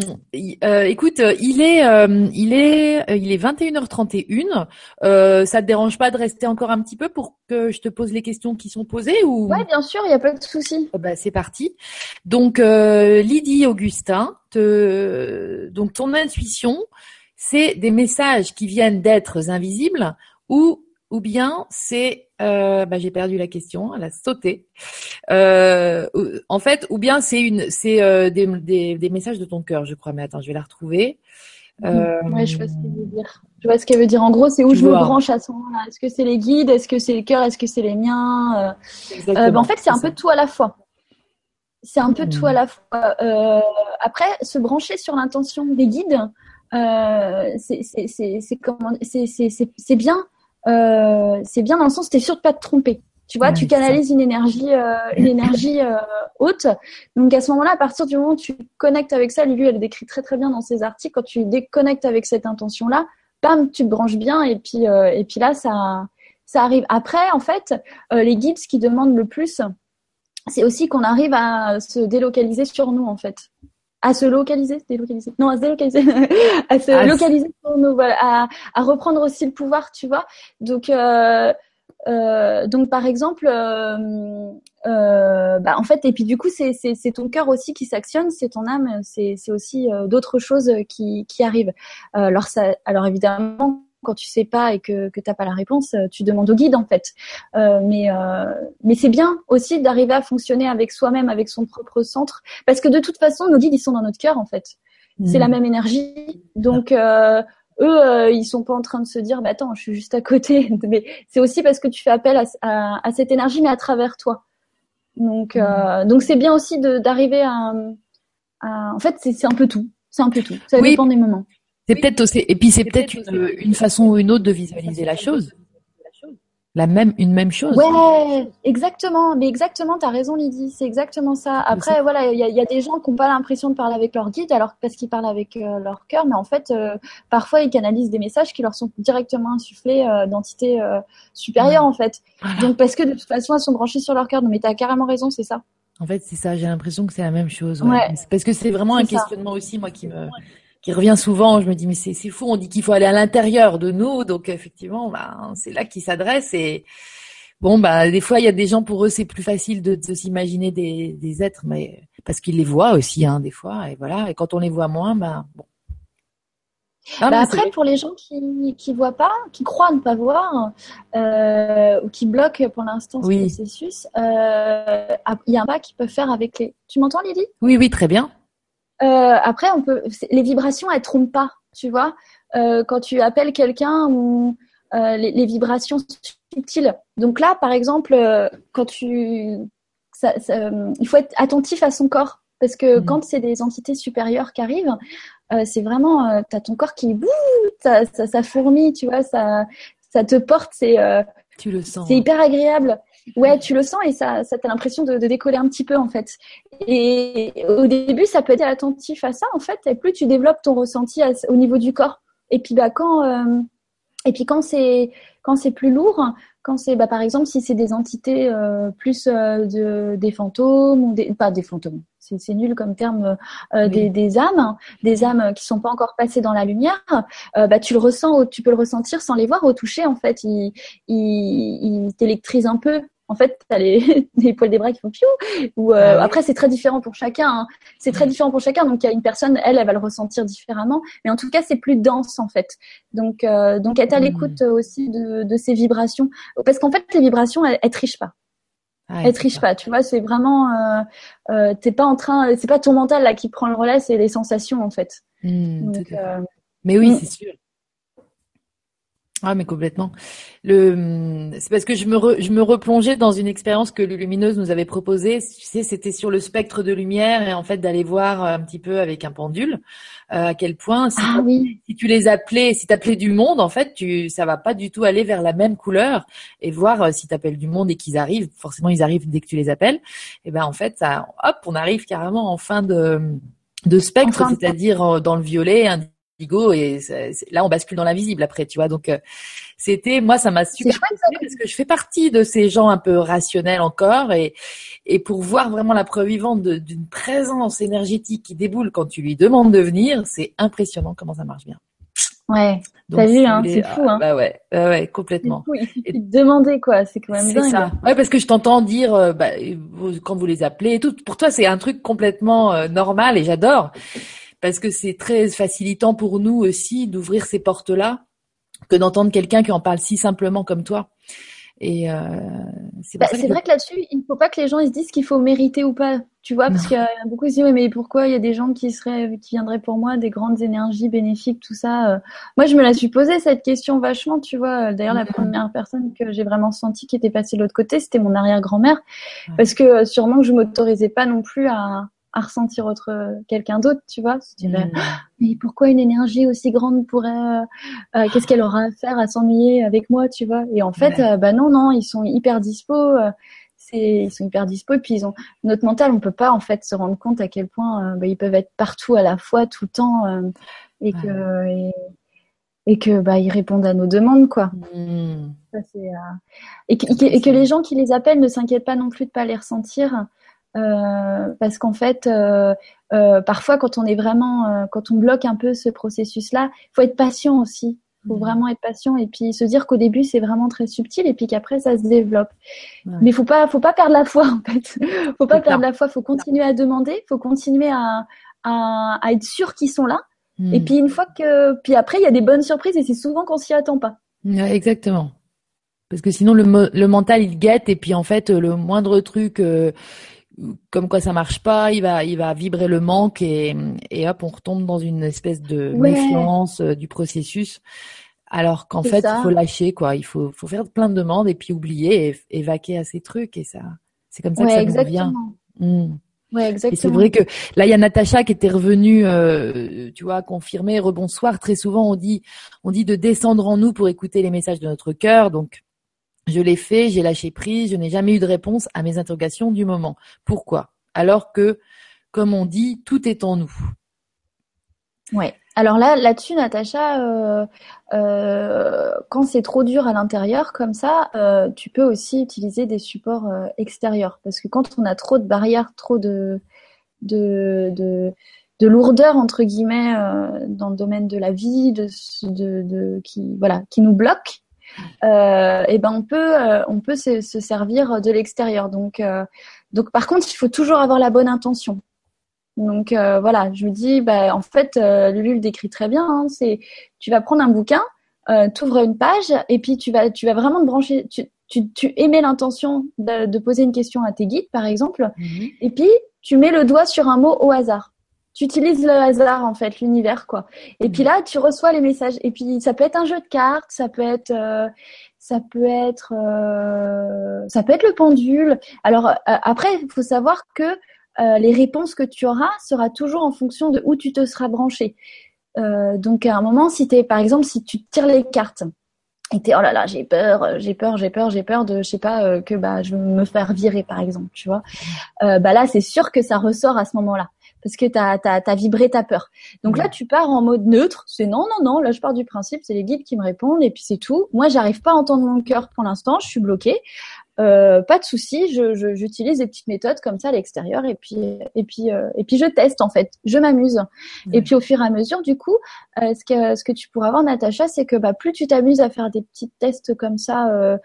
euh, écoute, il est, euh, il est, il est 21h31. Euh, ça te dérange pas de rester encore un petit peu pour que je te pose les questions qui sont posées ou? Ouais, bien sûr, il y a pas de souci. Bah, c'est parti. Donc, Lydie Augustin, te, donc ton intuition, c'est des messages qui viennent d'êtres invisibles ou ou bien c'est euh, bah, j'ai perdu la question, elle a sauté. Euh, en fait, ou bien c'est une, c'est euh, des, des, des, messages de ton cœur, je crois. Mais attends, je vais la retrouver. Ouais, je vois ce qu'elle veut dire. Je vois ce qu'elle veut dire. En gros, c'est où je me branche à ce moment-là. Est-ce que c'est les guides? Est-ce que c'est le cœur? Est-ce que c'est les miens? Bah, En fait, c'est un peu tout à la fois. C'est un peu tout à la fois. après, se brancher sur l'intention des guides, C'est bien euh, c'est bien dans le sens, t'es sûr de pas te tromper. Tu vois, tu canalises une énergie, euh, une énergie euh, haute. Donc à ce moment-là, à partir du moment où tu connectes avec ça, lui, elle décrit très très bien dans ses articles. Quand tu déconnectes avec cette intention-là, bam, tu te branches bien et puis et puis là, ça ça arrive. Après, en fait, les guides, ce qui demandent le plus, c'est aussi qu'on arrive à se délocaliser sur nous, en fait à se localiser, délocaliser, non, à se délocaliser, à se ah, localiser pour nous, voilà, à, à, reprendre aussi le pouvoir, tu vois. Donc, euh, euh, donc par exemple, euh, euh bah, en fait, et puis du coup, c'est c'est ton cœur aussi qui s'actionne, c'est ton âme, c'est c'est aussi euh, d'autres choses qui qui arrivent. alors ça, alors évidemment quand tu sais pas et que que t'as pas la réponse, euh, tu demandes au guide en fait. Euh, mais euh, mais c'est bien aussi d'arriver à fonctionner avec soi-même, avec son propre centre, parce que de toute façon, nos guides ils sont dans notre cœur en fait. C'est la mm. même énergie, donc eux, euh, ils sont pas en train de se dire, bah attends, je suis juste à côté. Mais c'est aussi parce que tu fais appel à, à, cette énergie, mais à travers toi. Donc, euh, donc c'est bien aussi d'arriver à, à, en fait, c'est un peu tout. C'est un peu tout. Ça dépend des moments. C'est peut-être aussi, et puis c'est peut-être une, une, façon ou une autre de visualiser la chose. La même, une même chose. Ouais, exactement. Mais exactement, t'as raison, Lydie. C'est exactement ça. Après, voilà, il y a, y a, des gens qui n'ont pas l'impression de parler avec leur guide, alors parce qu'ils parlent avec euh, leur cœur, mais en fait, euh, parfois ils canalisent des messages qui leur sont directement insufflés euh, d'entités supérieures, en fait. Donc parce que de toute façon, elles sont branchées sur leur cœur. Non, mais t'as carrément raison, c'est ça. En fait, c'est ça. J'ai l'impression que c'est la même chose. Ouais. Parce que c'est vraiment un questionnement aussi, moi, qui me qui revient souvent. Je me dis mais c'est c'est fou. On dit qu'il faut aller à l'intérieur de nous, donc effectivement, bah, c'est là qu'ils s'adressent et bon bah des fois il y a des gens pour eux c'est plus facile de, de s'imaginer des, des êtres, mais parce qu'ils les voient aussi hein des fois et voilà. Et quand on les voit moins, bah bon. Ah, bah après, pour les gens qui qui voient pas, qui croient ne pas voir euh, ou qui bloquent pour l'instant ce processus, euh, il y a un pas qu'ils peuvent faire avec les. Tu m'entends, Lydie Oui, oui, très bien. Euh, après, on peut, les vibrations, elles trompent pas, tu vois. Euh, quand tu appelles quelqu'un ou euh, les, les, vibrations subtiles. Donc là, par exemple, quand tu, ça, ça, il faut être attentif à son corps parce que mmh. quand c'est des entités supérieures qui arrivent, c'est vraiment, euh, t'as ton corps qui, bouh, ça, ça, ça, fourmille, tu vois, ça, ça te porte, c'est, tu le sens. C'est hyper agréable. Ouais, tu le sens et ça, ça t'a l'impression de, de, décoller un petit peu en fait. Et au début, ça peut être attentif à ça en fait. Et plus tu développes ton ressenti au niveau du corps. Et puis bah quand euh, et puis quand c'est quand c'est plus lourd, quand c'est bah par exemple si c'est des entités euh, plus euh, de des fantômes ou des pas des fantômes. C'est nul comme terme euh, des, des âmes, des âmes qui sont pas encore passées dans la lumière. Euh, bah tu le ressens, tu peux le ressentir sans les voir au toucher en fait. Ils il, il t'électrisent un peu en fait, tu as les, les, poils des bras qui font piou. Ou euh, ah après, c'est très différent pour chacun. Hein. C'est très différent pour chacun. Donc, il y a une personne, elle, elle va le ressentir différemment. Mais en tout cas, c'est plus dense en fait. Donc, euh, donc être à hmm. l'écoute aussi de, de ces vibrations, parce qu'en fait, les vibrations, elles, elles trichent pas. Ah, elles trichent pas. Tu vois, c'est vraiment, euh, euh, t'es pas en train, c'est pas ton mental là qui prend le relais, c'est les sensations en fait. Hmm, donc, euh, mais oui, hmm. c'est sûr. Ah mais complètement. Le c'est parce que je me je me replongeais dans une expérience que Lumineuse nous avait proposée. Tu sais, c'était sur le spectre de lumière et en fait d'aller voir un petit peu avec un pendule euh, à quel point si, ah, oui. si tu les appelais, si t'appelais du monde, en fait, tu ça va pas du tout aller vers la même couleur et voir euh, si t'appelles du monde et qu'ils arrivent. Forcément, ils arrivent dès que tu les appelles. Et ben en fait, ça, hop, on arrive carrément en fin de de spectre, c'est-à-dire euh, dans le violet, et là on bascule dans l'invisible après tu vois. Donc euh, c'était moi ça m'a super parce que je fais partie de ces gens un peu rationnels encore et et pour voir vraiment la preuve vivante d'une présence énergétique qui déboule quand tu lui demandes de venir c'est impressionnant comment ça marche bien. Ouais. T'as vu hein c'est fou hein. bah ouais ouais complètement. Et demander quoi c'est quand même dingue. ça. Ouais parce que je t'entends dire euh, bah, quand vous les appelez et tout pour toi c'est un truc complètement euh, normal et j'adore parce que c'est très facilitant pour nous aussi d'ouvrir ces portes-là que d'entendre quelqu'un qui en parle si simplement comme toi. Et euh, c'est bah, vrai que là-dessus, il ne faut pas que les gens ils se disent qu'il faut mériter ou pas, tu vois, parce qu'il y a beaucoup qui se disent oui, mais pourquoi il y a des gens qui seraient, qui viendraient pour moi, des grandes énergies bénéfiques, tout ça. Euh? Moi, je me la suis posé cette question vachement, tu vois. D'ailleurs, la première personne que j'ai vraiment senti qui était passée de l'autre côté, c'était mon arrière-grand-mère, parce que euh, sûrement que je m'autorisais pas non plus à à ressentir autre quelqu'un d'autre, tu vois. Mm. Ah, mais pourquoi une énergie aussi grande pourrait, euh, euh, qu'est-ce qu'elle aura à faire à s'ennuyer avec moi, tu vois? Et en fait, euh, bah non, non, ils sont hyper dispo. c'est, ils sont hyper dispo et puis ils ont notre mental, on peut pas en fait se rendre compte à quel point bah, ils peuvent être partout à la fois, tout le temps, et que et, que bah ils répondent à nos demandes, quoi. Mm. Ça, c'est, et, que, et, que, les gens qui les appellent ne s'inquiètent pas non plus de pas les ressentir. Euh, parce qu'en fait, euh, euh, parfois, quand on est vraiment, quand on bloque un peu ce processus-là, il faut être patient aussi. Il faut mmh. vraiment être patient et puis se dire qu'au début c'est vraiment très subtil et puis qu'après ça se développe. Mais faut pas, faut pas perdre la foi en fait. faut pas perdre la foi. Faut continuer à demander. Faut continuer à, à, à être sûr qu'ils sont là. Et mmh. puis une fois que, puis après il y a des bonnes surprises et c'est souvent qu'on s'y attend pas. exactement. Parce que sinon le, le mental il guette et puis en fait le moindre truc comme quoi ça marche pas, il va, il va vibrer le manque et, et hop, on retombe dans une espèce de méfiance euh, du processus. Alors qu'en fait, il faut lâcher, quoi. Il faut, faut faire plein de demandes et puis oublier et, et vaquer à ces trucs et ça, c'est comme ça que ça exactement. vient. Hmm. Ouais, exactement. Et c'est vrai que là, il y a Natacha qui était revenue, euh, tu vois, confirmer. Rebonsoir. Très souvent, on dit, on dit de descendre en nous pour écouter les messages de notre cœur. Donc, je l'ai fait, j'ai lâché prise, je n'ai jamais eu de réponse à mes interrogations du moment. Pourquoi? Alors que, comme on dit, tout est en nous. Ouais. Alors là, là-dessus, Natacha, euh, euh, quand c'est trop dur à l'intérieur comme ça, euh, tu peux aussi utiliser des supports extérieurs, parce que quand on a trop de barrières, trop de de, de, de lourdeur entre guillemets dans le domaine de la vie, de, de, de qui voilà, qui nous bloquent, euh, et ben on peut euh, on peut se, servir de l'extérieur. Donc euh, donc par contre il faut toujours avoir la bonne intention. Donc voilà, je me dis bah en fait Lulu le décrit très bien. Hein, c'est tu vas prendre un bouquin, ouvres une page et puis tu vas tu vas vraiment te brancher. Tu, tu, tu émets l'intention de, de, poser une question à tes guides par exemple, mhm. et puis tu mets le doigt sur un mot au hasard tu utilises le hasard en fait, l'univers quoi. Et puis mm. là, tu reçois les messages. Et puis ça peut être un jeu de cartes, ça peut être, euh, ça peut être, euh, ça peut être le pendule. Alors euh, après, il faut savoir que les réponses que tu auras sera toujours en fonction de où tu te seras branché. donc à un moment, si t'es, par exemple, si tu tires les cartes et t'es oh là là, j'ai peur, j'ai peur, j'ai peur, j'ai peur de, je sais pas, que bah je vais me faire virer par exemple, tu vois. bah là, c'est sûr que ça ressort à ce moment-là parce que tu as, vibré ta peur. Donc là, tu pars en mode neutre. C'est non, non, non. Là, je pars du principe, c'est les guides qui me répondent et puis c'est tout. Moi, j'arrive pas à entendre mon cœur pour l'instant. Je suis bloquée. Euh, pas de souci, j'utilise des petites méthodes comme ça à l'extérieur et puis et puis euh, et puis je teste en fait, je m'amuse. Et puis au fur et à mesure, du coup, euh, ce que ce que tu pourras voir, Natacha, c'est que bah plus tu t'amuses à faire des petits tests comme ça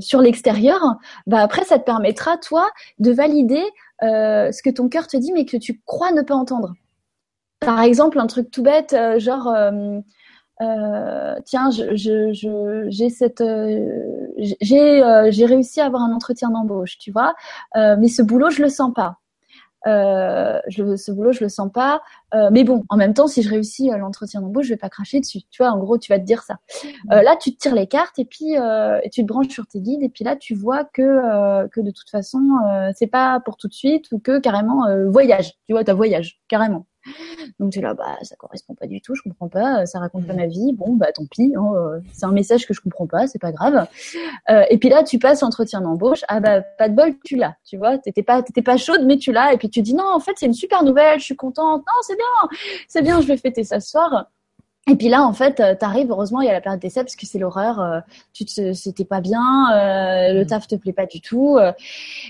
sur l'extérieur, bah après ça te permettra toi de valider ce que ton cœur te dit mais que tu crois ne pas entendre. Par exemple, un truc tout bête, genre euh, tiens, je, je, j'ai cette, euh, j'ai, euh, j'ai réussi à avoir un entretien d'embauche, tu vois, mais ce boulot, je le sens pas. euh, je, ce boulot, je le sens pas. Euh, mais bon, en même temps, si je réussis l'entretien d'embauche, je vais pas cracher dessus. Tu vois, en gros, tu vas te dire ça. là, tu te tires les cartes et puis et tu te branches sur tes guides et puis là, tu vois que que de toute façon, c'est pas pour tout de suite ou que carrément voyage. Tu vois, ta voyage carrément. Donc tu es là, bah ça correspond pas du tout, je comprends pas, ça raconte pas ma vie. Bon bah tant pis, hein, euh, c'est un message que je comprends pas, c'est pas grave. Euh, et puis là tu passes entretien d'embauche, ah bah pas de bol, tu l'as, tu vois, t'étais pas t'étais pas chaude mais tu l'as. Et puis tu dis non en fait c'est une super nouvelle, je suis contente, non c'est bien, c'est bien, je vais fêter ça ce soir. Et puis là, en fait, euh, t'arrives. Heureusement, il y a la période d'essai parce que c'est l'horreur. Euh, tu te, c'était pas bien, euh, le mm. taf te plaît pas du tout.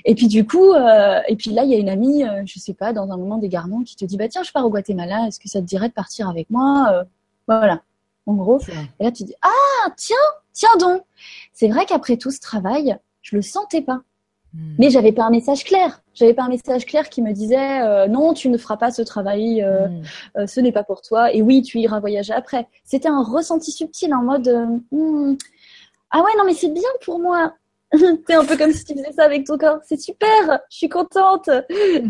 et puis du coup, et puis là, il y a une amie, je sais pas, dans un moment d'égarement, qui te dit bah tiens, je pars au Guatemala. Est-ce que ça te dirait de partir avec moi Voilà, en gros. Et là, tu dis ah tiens, tiens donc. C'est vrai qu'après tout ce travail, je le sentais pas. Hmm. Mais j'avais pas un message clair. J'avais pas un message clair qui me disait euh, non, tu ne feras pas ce travail, euh, hmm. euh, ce n'est pas pour toi. Et oui, tu iras voyager après. C'était un ressenti subtil en mode hmm, ah ouais non mais c'est bien pour moi. c'est un peu comme si tu faisais ça avec ton corps. C'est super, je suis contente.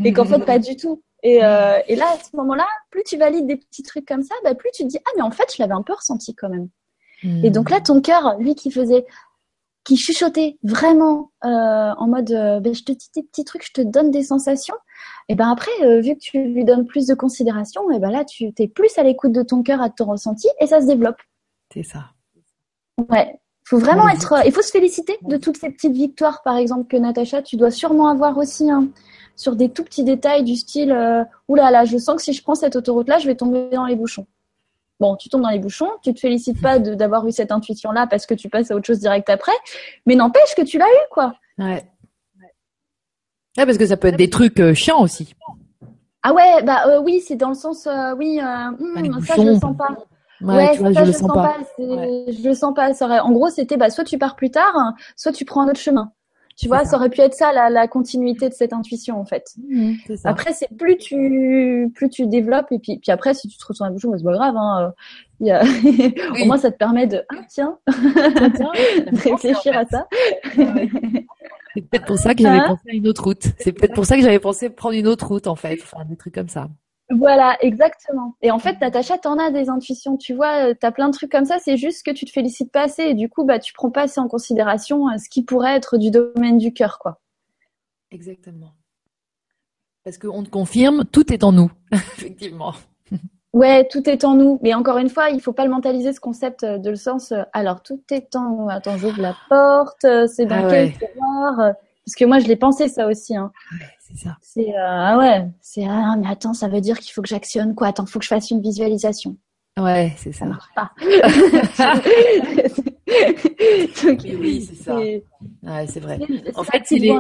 Et qu'en fait pas du tout. Et, et là à ce moment-là, plus tu valides des petits trucs comme ça, bah, plus tu te dis ah mais en fait je l'avais un peu ressenti quand même. Et donc là ton cœur, lui qui faisait qui chuchotait vraiment euh, en mode euh, ben, je te dis des petits trucs, je te donne des sensations. Et ben après, euh, vu que tu lui donnes plus de considération, et ben là tu es plus à l'écoute de ton cœur, à ton ressenti, et ça se développe. C'est ça. Ouais. Faut vraiment être. Il faut se féliciter de toutes ces petites victoires, par exemple que Natacha, tu dois sûrement avoir aussi hein, sur des tout petits détails du style oulala, là là, je sens que si je prends cette autoroute-là, je vais tomber dans les bouchons. Bon, tu tombes dans les bouchons, tu te félicites pas d'avoir eu cette intuition-là parce que tu passes à autre chose direct après, mais n'empêche que tu l'as eu, quoi. Ouais. Ouais, parce que ça peut être des trucs euh, chiants aussi. Ah ouais, bah euh, oui, c'est dans le sens, euh, oui, hmm, ça je le sens pas. Ouais, tu vois, ça, je, le sens pas. Je le sens pas. En gros, c'était bah soit tu pars plus tard, soit tu prends un autre chemin. Tu vois, ça. aurait pu être ça la, la, continuité de cette intuition en fait. Mmh, après, c'est plus tu plus tu développes et puis puis après si tu te retrouves dans la bouchon, c'est pas grave. Hein, il y a... Au moins, ça te permet de ah tiens, réfléchir à ça. C'est peut-être pour ça que j'avais hein pensé à une autre route. C'est peut-être pour ça que j'avais pensé prendre une autre route en fait, enfin des trucs comme ça. Voilà, exactement. Et en fait, Natacha, t'en as des intuitions, tu vois, euh, t'as plein de trucs comme ça, c'est juste que tu te félicites pas assez et du coup, bah, tu prends pas assez en considération euh, ce qui pourrait être du domaine du cœur, quoi. Exactement. Parce qu'on te confirme, tout est en nous, effectivement. Ouais, tout est en nous. Mais encore une fois, il faut pas le mentaliser ce concept euh, de le sens. Alors, tout est en nous. Attends, j'ouvre la porte. C'est dans ah quel tiroir Parce que moi, je l'ai pensé ça aussi. Hein c'est ça. C'est euh, ah ouais, c'est ah mais attends, ça veut dire qu'il faut que j'actionne quoi? Attends, faut que je fasse une visualisation. Ouais, c'est ça. Ça marche pas. oui, c'est ça. Ouais, c'est vrai. En fait, c'est les,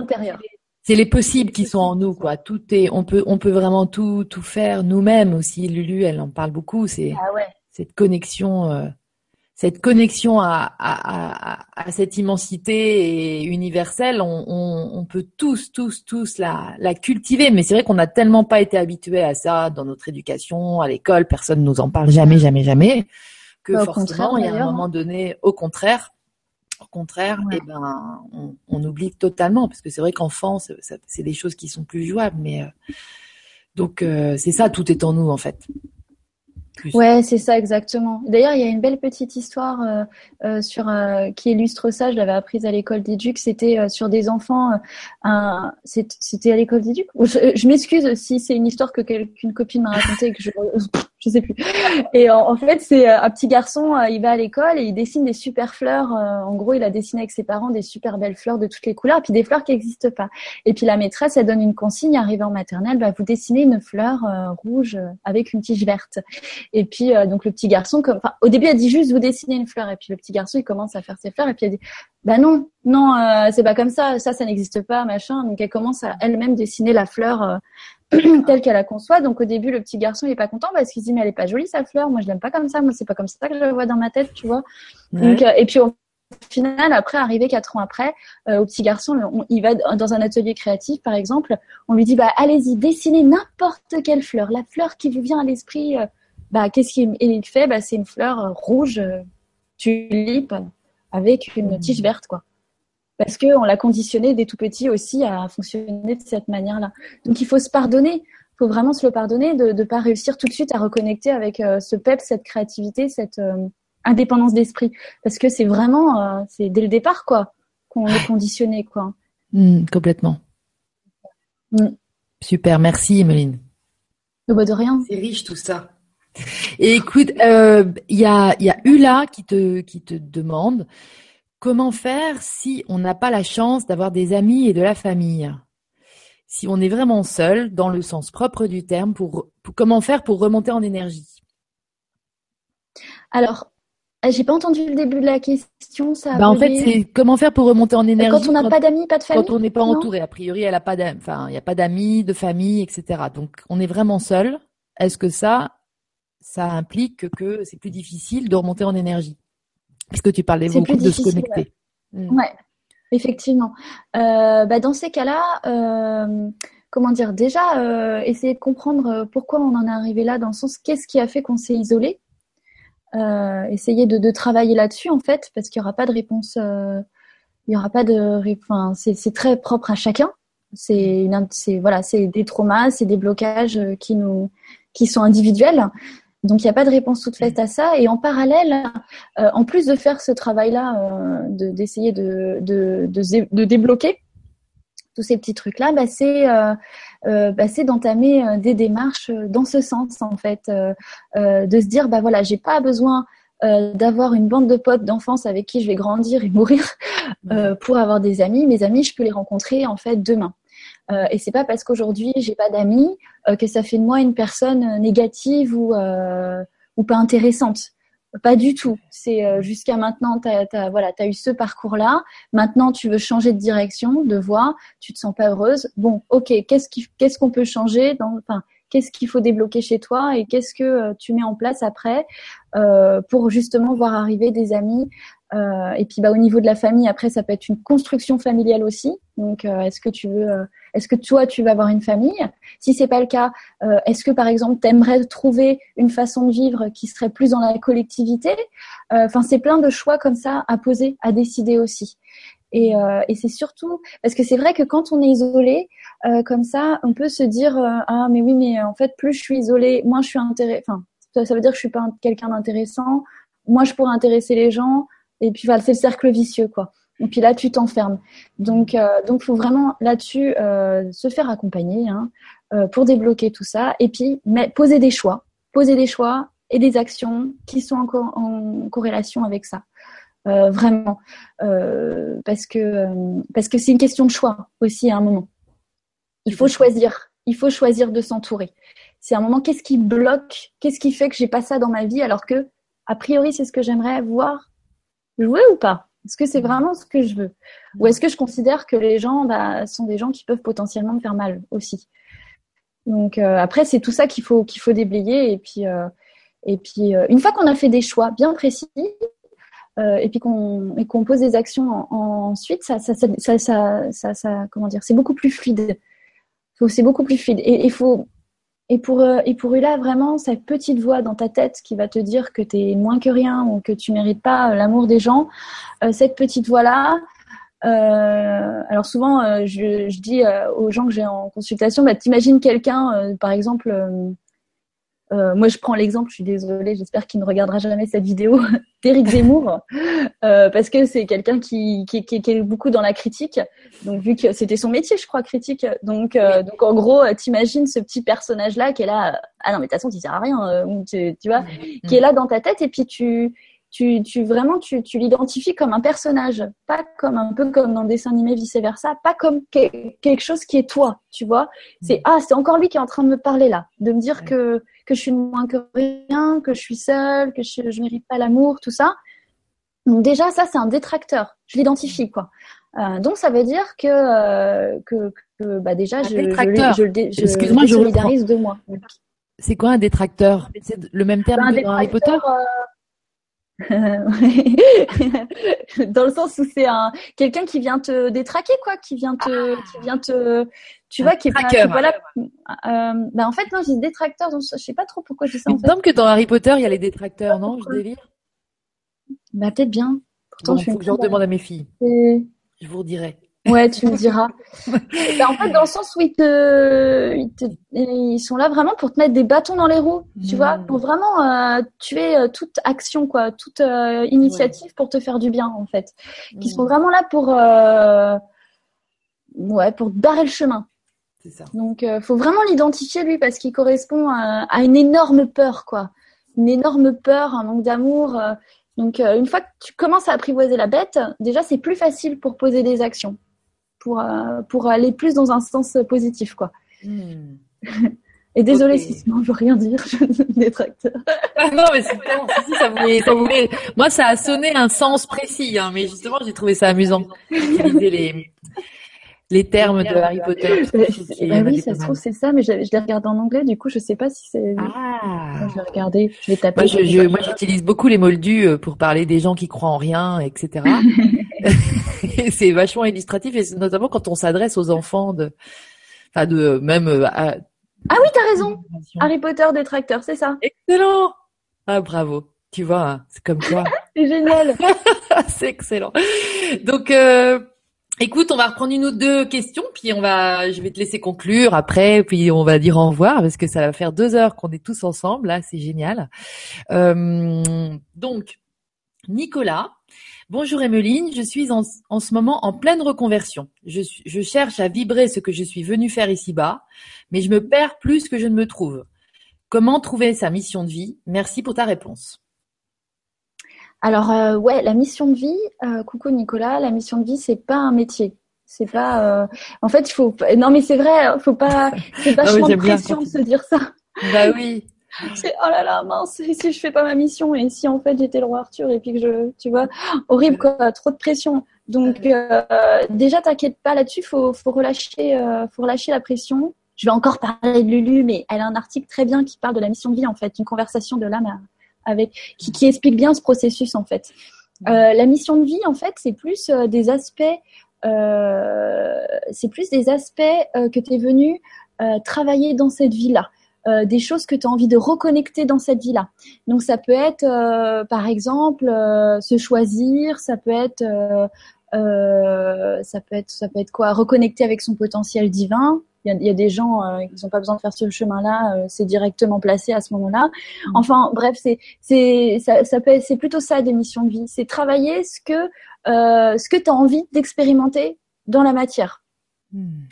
c'est les possibles qui sont en nous, quoi. Tout est, on peut, on peut vraiment tout, tout faire nous-mêmes aussi. Lulu, elle en parle beaucoup. C'est ah ouais. cette connexion. Euh, cette connexion à, à, à, cette immensité universelle, on, on, on, peut tous, tous, tous la, la cultiver. Mais c'est vrai qu'on n'a tellement pas été habitués à ça dans notre éducation, à l'école, personne nous en parle jamais, jamais, jamais, que bah, forcément, il y a un moment hein. donné, au contraire, au contraire, eh ben, on, on, oublie totalement, parce que c'est vrai qu'enfant, c'est des choses qui sont plus jouables. Mais euh, donc, euh, c'est ça, tout est en nous en fait. Ouais, c'est ça exactement. D'ailleurs, il y a une belle petite histoire euh, euh, sur euh, qui illustre ça. Je l'avais apprise à l'école d'Éduc. C'était sur des enfants. C'était à l'école d'Éduc. Je, je m'excuse si c'est une histoire que qu'une copine m'a racontée que je je sais plus. Et en, fait, c'est un petit garçon. il va à l'école et il dessine des super fleurs. en gros, il a dessiné avec ses parents des super belles fleurs de toutes les couleurs, puis des fleurs qui n'existent pas. Et puis la maîtresse, elle donne une consigne. Arrivé en maternelle, bah, vous dessinez une fleur rouge avec une tige verte. Et puis euh, donc le petit garçon, comme, au début elle dit juste vous dessinez une fleur et puis le petit garçon il commence à faire ses fleurs et puis elle dit bah non non euh, c'est pas comme ça ça ça n'existe pas machin donc elle commence à elle-même dessiner la fleur euh, telle qu'elle la conçoit. Donc au début, le petit garçon il est pas content parce qu'il se dit mais elle est pas jolie sa fleur. Moi je l'aime pas comme ça. Moi c'est pas comme ça que je la vois dans ma tête, tu vois. Donc et puis au final, après, arrivé quatre ans après, au petit garçon, il va dans un atelier créatif, par exemple, on lui dit, bah, allez-y, dessinez n'importe quelle fleur, la fleur qui vous vient à l'esprit, bah, qu'est-ce qu'il fait bah, C'est une fleur rouge, tulipe, avec une mmh. tige verte, quoi. Parce que on l'a conditionné dès tout petit aussi à fonctionner de cette manière-là. Donc il faut se pardonner, il faut vraiment se le pardonner de ne pas réussir tout de suite à reconnecter avec euh, ce pep, cette créativité, cette euh, indépendance d'esprit, parce que c'est vraiment, euh, c'est dès le départ quoi qu'on est conditionné quoi. Mmh, complètement. Mmh. Super, merci Emeline. Bah, de rien. C'est riche tout ça. Et écoute, il y, a, y a Ula qui te, qui te demande Comment faire si on n'a pas la chance d'avoir des amis et de la famille? Si on est vraiment seul, dans le sens propre du terme, pour, comment faire pour remonter en énergie? Alors, j'ai pas entendu le début de la question. Ça bah en fait, c'est comment faire pour remonter en énergie quand on n'a pas d'amis, pas de famille. Quand on n'est pas entouré, a priori, elle a pas enfin, il n'y a pas d'amis, de famille, etc. Donc, on est vraiment seul. Est-ce que ça, ça implique que c'est plus difficile de remonter en énergie? Que tu parlais beaucoup de se connecter. Mm. Ouais, effectivement. Euh, bah dans ces cas-là, euh, comment dire Déjà, euh, essayer de comprendre pourquoi on en est arrivé là, dans le sens qu'est-ce qui a fait qu'on s'est isolé. essayer de, de travailler là-dessus en fait, parce qu'il n'y aura pas de réponse. il n'y aura pas de. Enfin, c'est très propre à chacun. C'est voilà, c'est des traumas, c'est des blocages qui nous, qui sont individuels. Donc il n'y a pas de réponse toute faite à ça. Et en parallèle, euh, en plus de faire ce travail-là, euh, d'essayer de, de, de, débloquer tous ces petits trucs-là, bah, c'est euh, bah, d'entamer des démarches dans ce sens en fait, de se dire bah voilà, j'ai pas besoin d'avoir une bande de potes d'enfance avec qui je vais grandir et mourir pour avoir des amis. Mes amis, je peux les rencontrer en fait demain. Euh, et c'est pas parce qu'aujourd'hui j'ai pas d'amis euh, que ça fait de moi une personne négative ou euh, pas intéressante. Pas du tout. C'est jusqu'à maintenant, tu as, voilà, as eu ce parcours-là. Maintenant, tu veux changer de direction, de voie. Tu te sens pas heureuse. Bon, ok. Qu'est-ce qu'on peut changer dans, qu'est-ce qu'il faut débloquer chez toi et qu'est-ce que tu mets en place après euh, pour justement voir arriver des amis euh, et puis bah au niveau de la famille, après ça peut être une construction familiale aussi. Donc euh, est-ce que tu veux, euh, est-ce que toi tu vas avoir une famille? Si c'est pas le cas, est-ce que par exemple tu aimerais trouver une façon de vivre qui serait plus dans la collectivité? Enfin c'est plein de choix comme ça à poser, à décider aussi. Et, et c'est surtout parce que c'est vrai que quand on est isolé comme ça, on peut se dire ah mais oui mais en fait plus je suis isolée, moins je suis intéressée. Enfin ça, veut dire que je suis pas quelqu'un d'intéressant. Moi je pourrais intéresser les gens et puis voilà, c'est le cercle vicieux quoi. Et puis là, tu t'enfermes. Donc, euh, donc, faut vraiment là-dessus euh, se faire accompagner hein, euh, pour débloquer tout ça. Et puis, poser des choix, poser des choix et des actions qui sont encore en corrélation avec ça. Euh, vraiment, euh, parce que euh, parce que c'est une question de choix aussi à un moment. Il faut choisir. Il faut choisir de s'entourer. C'est un moment. Qu'est-ce qui bloque Qu'est-ce qui fait que j'ai pas ça dans ma vie alors que a priori c'est ce que j'aimerais voir jouer ou pas? Est-ce que c'est vraiment ce que je veux? Ou est-ce que je considère que les gens bah, sont des gens qui peuvent potentiellement me faire mal aussi? Donc euh, après, c'est tout ça qu'il faut qu'il faut déblayer et puis euh, et puis euh, une fois qu'on a fait des choix bien précis et puis qu'on qu'on pose des actions ensuite, ça ça ça, ça, ça, comment dire, c'est beaucoup plus fluide. C'est beaucoup plus fluide et faut et pour, euh, et pour Ula, vraiment, cette petite voix dans ta tête qui va te dire que tu es moins que rien ou que tu mérites pas euh, l'amour des gens, euh, cette petite voix-là, euh, alors souvent, je, je, dis aux gens que j'ai en consultation, bah, t'imagines quelqu'un, par exemple, euh, moi, je prends l'exemple, je suis désolée, j'espère qu'il ne regardera jamais cette vidéo d'Éric Zemmour, euh, parce que c'est quelqu'un qui, qui, qui, qui, est beaucoup dans la critique. Donc, vu que c'était son métier, je crois, critique. Donc, euh, donc en gros, t'imagines ce petit personnage-là qui est là, ah non, mais de toute façon, tu sert à rien, euh, tu, tu vois, mm. qui est là dans ta tête, et puis tu, tu, tu vraiment tu, tu l'identifies comme un personnage, pas comme un peu comme dans le dessin animé vice versa, pas comme quelque chose qui est toi, tu vois. C'est mm. ah c'est encore lui qui est en train de me parler là, de me dire que que je suis moins que rien, que je suis seule, que je, je mérite pas l'amour, tout ça. Donc déjà ça c'est un détracteur, je l'identifie quoi. Euh, donc ça veut dire que euh, que, que bah déjà je, je, je, je, je, je solidarise de moi. C'est quoi un détracteur? C'est le même terme que dans Harry Potter? euh, dans le sens où c'est un quelqu'un qui vient te détraquer quoi, qui vient te, ah. qui vient te, tu vois, qui est pas, qui là. Euh, bah en fait non, j'ai détracteurs, donc je sais pas trop pourquoi je dis ça. Il me semble que dans Harry Potter il y a les détracteurs, non Je délire. Bah peut-être bien. Pourtant je faut que je demande à mes filles. Je vous redirai. Ouais, tu me diras. Bah, en fait, dans le sens où ils, te, ils, sont là vraiment pour te mettre des bâtons dans les roues, tu vois, hmm. pour vraiment euh, tuer euh, toute action, quoi, toute euh, initiative pour te faire du bien, en fait. Qui sont hmm. vraiment là pour, ouais, pour barrer le chemin. C'est ça. Donc, faut vraiment l'identifier lui parce qu'il correspond à, à, une énorme peur, quoi, une énorme peur, un manque d'amour. donc, une fois que tu commences à apprivoiser la bête, déjà c'est plus facile pour poser des actions pour, euh, pour aller plus dans un sens positif, quoi. Hmm. Et désolé si sinon je veux rien dire, je suis détracteur. Ah non, mais c'est tellement, si, ça voulait, ça voulait, moi ça a sonné un sens précis, hein, mais justement j'ai trouvé ça amusant d'utiliser les, les termes de Harry Potter. Bah oui, ça se trouve c'est ça, mais je, je l'ai regardé en anglais, du coup je sais pas si c'est. Ah. Je vais regarder, je vais taper. Moi, je, moi j'utilise beaucoup les moldus euh, pour parler des gens qui croient en rien, etc. c'est vachement illustratif et notamment quand on s'adresse aux enfants de, enfin de même. Euh, à... Ah oui, t'as raison. Harry Potter détracteur, c'est ça. Excellent. Ah bravo. Tu vois, hein, c'est comme toi. c'est génial. c'est excellent. Donc, euh, écoute, on va reprendre une ou deux questions, puis on va, je vais te laisser conclure après, puis on va dire au revoir parce que ça va faire deux heures qu'on est tous ensemble. Là, c'est génial. Euh, donc, Nicolas Bonjour Emeline, je suis en, ce moment en pleine reconversion. Je, je cherche à vibrer ce que je suis venue faire ici-bas, mais je me perds plus que je ne me trouve. Comment trouver sa mission de vie? Merci pour ta réponse. Alors euh, ouais, la mission de vie, euh, coucou Nicolas, la mission de vie c'est pas un métier. C'est pas. Euh, en fait, il faut. Non mais c'est vrai, hein, faut pas. C'est vachement de pression de se dire ça. Bah oui. C'est oh là là mince et si je fais pas ma mission et si en fait j'étais le roi Arthur et puis que je tu vois horrible quoi trop de pression. Donc euh, déjà t'inquiète pas là-dessus faut faut relâcher euh, faut relâcher la pression. Je vais encore parler de Lulu mais elle a un article très bien qui parle de la mission de vie en fait une conversation de l'âme avec qui, qui explique bien ce processus en fait. Euh, la mission de vie en fait c'est plus des aspects c'est plus des aspects que tu es venu travailler dans cette vie là euh, des choses que tu as envie de reconnecter dans cette vie-là. Donc ça peut être, euh, par exemple, euh, se choisir, ça peut être, ça peut être, ça peut être quoi, reconnecter avec son potentiel divin. Il y a, y a des gens qui n'ont pas besoin de faire ce chemin-là, c'est directement placé à ce moment-là. Mmh. Enfin, bref, c'est, c'est, ça, ça peut, c'est plutôt ça des missions de vie, c'est travailler ce que, ce que tu as envie d'expérimenter dans la matière.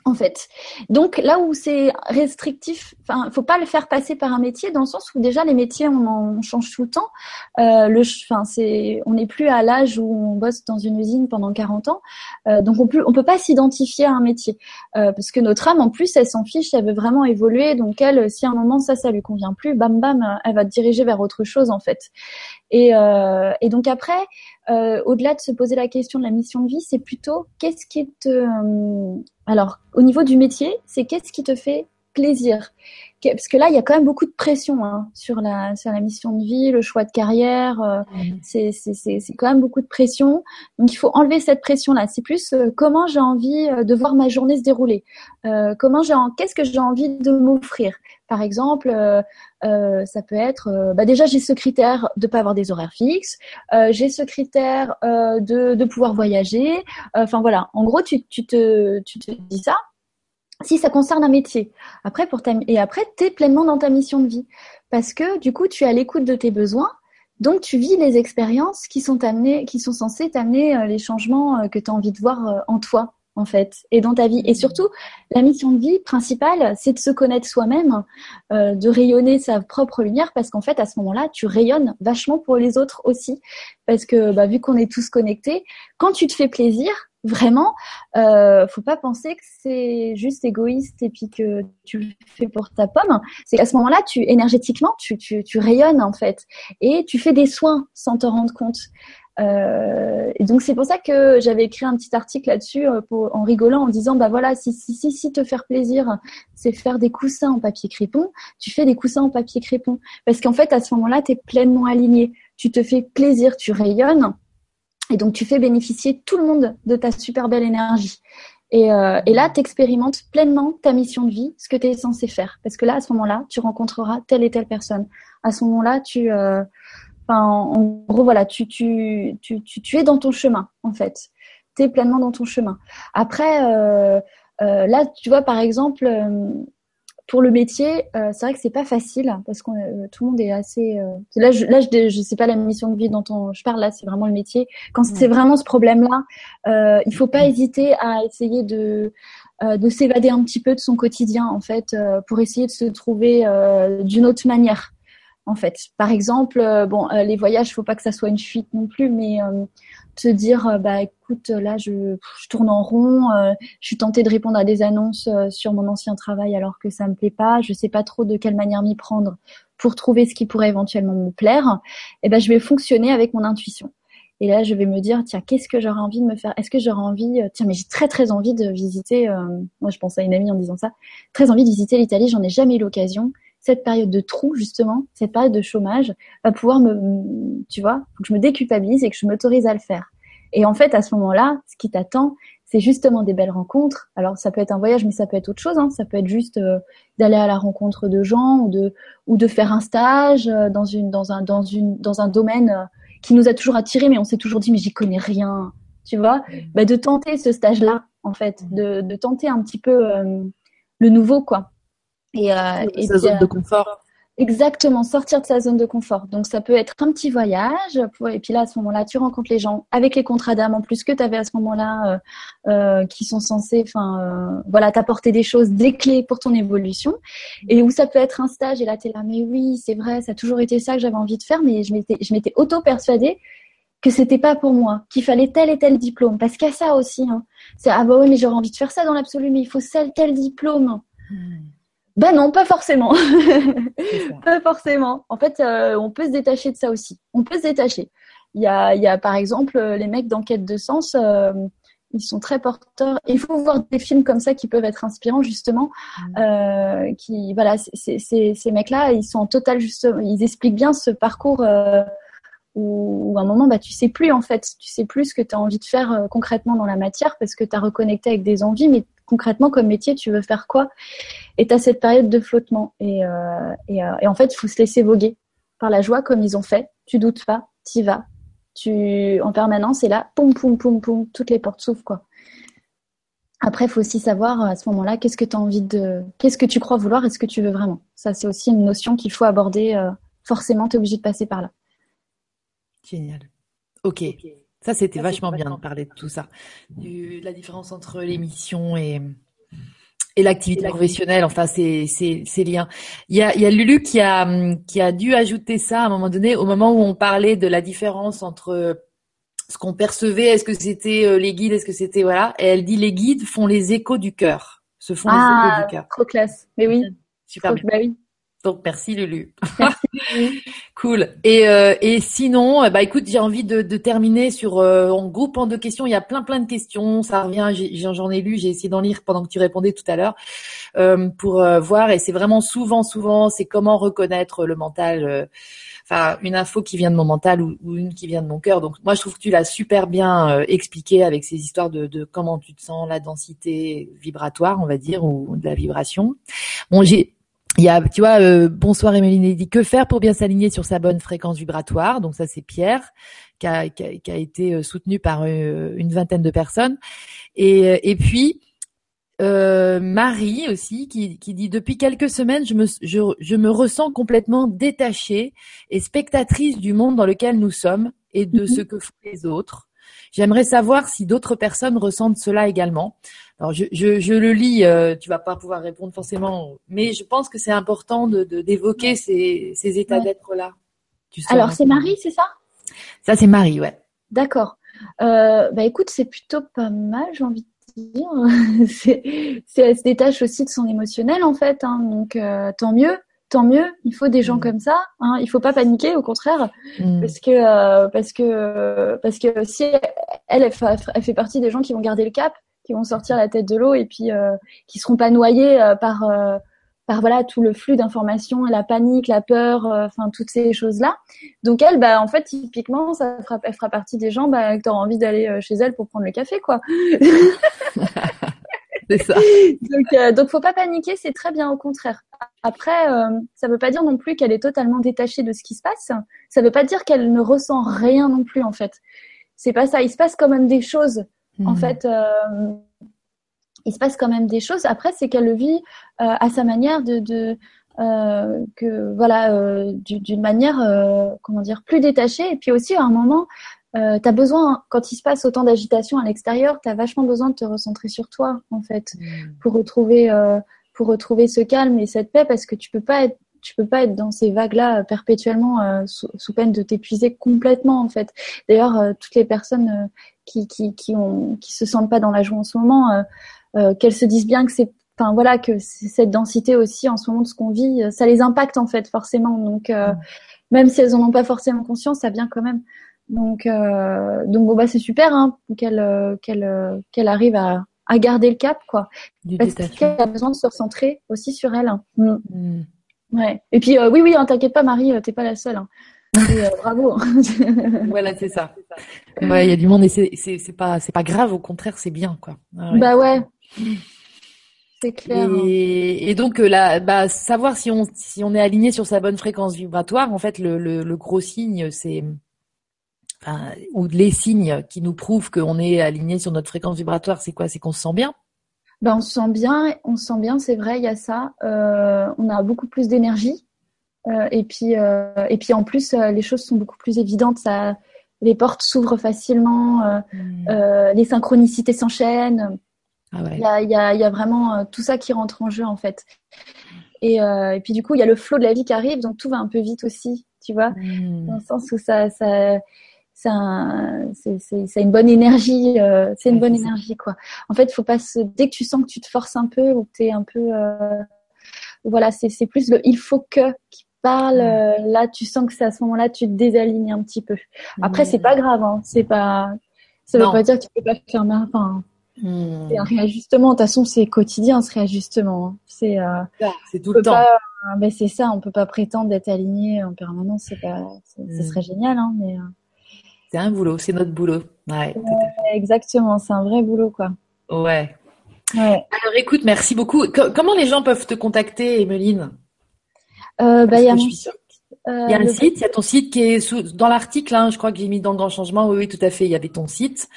En fait, donc là où c'est restrictif, enfin, faut pas le faire passer par un métier dans le sens où déjà les métiers on en change tout le temps. Euh, le, enfin, c'est, on n'est plus à l'âge où on bosse dans une usine pendant 40 ans, euh, donc on peut, on peut pas s'identifier à un métier. Euh, parce que notre âme en plus elle s'en fiche, elle veut vraiment évoluer, donc elle, si à un moment ça, ça lui convient plus, bam bam, elle va te diriger vers autre chose en fait. Et, euh, et donc après, euh, au-delà de se poser la question de la mission de vie, c'est plutôt qu'est-ce qui te... Euh, alors, au niveau du métier, c'est qu'est-ce qui te fait plaisir parce que là, il y a quand même beaucoup de pression hein, sur la sur la mission de vie, le choix de carrière. Euh, mmh. c'est quand même beaucoup de pression. Donc il faut enlever cette pression là. C'est plus euh, comment j'ai envie euh, de voir ma journée se dérouler. Euh, comment j'ai qu'est-ce que j'ai envie de m'offrir? Par exemple, ça peut être bah déjà j'ai ce critère de pas avoir des horaires fixes. j'ai ce critère de de pouvoir voyager. Enfin voilà. En gros, tu tu te tu te dis ça si ça concerne un métier. Après, pour ta, et après, tu es pleinement dans ta mission de vie. Parce que, du coup, tu es à l'écoute de tes besoins. Donc, tu vis les expériences qui sont amenées, qui sont censées t'amener euh, les changements euh, que tu as envie de voir euh, en toi, en fait, et dans ta vie. Et surtout, la mission de vie principale, c'est de se connaître soi-même, de rayonner sa propre lumière, parce qu'en fait, à ce moment-là, tu rayonnes vachement pour les autres aussi. Parce que, bah, vu qu'on est tous connectés, quand tu te fais plaisir, vraiment, euh, faut pas penser que c'est juste égoïste et puis que tu le fais pour ta pomme. C'est qu'à ce moment-là, tu énergétiquement, tu, tu, tu rayonnes en fait et tu fais des soins sans te rendre compte. Euh, et donc c'est pour ça que j'avais écrit un petit article là-dessus euh, en rigolant en disant bah voilà si si si, si te faire plaisir c'est faire des coussins en papier crépon tu fais des coussins en papier crépon parce qu'en fait à ce moment-là tu es pleinement aligné tu te fais plaisir tu rayonnes et donc, tu fais bénéficier tout le monde de ta super belle énergie. Et, euh, et là, tu expérimentes pleinement ta mission de vie, ce que tu es censé faire. Parce que là, à ce moment-là, tu rencontreras telle et telle personne. À ce moment-là, tu... Euh, en gros, voilà, tu, tu, tu, tu, tu, es dans ton chemin, en fait. es pleinement dans ton chemin. Après, euh, euh, là, tu vois, par exemple, pour le métier, c'est vrai que c'est pas facile parce que tout le monde est assez. là, je, là, je, je sais pas la mission de vie dont on, je parle là, c'est vraiment le métier. Quand c'est vraiment ce problème-là, il faut pas hésiter à essayer de de s'évader un petit peu de son quotidien en fait pour essayer de se trouver d'une autre manière en fait. Par exemple, euh, bon, euh, les voyages, faut pas que ça soit une fuite non plus, mais euh, te dire, bah écoute, là, je, je tourne en rond, je suis tentée de répondre à des annonces sur mon ancien travail alors que ça me plaît pas, je sais pas trop de quelle manière m'y prendre pour trouver ce qui pourrait éventuellement me plaire. Et eh ben, je vais fonctionner avec mon intuition. Et là, je vais me dire, tiens, qu'est-ce que j'aurais envie de me faire? Est-ce que j'aurais envie Tiens, mais j'ai très très envie de visiter. moi, je pense à une amie en disant ça. Très envie de visiter l'Italie. J'en ai jamais eu l'occasion cette période de trou, justement, cette période de chômage, va pouvoir me, tu vois, que je me déculpabilise et que je m'autorise à le faire. Et en fait, à ce moment-là, ce qui t'attend, c'est justement des belles rencontres. Alors, ça peut être un voyage, mais ça peut être autre chose. Hein. Ça peut être juste euh, d'aller à la rencontre de gens ou de ou de faire un stage euh, dans une dans un dans une dans un domaine euh, qui nous a toujours attiré, mais on s'est toujours dit mais j'y connais rien. Tu vois, mmh. bah, de tenter ce stage-là, en fait, mmh. de, de tenter un petit peu le nouveau, quoi. Et, euh, et sa zone de confort. Exactement, sortir de sa zone de confort. Donc ça peut être un petit voyage, et puis là à ce moment-là, tu rencontres les gens avec les contrats d'âme en plus que tu avais à ce moment-là, euh, euh, qui sont censés, enfin euh, voilà, t'apporter des choses, des clés pour ton évolution. Et où ça peut être un stage, et là tu es là, mais oui, c'est vrai, ça a toujours été ça que j'avais envie de faire, mais je m'étais, je m'étais auto-persuadée que c'était pas pour moi, qu'il fallait tel et tel diplôme, parce qu'il y a ça aussi. Hein. C'est ah bah oui, mais j'aurais envie de faire ça dans l'absolu, mais il faut tel tel diplôme. Hmm. Ben non, pas forcément. pas forcément. En fait, euh, on peut se détacher de ça aussi. On peut se détacher. Il y a, il y a par exemple euh, les mecs d'enquête de sens. Euh, ils sont très porteurs. Il faut voir des films comme ça qui peuvent être inspirants justement. Mm. Euh, qui voilà, ces, ces mecs-là, ils sont en total justement. Ils expliquent bien ce parcours euh, où, où, à un moment, bah tu sais plus en fait, tu sais plus ce que tu as envie de faire concrètement dans la matière parce que tu as reconnecté avec des envies, mais concrètement comme métier, tu veux faire quoi? Et tu as cette période de flottement. Et, euh, euh, et, en fait, il faut se laisser voguer par la joie comme ils ont fait. Tu doutes pas, tu vas. Tu, en permanence, et là, poum, poum, poum, poum, toutes les portes s'ouvrent. quoi. Après, il faut aussi savoir à ce moment-là, qu'est-ce que tu as envie de. Qu'est-ce que tu crois vouloir et ce que tu veux vraiment. Ça, c'est aussi une notion qu'il faut aborder. Euh, forcément, tu es obligé de passer par là. Génial. Ok. Ça, c'était vachement bien de parler de tout ça. Du, la différence entre l'émission et, et l'activité professionnelle, enfin, ces, ces, ces liens. Il y a, il y a Lulu qui a, qui a dû ajouter ça à un moment donné, au moment où on parlait de la différence entre ce qu'on percevait, est-ce que c'était euh, les guides, est-ce que c'était, voilà. Et elle dit, les guides font les échos du cœur. Se font les échos du ah, cœur. Trop classe. Mais oui. Super. Trop, bah oui. Donc merci Lulu. cool. Et, euh, et sinon, euh, bah écoute, j'ai envie de, de, terminer sur euh, en groupant de questions. Il y a plein plein de questions. Ça revient. J'en ai, lu. J'ai essayé d'en lire pendant que tu répondais tout à l'heure euh, pour euh, voir. Et c'est vraiment souvent, souvent, c'est comment reconnaître le mental. Enfin, une info qui vient de mon mental ou, ou, une qui vient de mon cœur. Donc moi, je trouve que tu l'as super bien expliqué avec ces histoires de, de comment tu te sens, la densité vibratoire, on va dire, ou de la vibration. Bon, j'ai il y a, tu vois, euh, bonsoir Emeline dit que faire pour bien s'aligner sur sa bonne fréquence vibratoire? Donc ça c'est Pierre qui a, qui a, été euh, soutenu par euh, une vingtaine de personnes. Et, et puis euh, Marie aussi qui, qui, dit depuis quelques semaines je me, je, je me ressens complètement détachée et spectatrice du monde dans lequel nous sommes et de mm-hmm. ce que font les autres. J'aimerais savoir si d'autres personnes ressentent cela également. Alors je, je, je le lis, euh, tu vas pas pouvoir répondre forcément, mais je pense que c'est important de d'évoquer ces, ces états d'être là. Alors c'est Marie, c'est ça? Ça c'est Marie, ouais. D'accord. Euh, bah écoute, c'est plutôt pas mal, j'ai envie de dire. c'est, elle se détache aussi de son émotionnel en fait, hein, donc euh, tant mieux tant mieux. Il faut des gens mm. comme ça. Hein. Il faut pas paniquer, au contraire, mm. parce que euh, parce que parce que si elle, elle fait, elle fait partie des gens qui vont garder le cap, qui vont sortir la tête de l'eau et puis euh, qui seront pas noyés euh, par par voilà tout le flux d'informations, la panique, la peur, enfin toutes ces choses là. Donc elle, bah en fait typiquement, ça fera, elle fera partie des gens bah, que tu auras envie d'aller chez elle pour prendre le café quoi. c'est ça. donc, euh, donc, faut pas paniquer, c'est très bien, au contraire. Après, euh, ça veut pas dire non plus qu'elle est totalement détachée de ce qui se passe. Ça veut pas dire qu'elle ne ressent rien non plus, en fait. C'est pas ça. Il se passe quand même des choses En hmm. fait, euh, il se passe quand même des choses. Après, c'est qu'elle le vit euh, à sa manière de, de euh, que voilà, d'une manière, comment dire, plus détachée. Et puis aussi, à un moment, euh, tu as besoin, quand il se passe autant d'agitation à l'extérieur, tu as vachement besoin de te recentrer sur toi, en fait, hmm. pour retrouver, pour retrouver ce calme et cette paix, parce que tu peux pas être tu peux pas être dans ces vagues-là perpétuellement euh, sous, peine de t'épuiser complètement en fait. D'ailleurs, toutes les personnes qui qui qui ont qui se sentent pas dans la joie en ce moment, qu'elles se disent bien que c'est enfin voilà que cette densité aussi en ce moment de ce qu'on vit, ça les impacte en fait forcément. Donc même si elles en ont pas forcément conscience, ça vient quand même. Donc donc bon bah c'est super hein, qu'elle qu'elle qu'elle arrive à à garder le cap quoi. Parce qu'elle a besoin de se recentrer aussi sur elle. Hein. Mm. Mm. Ouais. Et puis euh, oui, oui, hein, t'inquiète pas, Marie, euh, t'es pas la seule. Hein. Euh, bravo. voilà, c'est ça. Ouais, il y a du monde et c'est c'est pas c'est pas grave, au contraire, c'est bien quoi. Ah bah ouais. C'est clair. Et, et donc là, bah savoir si on si on est aligné sur sa bonne fréquence vibratoire, en fait, le le, le gros signe, c'est enfin, ou les signes qui nous prouvent qu'on est aligné sur notre fréquence vibratoire, c'est quoi? C'est qu'on se sent bien? Ben, on se sent bien, on se sent bien, c'est vrai, il y a ça. Euh, on a beaucoup plus d'énergie. Euh, et puis, euh, et puis en plus, euh, les choses sont beaucoup plus évidentes. Ça, les portes s'ouvrent facilement, hmm. les synchronicités s'enchaînent. Ah ouais. Il y, a, y, a, y a vraiment tout ça qui rentre en jeu en fait. Et, et puis du coup, il y a le flot de la vie qui arrive, donc tout va un peu vite aussi, tu vois, hmm. dans le sens où ça, ça c'est un, c'est une bonne énergie, euh, c'est une bonne énergie quoi. En fait, faut pas se, dès que tu sens que tu te forces un peu ou que t'es un peu, euh, voilà, c'est c'est plus le il faut que qui parle. Euh, là, tu sens que c'est à ce moment-là, tu te désalignes un petit peu. Après, c'est pas grave, hein, c'est pas, ça veut pas dire que tu peux pas faire, enfin. Hmm. C'est un réajustement. De toute façon, c'est quotidien ce réajustement. Hein. C'est euh, c'est tout le temps. mais c'est ça, on peut pas prétendre d'être aligné en permanence. C'est pas, ce hmm. serait génial, hein, mais. C'est un boulot, c'est notre boulot. Ouais, exactement, c'est un vrai boulot, quoi. Ouais. ouais. Alors écoute, merci beaucoup. comment les gens peuvent te contacter, Emeline? Euh, bah, Il y a il y a un site, il y a ton site qui est sous, dans l'article, hein, je crois que j'ai mis dans le grand changement. Oui, oui, tout à fait. Il y avait ton site.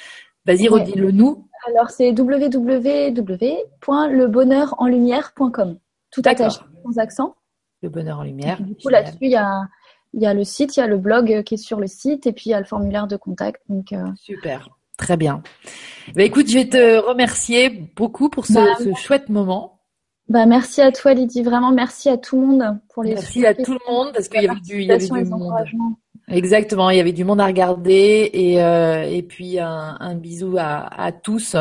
Vas-y, redis-le nous. Alors, c'est www.lebonheurenlumière.com. Tout attaché, sans accent. Le bonheur en lumière. du coup, là-dessus, il y a, il y a le site, il y a le blog qui est sur le site et puis il y a le formulaire de contact. Donc, euh, Super, très bien. Bah, écoute, je vais te remercier beaucoup pour ce, bah, ce chouette moment. Bah, merci à toi Lydie, vraiment merci à tout le monde pour les Merci à tout le monde parce qu'il y avait du, il y avait du monde. Exactement, il y avait du monde à regarder et, euh, et puis un, un bisou à, à tous.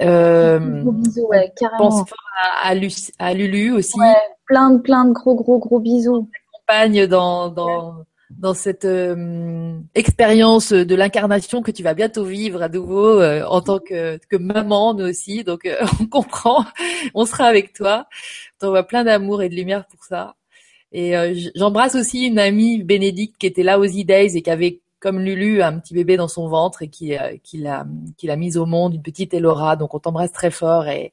Euh, gros bisous, ouais, carrément. Pense fort à, à, à Lulu aussi. Ouais, plein de plein de gros gros gros bisous dans dans dans cette euh, expérience de l'incarnation que tu vas bientôt vivre à nouveau euh, en tant que, que maman nous aussi. Donc euh, on comprend, on sera avec toi. T'envoies plein d'amour et de lumière pour ça. Et j'embrasse aussi une amie Bénédicte qui était là aux E-Days et qui avait comme Lulu un petit bébé dans son ventre et qui qui l'a qui l'a mise au monde, une petite Elora. Donc on t'embrasse très fort et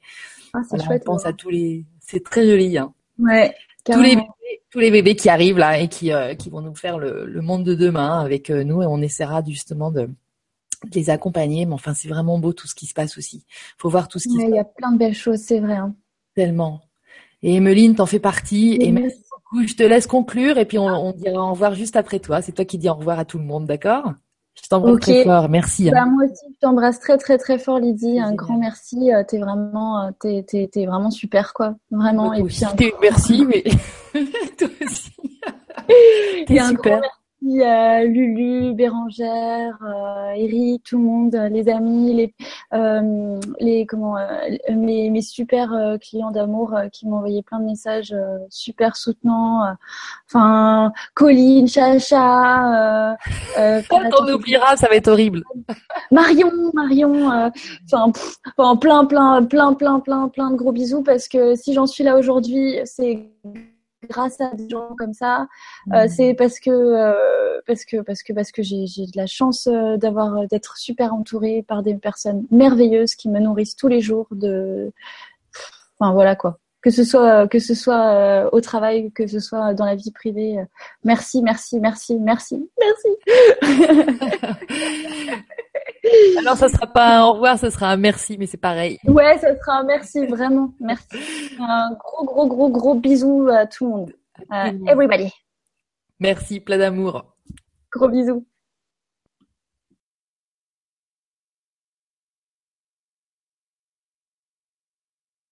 ah, on pense à tous les. C'est très joli. Hein. Ouais tous les, bébés, tous les bébés qui arrivent là et qui, euh, qui vont nous faire le, le monde de demain avec euh, nous et on essaiera justement de, les accompagner. Mais enfin, c'est vraiment beau tout ce qui se passe aussi. Faut voir tout ce qui. se Il y a plein de belles choses, c'est vrai. Hein. Tellement. Et Emeline, t'en fais partie. Et, merci beaucoup. Je te laisse conclure et puis on, on dira au revoir juste après toi. C'est toi qui dis au revoir à tout le monde, d'accord? Je t'embrasse très fort, merci. Bah, moi aussi, je t'embrasse très très très fort, Lydie. Un grand merci. Euh, t'es vraiment, euh, t'es, t'es, t'es vraiment super, quoi. Vraiment. et puis, Merci, mais toi aussi. t'es super euh, Lulu, Bérangère, euh, Eric, tout le monde, les amis, les, euh, les comment, euh, mes, mes super euh, clients d'amour qui m'ont envoyé plein de messages super soutenants. Enfin, Colline, Chacha. Euh, Quand on oubliera, ça va être horrible. Marion, Marion. Enfin, plein, plein, plein, plein, plein, plein de gros bisous parce que si j'en suis là aujourd'hui, c'est grâce à des gens comme ça. Euh, mmh. c'est parce que euh, parce que parce que parce que j'ai j'ai de la chance euh, d'avoir d'être super entourée par des personnes merveilleuses qui me nourrissent tous les jours de. Enfin voilà quoi. Que ce soit que ce soit au travail, que ce soit dans la vie privée. merci, merci, merci, merci, merci. Alors, ça sera pas un au revoir, ça sera un merci, mais c'est pareil. Ouais, ça sera un merci, vraiment. Merci. Un gros, gros, gros, gros bisou à tout le monde. everybody. Merci, plein d'amour. Gros bisous.